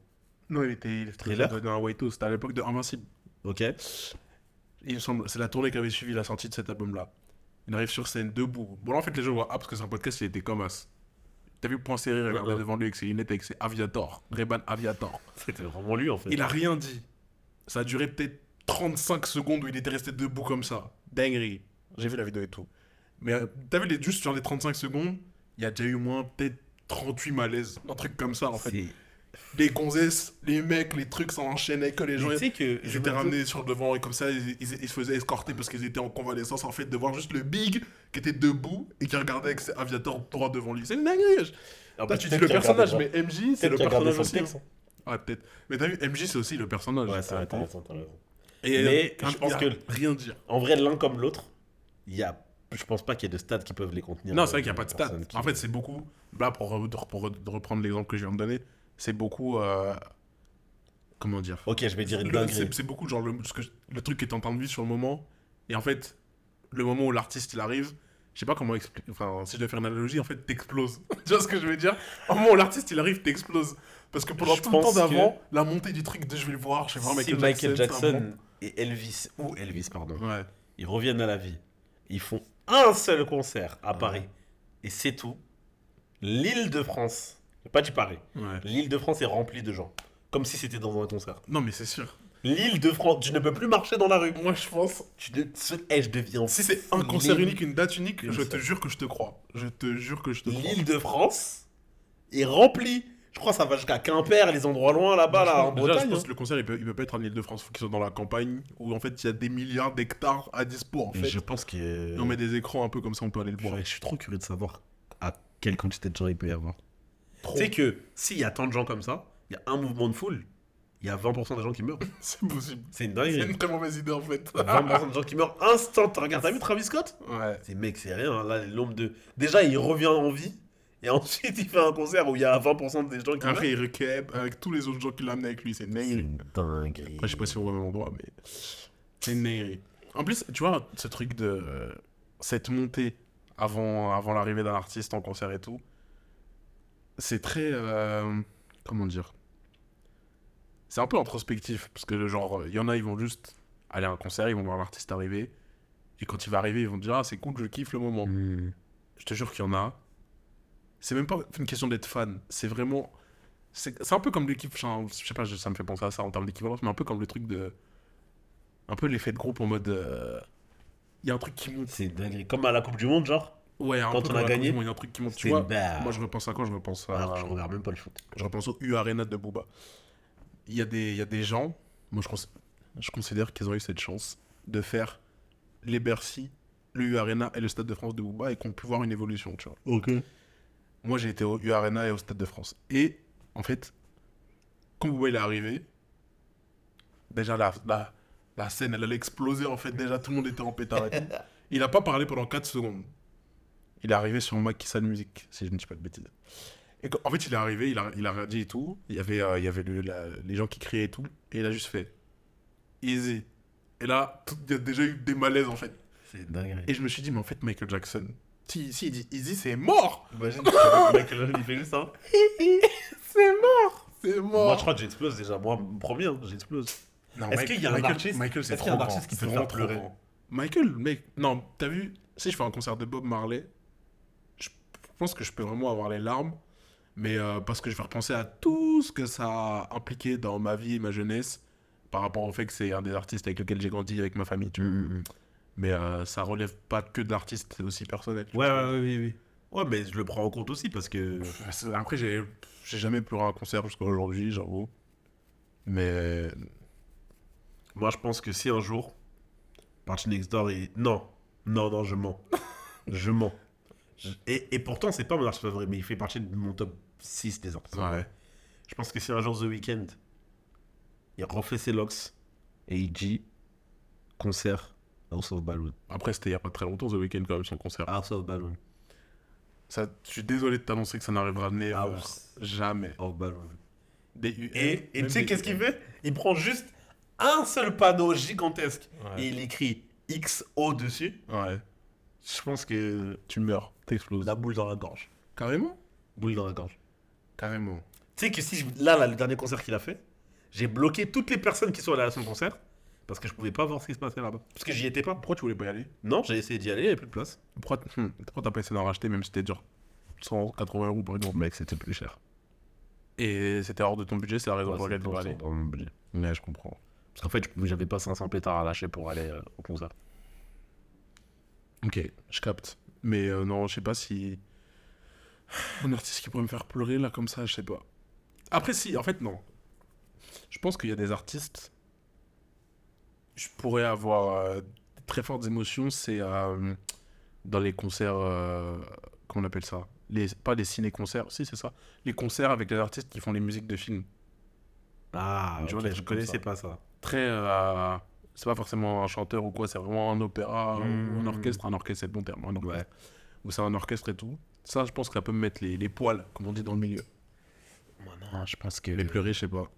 Speaker 2: Non, il était, il était dans un White House. C'était à l'époque de Invincible.
Speaker 1: Ok.
Speaker 2: Il me semble, c'est la tournée qui avait suivi la sortie de cet album-là. Il arrive sur scène, debout. Bon, là, en fait, les gens voient, ah, parce que c'est un podcast, il était comme as. T'as vu Point Serré, regardez
Speaker 1: ouais.
Speaker 2: devant lui avec ses lunettes, avec ses Aviator, Reban Aviator.
Speaker 1: C'était vraiment lui en fait.
Speaker 2: Il a rien dit. Ça a duré peut-être 35 secondes où il était resté debout comme ça. Dinguerie. J'ai vu la vidéo et tout. Mais euh, t'as vu, les, juste sur les 35 secondes, il y a déjà eu au moins peut-être 38 malaises. Un truc comme ça, en fait.
Speaker 1: C'est-
Speaker 2: les gonzesses, les mecs, les trucs s'enchaînaient, que les gens.
Speaker 1: Mais tu sais que
Speaker 2: Ils étaient ramenés sur le devant et comme ça, ils, ils- ils se faisaient escorter parce qu'ils étaient en convalescence. En fait, de voir juste le big qui était debout et qui regardait avec ses aviateurs droit devant lui. C'est une dinguerie. Toi,
Speaker 1: fait,
Speaker 2: tu dis le personnage, mais MJ, c'est le personnage
Speaker 1: son
Speaker 2: aussi.
Speaker 1: texte, hein.
Speaker 2: Ouais, peut-être. Mais t'as vu, MJ, c'est aussi le personnage.
Speaker 1: Ouais, c'est raison.
Speaker 2: Et
Speaker 1: Mais
Speaker 2: euh,
Speaker 1: je pense que-
Speaker 2: Rien dire.
Speaker 1: En vrai, l'un comme l'autre, il y a. Je pense pas qu'il y ait de stats qui peuvent les contenir.
Speaker 2: Non, c'est
Speaker 1: euh,
Speaker 2: vrai qu'il n'y a pas de
Speaker 1: qui-
Speaker 2: En fait, c'est beaucoup. Là, pour, re- pour re- reprendre l'exemple que je viens de donner, c'est beaucoup. euh, Comment dire?
Speaker 1: Ok, je vais dire une dinguerie.
Speaker 2: C'est beaucoup genre le, ce que- le truc que tu es en train de vivre sur le moment. Et en fait, le moment où l'artiste il arrive, je sais pas comment expliquer. Enfin, si je dois faire une analogie, en fait, t'exploses. tu vois ce que je veux dire? Au moment où l'artiste il arrive, t'exploses. Parce que pendant
Speaker 1: Je
Speaker 2: tout le temps d'avant, la montée du truc de je vais le voir, je vais voir
Speaker 1: si
Speaker 2: Michael,
Speaker 1: Michael
Speaker 2: Jackson.
Speaker 1: et Elvis, ou Elvis, pardon,
Speaker 2: Ouais.
Speaker 1: ils reviennent à la vie, ils font un seul concert à Paris, et c'est tout. L'île de France, pas du Paris,
Speaker 2: ouais.
Speaker 1: l'île de France est remplie de gens, comme si c'était dans un concert.
Speaker 2: Non, mais c'est sûr.
Speaker 1: L'île de France, tu ne peux plus marcher dans la rue.
Speaker 2: Moi, je pense.
Speaker 1: Tu ne... eh, je deviens
Speaker 2: Si c'est un concert unique, une date unique, je te jure que je te crois. Je te jure que je te crois.
Speaker 1: L'île de France est remplie. Je crois que ça va jusqu'à Quimper, les endroits loin là-bas, là, en
Speaker 2: Déjà,
Speaker 1: Bretagne.
Speaker 2: je pense
Speaker 1: hein.
Speaker 2: que le concert, il peut, il peut pas être en Ile-de-France. Il faut qu'il soit dans la campagne, où en fait, il y a des milliards d'hectares à dispo, en fait.
Speaker 1: Je pense que.
Speaker 2: Et on met des écrans un peu comme ça, on peut aller le voir.
Speaker 1: je suis trop curieux de savoir à quelle quantité de gens il peut y avoir. Tu sais que s'il y a tant de gens comme ça, il y a un mouvement de foule, il y a 20% des gens qui meurent.
Speaker 2: C'est possible.
Speaker 1: C'est une
Speaker 2: C'est
Speaker 1: dinguerie.
Speaker 2: une très mauvaise idée, en fait.
Speaker 1: 20% de gens qui meurent instant. Regarde, t'as vu Travis Scott?
Speaker 2: Ouais.
Speaker 1: C'est mec, c'est rien. hein. Là, l'homme de. Déjà, il revient en vie. Et ensuite, il fait un concert où il y a 20% des gens qui
Speaker 2: Après,
Speaker 1: meurent.
Speaker 2: il recap avec tous les autres gens qui l'amenaient avec lui. C'est une
Speaker 1: C'est
Speaker 2: dinguerie.
Speaker 1: une dinguerie.
Speaker 2: Après, je sais pas si on va au même endroit, mais c'est une dinguerie. En plus, tu vois, ce truc de euh, cette montée avant, avant l'arrivée d'un artiste en concert et tout, c'est très. euh, comment dire C'est un peu introspectif. Parce que, genre, il y en a, ils vont juste aller à un concert, ils vont voir l'artiste arriver. Et quand il va arriver, ils vont dire Ah, c'est cool, je kiffe le moment.
Speaker 1: Hmm.
Speaker 2: Je te jure qu'il y en a. C'est même pas une question d'être fan. C'est vraiment. C'est un peu comme l'équipe. Je sais pas, ça me fait penser à ça en termes d'équivalence, mais un peu comme le truc de. Un peu l'effet de groupe en mode. euh, Il y a un truc qui monte.
Speaker 1: C'est. Comme à la Coupe du Monde, genre.
Speaker 2: Ouais, un
Speaker 1: Quand
Speaker 2: peu
Speaker 1: on a gagné,
Speaker 2: il y a un truc qui monte. Tu vois, moi je repense à quoi Je repense à.
Speaker 1: Alors que je regarde même pas le foot.
Speaker 2: Je repense au U Arena de Booba. Il y, a des, il y a des gens, moi je, cons- je considère qu'ils ont eu cette chance de faire les Bercy, le U Arena et le Stade de France de Booba et qu'on pu voir une évolution, tu vois.
Speaker 1: Ok.
Speaker 2: Moi j'ai été au U Arena et au Stade de France. Et en fait, quand Booba il est arrivé, déjà la, la, la scène elle allait exploser en fait. Déjà tout le monde était en pétard et tout. Il a pas parlé pendant 4 secondes. Il est arrivé sur un Mac qui de musique, si je ne dis pas de bêtises. Et en fait, il est arrivé, il a, il a dit et tout. Il y avait, euh, il y avait le- la- les gens qui criaient et tout. Et il a juste fait Easy. Et là, il y a déjà eu des malaises en fait.
Speaker 1: C'est une dinguerie.
Speaker 2: Et je me suis dit, mais en fait, Michael Jackson, si, si il dit Easy, c'est mort
Speaker 1: Imagine, Michael Jackson, il fait juste ça.
Speaker 2: C'est mort C'est mort
Speaker 1: Moi, je crois que j'explose déjà. Moi, premier, hein, j'explose. Est-ce qu'il y a un
Speaker 2: Michael,
Speaker 1: artiste-
Speaker 2: Michael, c'est
Speaker 1: y a
Speaker 2: trop
Speaker 1: un
Speaker 2: grand.
Speaker 1: artiste qui peut faire pleurer.
Speaker 2: Michael, mec, non, t'as vu, si je fais un concert de Bob Marley, pense que je peux vraiment avoir les larmes, mais euh, parce que je vais repenser à tout ce que ça a impliqué dans ma vie et ma jeunesse, par rapport au fait que c'est un des artistes avec lequel j'ai grandi avec ma famille, tu vois. Mais euh, ça relève pas que de l'artiste, c'est aussi personnel.
Speaker 1: Ouais, ouais, ouais, oui, oui. Ouais, mais je le prends en compte aussi parce que.
Speaker 2: Après, j'ai j'ai jamais pleuré à un concert jusqu'à aujourd'hui, j'avoue. Mais
Speaker 1: Moi, je pense que si un jour, Party Next Door est. Non, non, non, je mens. je mens. Et, et pourtant, c'est pas mon artiste favori, mais il fait partie de mon top 6 des artistes.
Speaker 2: ouais.
Speaker 1: Je pense que si un jour The Weeknd, il refait ses locks et il dit concert House of Balloon.
Speaker 2: Après, c'était il y a pas très longtemps, The Weeknd, quand même, son concert.
Speaker 1: House of Balloon.
Speaker 2: Ça, je suis désolé de t'annoncer que ça n'arrivera jamais. euh,
Speaker 1: House
Speaker 2: jamais.
Speaker 1: of Balloon.
Speaker 2: Des UN,
Speaker 1: Et, tu sais qu'est-ce qu'il fait? Il prend juste un seul panneau gigantesque
Speaker 2: Ouais.
Speaker 1: et il écrit XO dessus.
Speaker 2: Ouais.
Speaker 1: Je pense que
Speaker 2: Tu meurs, t'exploses.
Speaker 1: la boule dans la gorge.
Speaker 2: Carrément
Speaker 1: Boule dans la gorge.
Speaker 2: Carrément.
Speaker 1: Tu sais que si je- là, là, le dernier concert qu'il a fait, j'ai bloqué toutes les personnes qui sont allées à son concert parce que je pouvais pas voir ce qui se passait là-bas. Parce que j'y étais pas.
Speaker 2: Pourquoi tu voulais pas y aller?
Speaker 1: Non, j'ai essayé d'y aller, il n'y avait plus de place.
Speaker 2: Pourquoi t- hmm, pourquoi t'as pas essayé d'en racheter, même si c'était genre 180 euros par exemple?
Speaker 1: Mec, c'était plus cher.
Speaker 2: Et c'était hors de ton budget, c'est la raison pour laquelle tu vas aller.
Speaker 1: dans mon budget.
Speaker 2: Ouais, je comprends.
Speaker 1: Parce qu'en fait, j'avais pas 500 pétards à lâcher pour aller euh, au concert.
Speaker 2: Ok, je capte. Mais euh, non, je sais pas si. Un artiste qui pourrait me faire pleurer là comme ça, je sais pas. Après, si, en fait, non. Je pense qu'il y a des artistes. Je pourrais avoir euh, de très fortes émotions, c'est euh, dans les concerts. euh, comment on appelle ça? Les, Pas les ciné-concerts, si, c'est ça. Les concerts avec les artistes qui font les musiques de films.
Speaker 1: Ah,
Speaker 2: Tu vois,
Speaker 1: je connaissais
Speaker 2: ça.
Speaker 1: pas ça.
Speaker 2: Très. C'est pas forcément un chanteur ou quoi, c'est vraiment un opéra ou un
Speaker 1: Mmh.
Speaker 2: orchestre. Un orchestre, c'est le bon terme. Un orchestre.
Speaker 1: Ouais.
Speaker 2: Où c'est un orchestre et tout. Ça, je pense que ça peut me mettre les, les poils, comme on dit dans le milieu.
Speaker 1: Moi, non, je pense que.
Speaker 2: Mais pleurer, je sais pas.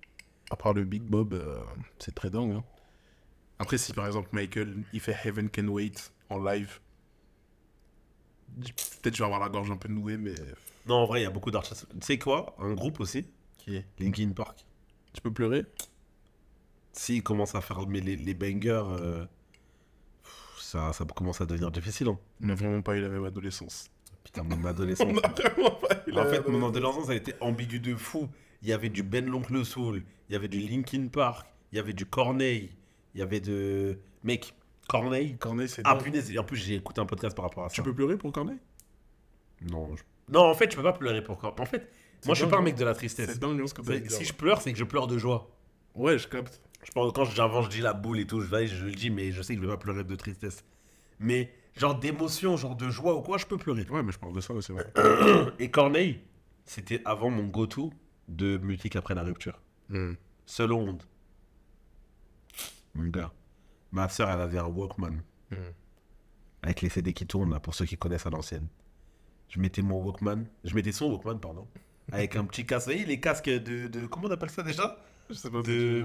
Speaker 2: À part le Big Bob, euh, c'est très dingue. hein. Après, si par exemple Michael, il fait Heaven Can Wait en live, peut-être je vais avoir la gorge un peu nouée, mais.
Speaker 1: Non, en vrai, il y a beaucoup d'artistes. Tu sais quoi? Un groupe aussi
Speaker 2: Qui
Speaker 1: Linkin Park.
Speaker 2: Tu peux pleurer?
Speaker 1: S'ils commencent à faire mais les, les bangers, euh, ça, ça commence à devenir difficile. Hein.
Speaker 2: On n'a vraiment pas eu la même adolescence.
Speaker 1: Putain, mon adolescence.
Speaker 2: vraiment pas eu
Speaker 1: en fait, mon adolescence, elle était ambiguë de fou. Il y avait du Ben l'Oncle Soul, il y avait du Linkin Park, il y avait du Corneille, il y avait de. Mec, Corneille?
Speaker 2: Corneille, c'est
Speaker 1: Ah
Speaker 2: dingue.
Speaker 1: punaise, et en plus, j'ai écouté un podcast par rapport à ça.
Speaker 2: Tu peux pleurer pour Corneille?
Speaker 1: Non, je- non, en fait, je peux pas pleurer pour Corneille. En fait, moi, je suis
Speaker 2: dingue,
Speaker 1: pas un mec de la tristesse.
Speaker 2: C'est dingue, ce que t'as
Speaker 1: C'est-
Speaker 2: dit,
Speaker 1: Si je pleure, c'est que je pleure de joie.
Speaker 2: Ouais, je capte.
Speaker 1: Je pense quand j'avance, je dis la boule et tout, je, vais, je le dis, mais je sais que je vais pas pleurer de tristesse. Mais genre d'émotion, genre de joie ou quoi, je peux pleurer.
Speaker 2: Ouais, mais je parle de ça aussi, ouais.
Speaker 1: Et Corneille, c'était avant mon go-to de musique après la rupture.
Speaker 2: Hmm.
Speaker 1: Seul au monde. Mon gars. Ma soeur, elle avait un Walkman.
Speaker 2: Hmm.
Speaker 1: Avec les CD qui tournent, là, pour ceux qui connaissent à l'ancienne. Je mettais mon Walkman. Je mettais son Walkman, pardon. Avec un petit casque. Vous voyez, les casques de, de- Comment on appelle ça déjà?
Speaker 2: Je sais pas
Speaker 1: de,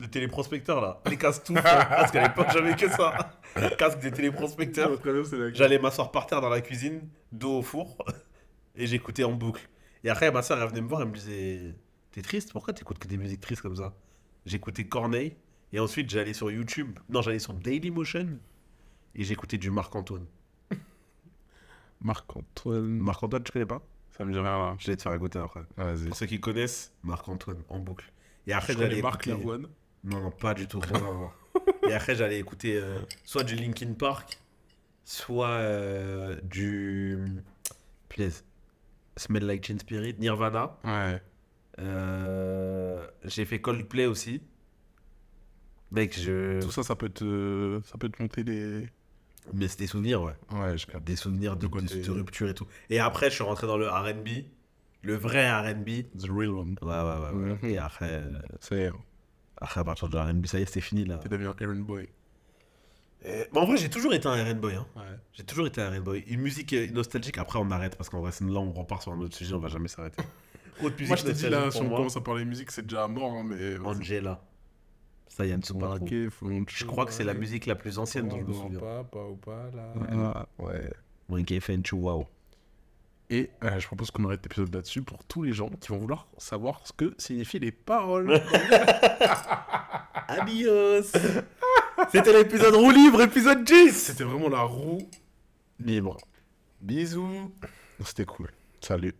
Speaker 1: de téléprospecteurs, là. Les casques tout Parce qu'à l'époque, j'avais que ça. Casque des téléprospecteurs. J'allais m'asseoir par terre dans la cuisine, dos au four, et j'écoutais en boucle. Et après, ma soeur, elle venait me voir, elle me disait T'es triste? Pourquoi t'écoutes que des musiques tristes comme ça? J'écoutais Corneille, et ensuite j'allais sur YouTube, non, j'allais sur Dailymotion, et j'écoutais du Marc-Antoine.
Speaker 2: Marc-Antoine.
Speaker 1: Marc-Antoine, tu connais pas?
Speaker 2: Ça me dit rien là.
Speaker 1: Je vais te faire écouter après. Pour ceux qui connaissent, Marc-Antoine, en boucle. Et après, j'allais
Speaker 2: Marc Lavoine.
Speaker 1: Non, non, pas du tout. rien à voir. Et après, j'allais écouter euh, soit du Linkin Park, soit euh, du. Punaise. Smell Like Teen Spirit, Nirvana.
Speaker 2: Ouais.
Speaker 1: Euh, J'ai fait Coldplay aussi. Mec, je.
Speaker 2: Tout ça, ça peut te, ça peut te monter les.
Speaker 1: Mais c'est des souvenirs, ouais.
Speaker 2: Ouais, je.
Speaker 1: Des souvenirs de,
Speaker 2: De côté-
Speaker 1: de- de rupture et tout. Et après, je suis rentré dans le RB. Le vrai RB.
Speaker 2: The real one.
Speaker 1: Ouais, ouais, ouais. ouais.
Speaker 2: Mhm.
Speaker 1: Et après,
Speaker 2: C'est.
Speaker 1: Après, à partir de RB, ça y est, c'était fini là.
Speaker 2: Tu deviens Aaron Boy.
Speaker 1: Et- mais en vrai, j'ai toujours été un RB. Hein.
Speaker 2: Ouais.
Speaker 1: J'ai toujours été un Boy. Une musique euh, nostalgique, après on arrête parce qu'en vrai, là on repart sur un autre sujet, on va jamais s'arrêter. Autre musique
Speaker 2: Moi, je te dis là, si on commence à parler musique, c'est déjà mort, hein, mais.
Speaker 1: Angela. Ça y pas
Speaker 2: parquet, font-
Speaker 1: Je crois que c'est la musique la plus ancienne dont je me souviens.
Speaker 3: Papa ou pas là.
Speaker 2: Ah, ouais.
Speaker 1: Monkey Fenchu, wow.
Speaker 2: Et euh, je propose qu'on arrête l'épisode là-dessus pour tous les gens qui vont vouloir savoir ce que signifient les paroles.
Speaker 1: Adios C'était l'épisode roue libre, épisode 10
Speaker 2: C'était vraiment la roue libre. Bisous. C'était cool. Salut.